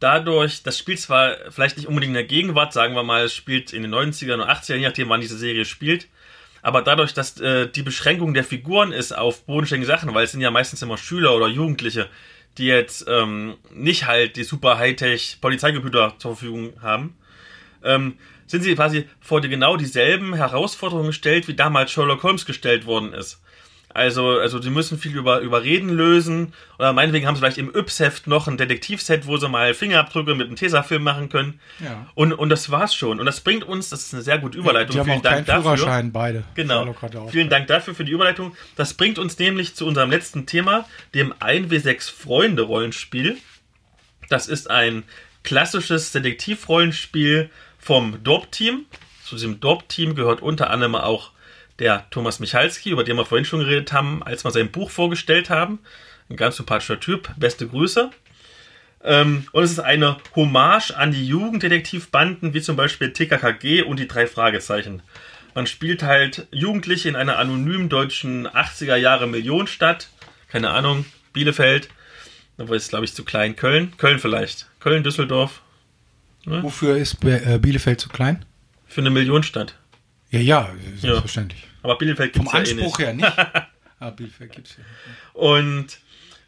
dadurch, das Spiel zwar vielleicht nicht unbedingt in der Gegenwart, sagen wir mal, es spielt in den 90ern oder 80ern, je nachdem, wann diese Serie spielt, aber dadurch, dass äh, die Beschränkung der Figuren ist auf bodenständige Sachen, weil es sind ja meistens immer Schüler oder Jugendliche, die jetzt ähm, nicht halt die super Hightech Polizeicomputer zur Verfügung haben, ähm, sind sie quasi vor genau dieselben Herausforderungen gestellt, wie damals Sherlock Holmes gestellt worden ist. Also, also die müssen viel über, über Reden lösen. Oder meinetwegen haben sie vielleicht im Yps-Heft noch ein Detektivset, wo sie mal Fingerabdrücke mit einem Tesafilm machen können.
Ja.
Und, und das war's schon. Und das bringt uns, das ist eine sehr gute Überleitung.
Die haben
Vielen
auch keinen
Dank dafür.
Führerschein, beide.
Genau. Vielen Dank dafür für die Überleitung. Das bringt uns nämlich zu unserem letzten Thema, dem 1W6 Freunde Rollenspiel. Das ist ein klassisches Detektivrollenspiel vom Dorp-Team. Zu diesem Dorp-Team gehört unter anderem auch der Thomas Michalski, über den wir vorhin schon geredet haben, als wir sein Buch vorgestellt haben. Ein ganz sympathischer Typ. Beste Grüße. Ähm, und es ist eine Hommage an die Jugenddetektivbanden, wie zum Beispiel TKKG und die drei Fragezeichen. Man spielt halt Jugendliche in einer anonymen deutschen 80er Jahre Millionenstadt. Keine Ahnung, Bielefeld. Aber ist, glaube ich, zu klein. Köln? Köln vielleicht. Köln, Düsseldorf.
Wofür ist äh, Bielefeld zu klein?
Für eine Millionenstadt.
Ja, ja, selbstverständlich.
Aber Bielefeld
Vom
gibt's ja eh nicht.
Anspruch her nicht. [laughs] ah, Bielefeld gibt's ja.
Und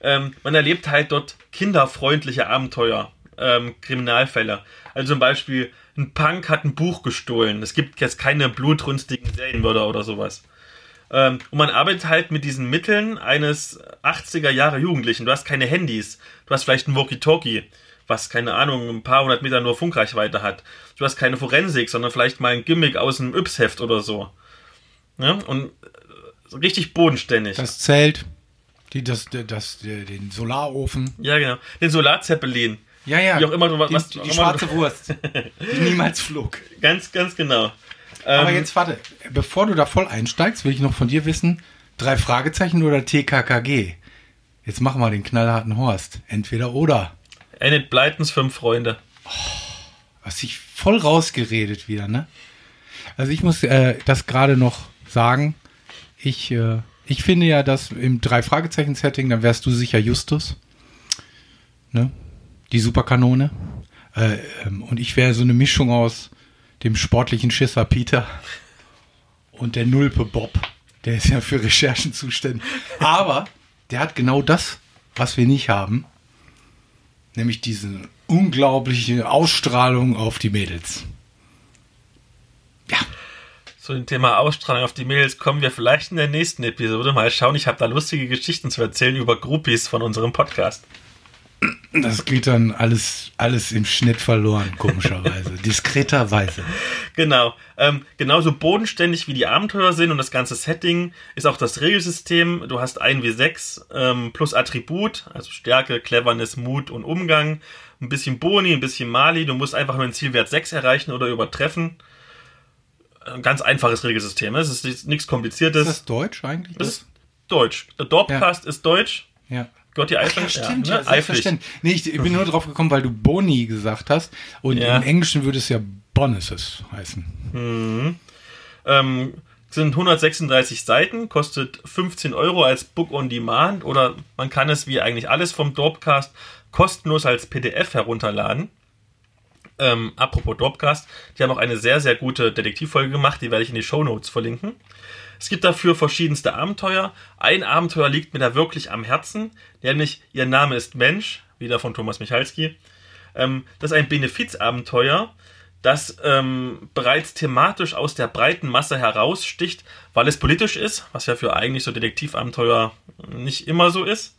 ähm, man erlebt halt dort kinderfreundliche Abenteuer, ähm, Kriminalfälle. Also zum Beispiel, ein Punk hat ein Buch gestohlen. Es gibt jetzt keine blutrünstigen Serienmörder oder sowas. Ähm, und man arbeitet halt mit diesen Mitteln eines 80er Jahre Jugendlichen. Du hast keine Handys. Du hast vielleicht ein Walkie-Talkie, was, keine Ahnung, ein paar hundert Meter nur Funkreichweite hat. Du hast keine Forensik, sondern vielleicht mal ein Gimmick aus einem Yps-Heft oder so. Ja? Und äh, richtig bodenständig.
Das Zelt, die, das, das, den Solarofen.
Ja, genau. Den Solarzeppelin.
Ja, ja.
Wie auch immer du
die,
was-
die, die schwarze
du-
Wurst, die [laughs] niemals flog.
Ganz, ganz genau.
Aber
Ähm,
jetzt warte, bevor du da voll einsteigst, will ich noch von dir wissen, drei Fragezeichen oder TKKG? Jetzt machen wir den knallharten Horst. Entweder oder.
Enid Blytons fünf Freunde.
Was sich voll rausgeredet wieder, ne? Also ich muss äh, das gerade noch sagen. Ich, äh, ich finde ja, dass im Drei-Fragezeichen-Setting, dann wärst du sicher Justus. Ne? Die Superkanone. Äh, ähm, und ich wäre so eine Mischung aus dem sportlichen Schisser Peter und der Nulpe Bob. Der ist ja für Recherchen zuständig. Aber der hat genau das, was wir nicht haben. Nämlich diese unglaubliche Ausstrahlung auf die Mädels. Ja,
Zu dem Thema Ausstrahlung auf die Mails kommen wir vielleicht in der nächsten Episode. Mal schauen, ich habe da lustige Geschichten zu erzählen über Groupies von unserem Podcast.
Das geht dann alles, alles im Schnitt verloren, komischerweise. [laughs] Diskreterweise.
Genau. Ähm, genauso bodenständig wie die Abenteuer sind und das ganze Setting ist auch das Regelsystem. Du hast 1W6 ähm, plus Attribut, also Stärke, Cleverness, Mut und Umgang. Ein bisschen Boni, ein bisschen Mali. Du musst einfach nur den Zielwert 6 erreichen oder übertreffen. Ein ganz einfaches Regelsystem. Es ist nichts- Kompliziertes.
Ist das Deutsch eigentlich?
Das ist Deutsch. Der Dorpcast ist Deutsch.
ja.
Gott, die Eifel.
Ja, stimmt, ja,
ne?
Selbstverständlich. Nee, ich, ich bin nur drauf gekommen, weil du Boni gesagt hast. Und
Ja.
im Englischen würde es ja Bonuses heißen.
Ähm, sind 136 Seiten, kostet 15 Euro als Book on Demand oder man kann es wie eigentlich alles vom Dorpcast kostenlos als PDF herunterladen. Ähm, apropos Dorpcast, die haben auch eine sehr, sehr gute Detektivfolge gemacht, die werde ich in die Shownotes verlinken. Es gibt dafür verschiedenste Abenteuer. Ein Abenteuer liegt mir da wirklich am Herzen, nämlich Ihr Name ist Mensch, wieder von Thomas Michalski. Ähm, das ist ein Benefizabenteuer, das ähm, bereits thematisch aus der breiten Masse heraussticht, weil es politisch ist, was ja für eigentlich so Detektivabenteuer nicht immer so ist.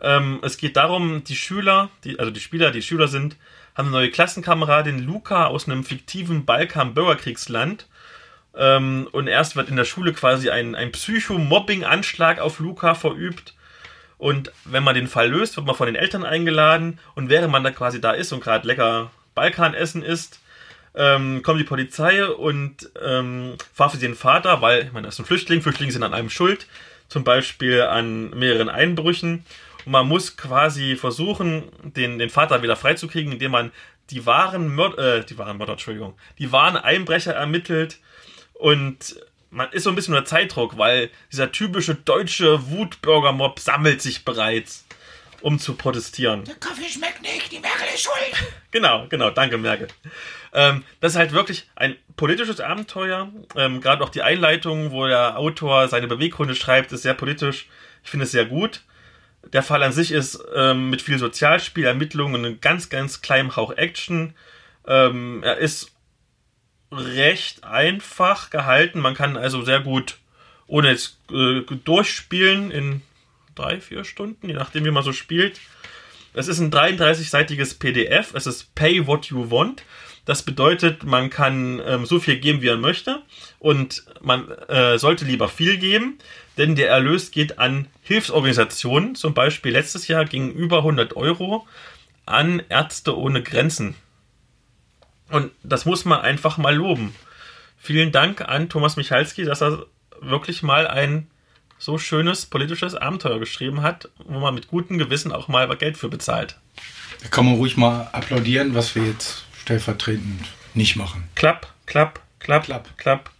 Ähm, es geht darum, die Schüler, die, also die Spieler, die Schüler sind, haben eine neue Klassenkameradin Luca aus einem fiktiven Balkan-Bürgerkriegsland. Ähm, und erst wird in der Schule quasi ein, ein Psycho-Mobbing-Anschlag auf Luca verübt. Und wenn man den Fall löst, wird man von den Eltern eingeladen. Und während man da quasi da ist und gerade lecker Balkanessen isst, ähm, kommt die Polizei und ähm, verhaftet den Vater, weil, ich meine, das ist ein Flüchtling, Flüchtlinge sind an einem schuld, zum Beispiel an mehreren Einbrüchen. Und man muss quasi versuchen, den, den Vater wieder freizukriegen, indem man die wahren Mörder, äh, die wahren Mörder, Entschuldigung, die wahren Einbrecher ermittelt. Und man ist so ein bisschen unter Zeitdruck, weil dieser typische deutsche Wutbürgermob sammelt sich bereits, um zu protestieren.
Der Kaffee schmeckt nicht, die Merkel ist schuld. [laughs]
Genau, genau, danke Merkel. Ähm, das ist halt wirklich ein politisches Abenteuer. Ähm, Gerade auch die Einleitung, wo der Autor seine Beweggründe schreibt, ist sehr politisch. Ich finde es sehr gut. Der Fall an sich ist ähm, mit viel Sozialspiel, Ermittlungen und einem ganz, ganz kleinen Hauch Action. Ähm, er ist recht einfach gehalten. Man kann also sehr gut ohne jetzt äh, durchspielen in drei, vier Stunden, je nachdem, wie man so spielt. Es ist ein 33-seitiges PDF. Es ist Pay What You Want. Das bedeutet, man kann ähm, so viel geben, wie er möchte. Und man äh, sollte lieber viel geben, denn der Erlös geht an Hilfsorganisationen. Zum Beispiel letztes Jahr gingen über 100 Euro an Ärzte ohne Grenzen. Und das muss man einfach mal loben. Vielen Dank an Thomas Michalski, dass er wirklich mal ein so schönes politisches Abenteuer geschrieben hat, wo man mit gutem Gewissen auch mal Geld für bezahlt.
Da kann man ruhig mal applaudieren, was wir jetzt stellvertretend nicht machen.
Klapp, klapp, klapp,
Klapp.
klapp,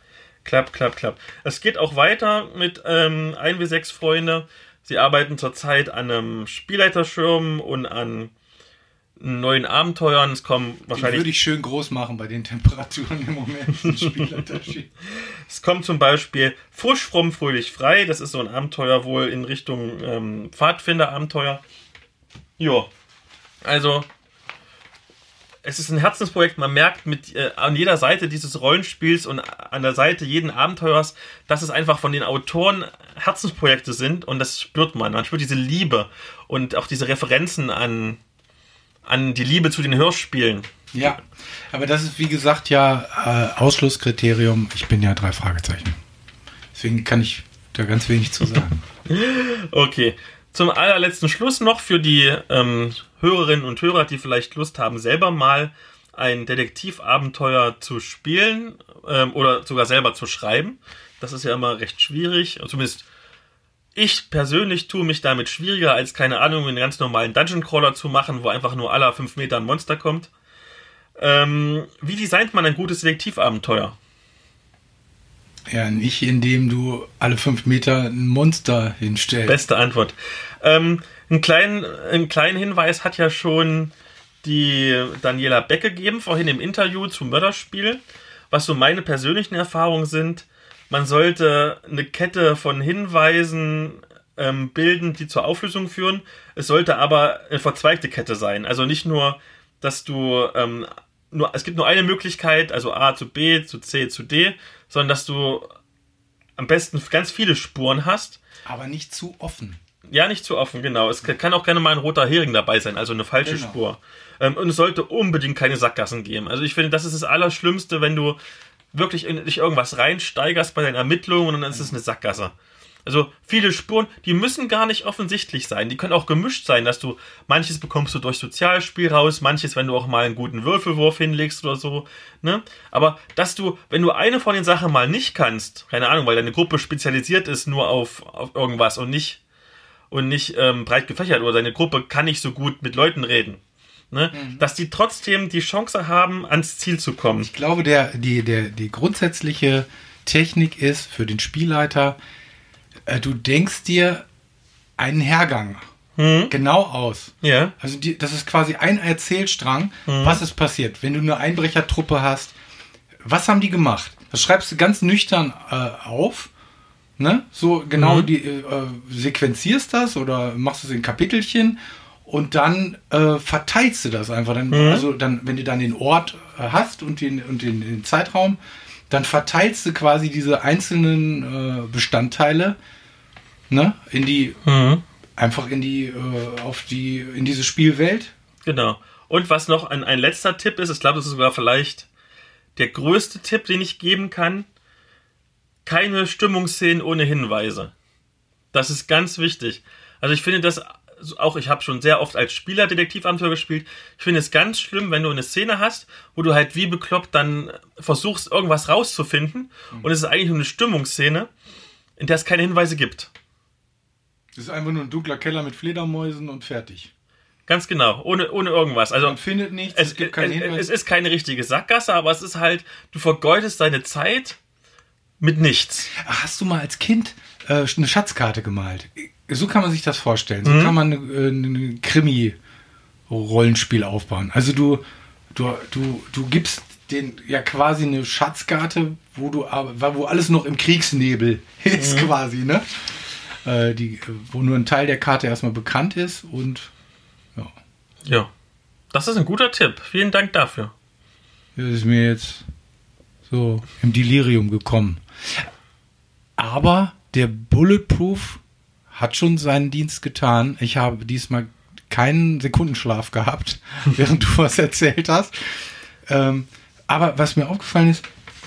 klapp, klapp, klapp. Es geht auch weiter mit ähm, 1W6 Freunde. Sie arbeiten zurzeit an einem Spielleiterschirm und an neuen Abenteuern. Es kommen
Den
wahrscheinlich
würde ich schön groß machen bei den [laughs] Temperaturen im Moment.
Es kommt zum Beispiel Frisch, fromm, fröhlich, frei. Das ist so ein Abenteuer wohl in Richtung ähm, Pfadfinder-Abenteuer. Jo. Also, es ist ein Herzensprojekt. Man merkt mit äh, an jeder Seite dieses Rollenspiels und an der Seite jeden Abenteuers, dass es einfach von den Autoren Herzensprojekte sind und das spürt man. Man spürt diese Liebe und auch diese Referenzen an, an die Liebe zu den Hörspielen.
Ja, aber das ist wie gesagt ja äh, Ausschlusskriterium. Ich bin ja drei Fragezeichen. Deswegen kann ich da ganz wenig zu sagen. [laughs]
Okay. Zum allerletzten Schluss noch für die ähm, Hörerinnen und Hörer, die vielleicht Lust haben, selber mal ein Detektivabenteuer zu spielen ähm, oder sogar selber zu schreiben. Das ist ja immer recht schwierig. Zumindest ich persönlich tue mich damit schwieriger, als keine Ahnung, einen ganz normalen Dungeon Crawler zu machen, wo einfach nur alle fünf Meter ein Monster kommt. Ähm, wie designt man ein gutes Detektivabenteuer?
Ja, nicht indem du alle fünf Meter ein Monster hinstellst.
Beste Antwort. Ähm, einen, kleinen, einen kleinen Hinweis hat ja schon die Daniela Beck gegeben, vorhin im Interview zum Mörderspiel. Was so meine persönlichen Erfahrungen sind, man sollte eine Kette von Hinweisen ähm, bilden, die zur Auflösung führen. Es sollte aber eine verzweigte Kette sein. Also nicht nur, dass du ähm, nur, es gibt nur eine Möglichkeit, also A zu B, zu C, zu D, sondern dass du am besten ganz viele Spuren hast.
Aber nicht zu offen.
Ja, nicht zu offen, genau. Es kann auch gerne mal ein roter Hering dabei sein, also eine falsche
Genau.
Spur. Ähm, und es sollte unbedingt keine Sackgassen geben. Also ich finde, das ist das Allerschlimmste, wenn du wirklich in dich irgendwas reinsteigerst bei deinen Ermittlungen und dann ist es eine Sackgasse. Also viele Spuren, die müssen gar nicht offensichtlich sein. Die können auch gemischt sein, dass du manches bekommst du durch Sozialspiel raus, manches, wenn du auch mal einen guten Würfelwurf hinlegst oder so. Ne? Aber dass du, wenn du eine von den Sachen mal nicht kannst, keine Ahnung, weil deine Gruppe spezialisiert ist nur auf, auf irgendwas und nicht und nicht ähm, breit gefächert oder deine Gruppe kann nicht so gut mit Leuten reden. Ne? Dass die trotzdem die Chance haben, ans Ziel zu kommen.
Ich glaube, der, die, der, die grundsätzliche Technik ist für den Spielleiter, äh, du denkst dir einen Hergang genau aus.
Ja.
Also die, das ist quasi ein Erzählstrang, was ist passiert. Wenn du eine Einbrechertruppe hast, was haben die gemacht? Das schreibst du ganz nüchtern äh, auf. Ne? So genau die äh, äh, sequenzierst das oder machst es in Kapitelchen und dann äh, verteilst du das einfach. Dann, Also dann, wenn du dann den Ort äh, hast und den, und den, den Zeitraum, dann verteilst du quasi diese einzelnen äh, Bestandteile ne? in die einfach in die äh, auf die in diese Spielwelt.
Genau. Und was noch ein, ein letzter Tipp ist, ich glaube, das ist sogar vielleicht der größte Tipp, den ich geben kann. Keine Stimmungsszenen ohne Hinweise. Das ist ganz wichtig. Also ich finde das auch, ich habe schon sehr oft als Spieler Detektivabenteuer gespielt. Ich finde es ganz schlimm, wenn du eine Szene hast, wo du halt wie bekloppt dann versuchst, irgendwas rauszufinden. Und es ist eigentlich nur eine Stimmungsszene, in der es keine Hinweise gibt.
Das ist einfach nur ein dunkler Keller mit Fledermäusen und fertig.
Ganz genau, ohne, ohne irgendwas. Also
Man findet nichts, es,
es,
gibt keinen
es,
Hinweis.
es ist keine richtige Sackgasse, aber es ist halt, du vergeudest deine Zeit mit nichts.
Hast du mal als Kind äh, eine Schatzkarte gemalt? So kann man sich das vorstellen. So
Mhm.
kann man äh, ein Krimi-Rollenspiel aufbauen. Also du, du, du, du gibst den ja quasi eine Schatzkarte, wo du aber, wo alles noch im Kriegsnebel [laughs] ist
Mhm.
quasi, ne? Äh, die, wo nur ein Teil der Karte erstmal bekannt ist und ja,
Ja. Das ist ein guter Tipp. Vielen Dank dafür.
das ist mir jetzt so im Delirium gekommen. Aber der Bulletproof hat schon seinen Dienst getan. Ich habe diesmal keinen Sekundenschlaf gehabt, [laughs] während du was erzählt hast. Ähm, aber was mir aufgefallen ist,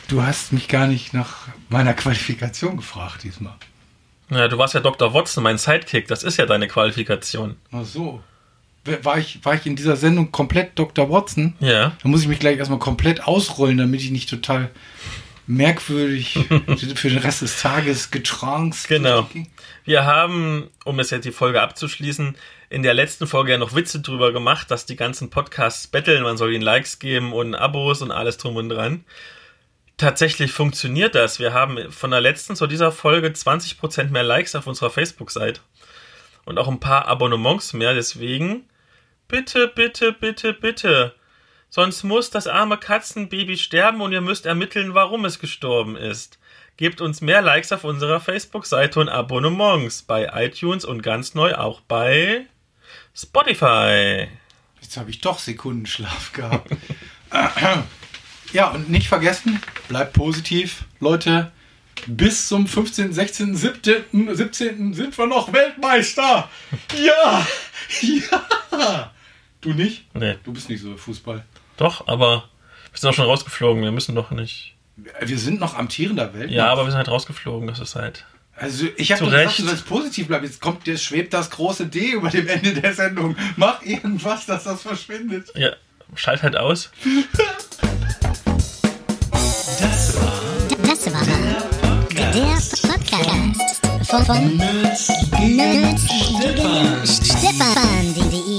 du hast mich gar nicht nach meiner Qualifikation gefragt diesmal.
Ja, du warst ja Dr. Watson, mein Sidekick. Das ist ja deine Qualifikation.
Ach so. War ich, war ich in dieser Sendung komplett Dr. Watson?
Ja.
Dann muss ich mich gleich erstmal komplett ausrollen, damit ich nicht total merkwürdig [laughs] für den Rest des Tages getrankt.
Genau. Wir haben, um es jetzt die Folge abzuschließen, in der letzten Folge ja noch Witze drüber gemacht, dass die ganzen Podcasts betteln, man soll ihnen Likes geben und Abos und alles drum und dran. Tatsächlich funktioniert das. Wir haben von der letzten zu dieser Folge 20% mehr Likes auf unserer Facebook-Seite. Und auch ein paar Abonnements mehr. Deswegen, bitte, bitte, bitte, bitte. Sonst muss das arme Katzenbaby sterben und ihr müsst ermitteln, warum es gestorben ist. Gebt uns mehr Likes auf unserer Facebook-Seite und Abonnements bei iTunes und ganz neu auch bei Spotify.
Jetzt habe ich doch Sekundenschlaf gehabt. [laughs] ja, und nicht vergessen, bleibt positiv, Leute. Bis zum 15., 16., 17., 17. sind wir noch Weltmeister. Ja, [laughs] ja. Du nicht?
Nee.
Du bist nicht so Fußball.
Doch, aber wir sind auch schon rausgeflogen. Wir müssen doch nicht.
Wir sind noch amtierender Weltmeister.
Ja, aber wir sind halt rausgeflogen. Das ist halt.
Also ich habe gesagt,
Recht.
du sollst positiv bleiben. Jetzt kommt, jetzt schwebt das große D über dem Ende der Sendung. Mach irgendwas, dass das verschwindet.
Ja, schalt halt aus.
Das war der Podcast von, von Nerds Stefan. Stefan.